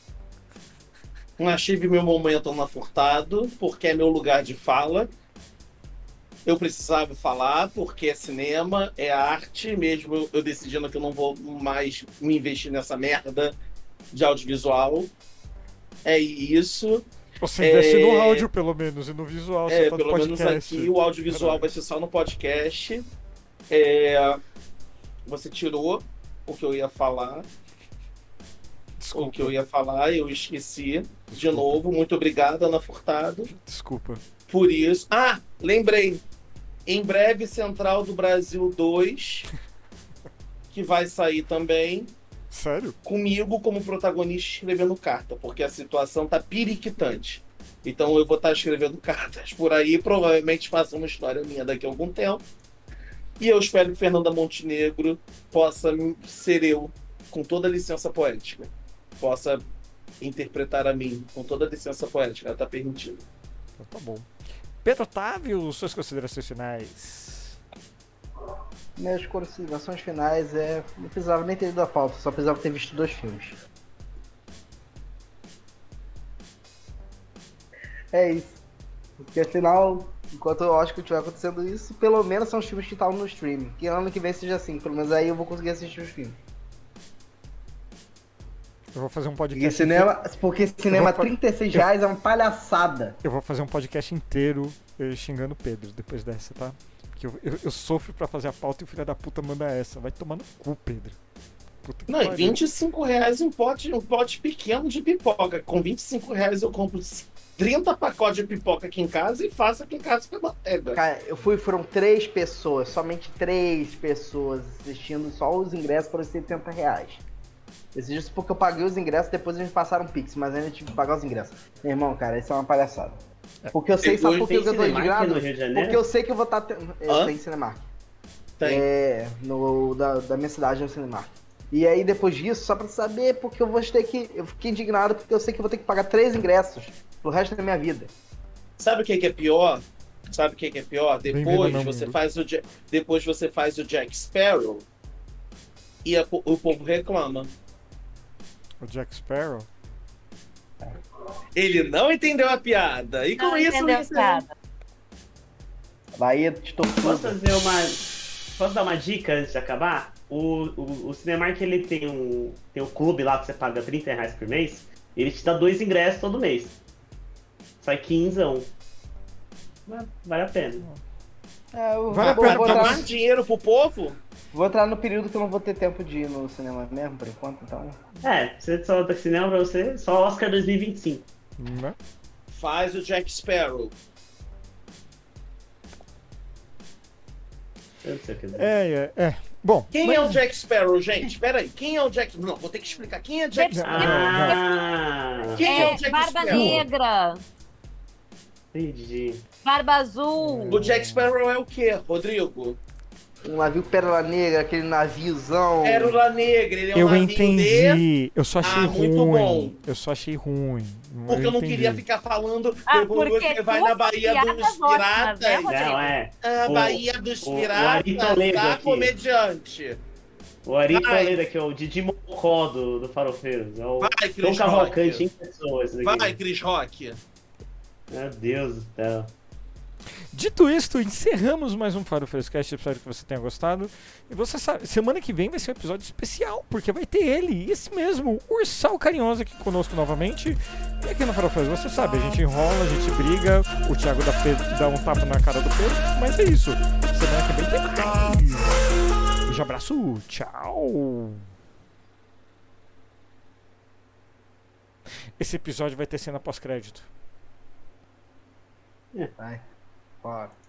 Não tive meu momento na Furtado, porque é meu lugar de fala. Eu precisava falar, porque é cinema, é arte, mesmo eu, eu decidindo que eu não vou mais me investir nessa merda de audiovisual. É isso. Você investe no É. áudio, pelo menos, e no visual. É, tá no pelo menos aqui o audiovisual vai ser só no podcast. É, você tirou o que eu ia falar. Desculpa, O que eu ia falar, eu esqueci. De Desculpa. novo, muito obrigado, Ana Furtado, Desculpa. por isso. Ah, lembrei. Em breve, Central do Brasil 2, <laughs> que vai sair também, Sério? comigo como protagonista escrevendo carta, porque a situação tá periquitante. Então eu vou estar escrevendo <laughs> cartas por aí, provavelmente faça uma história minha daqui a algum tempo. E eu espero que Fernanda Montenegro possa ser eu, com toda a licença poética. Possa interpretar a mim, com toda a licença poética, ela tá permitida. Então tá bom. Pedro Otávio, suas considerações finais. Minhas considerações finais é. Não precisava nem ter ido a pauta, só precisava ter visto dois filmes. É isso. Porque afinal, enquanto eu acho que estiver acontecendo isso, pelo menos são os filmes que estavam no streaming. Que ano que vem seja assim, pelo menos aí eu vou conseguir assistir os filmes. Eu vou fazer um Porque podcast. cinema, porque cinema Eu vou fa- 36 reais é uma palhaçada. Eu vou fazer um podcast inteiro eh, xingando o Pedro depois dessa, tá? Porque eu, eu, eu sofro pra fazer a pauta e o filho da puta manda essa. Vai tomar no cu, Pedro. Puta que Não, e pariu. 25 reais um pote, um pote pequeno de pipoca. Com 25 reais eu compro 30 pacotes de pipoca aqui em casa e faço aqui em casa com a manteiga. Cara, eu fui, foram três pessoas, somente três pessoas assistindo, só os ingressos foram 70 reais. Esses dias porque eu paguei os ingressos, depois eles passaram Pix, mas ainda tive que pagar os ingressos. Meu irmão, cara, isso é uma palhaçada. Porque eu sei, sabe por que eu Rio de Janeiro? Porque eu sei que eu vou estar. Tá... Hã? Tem Cinemark. Tem. É, no, da, da minha cidade é o Cinemark. E aí depois disso, só pra saber, porque eu vou ter que. Eu fiquei indignado porque eu sei que eu vou ter que pagar três ingressos pro resto da minha vida. Sabe o que, que é pior? Sabe o que, que é pior? Depois você mundo. faz o depois você faz o Jack Sparrow e a o povo reclama. O Jack Sparrow. Ele não entendeu a piada. E com Não isso, entendeu isso nada. Bahia de Posso tortura. fazer uma. Posso dar uma dica antes de acabar? O, o, o Cinemark ele tem um, tem um clube lá que você paga 30 reais por mês. Ele te dá dois ingressos todo mês. Sai 15 Mas Vale a pena. É, Vale a pena pra entrar, Dar dinheiro pro povo? Vou entrar no período que eu não vou ter tempo de ir no cinema mesmo, por enquanto, então. É, você só tá cinema pra você, só Oscar 2025. Né? Faz o Jack Sparrow. Eu não sei o que dizer. É, é, é. Bom. Quem mas- é o Jack Sparrow, gente? Peraí, quem é o Jack... Não, vou ter que explicar. Quem é Jack Sparrow? Ah! Quem é o É, Jack barba Sparrow? negra, Entendi. barba azul. O Jack Sparrow é o quê, Rodrigo? Um navio Pérola Negra, aquele naviozão. Pérola Negra, ele é um Eu navio de... entendi. Eu só achei Ah, muito ruim. bom. Eu só achei ruim. Porque eu não entendi. queria ficar falando Ah, porque você vai na Bahia dos ótimas, Piratas. né? Não, é. A O- Bahia dos o- o Piratas, Toledo tá, aqui. comediante? O Ari. Toledo aqui, o Didi Mocó do, do Farofeiros. É o Vai, Tom Cris Cavalcante em Rock. pessoa. daqui. Vai, Cris Rock. Meu Deus do céu. Dito isto, encerramos mais um Faro Frescast. Espero que você tenha gostado. E você sabe, semana que vem vai ser um episódio especial, porque vai ter ele, esse mesmo, Ursal Carinhoso aqui conosco novamente. E aqui no Faro você sabe, a gente enrola, a gente briga, o Thiago dá, dá um tapa na cara do Pedro, mas é isso. Semana que vem tem mais. Beijo, abraço, tchau. Esse episódio vai ter cena pós-crédito. Vai. Bora.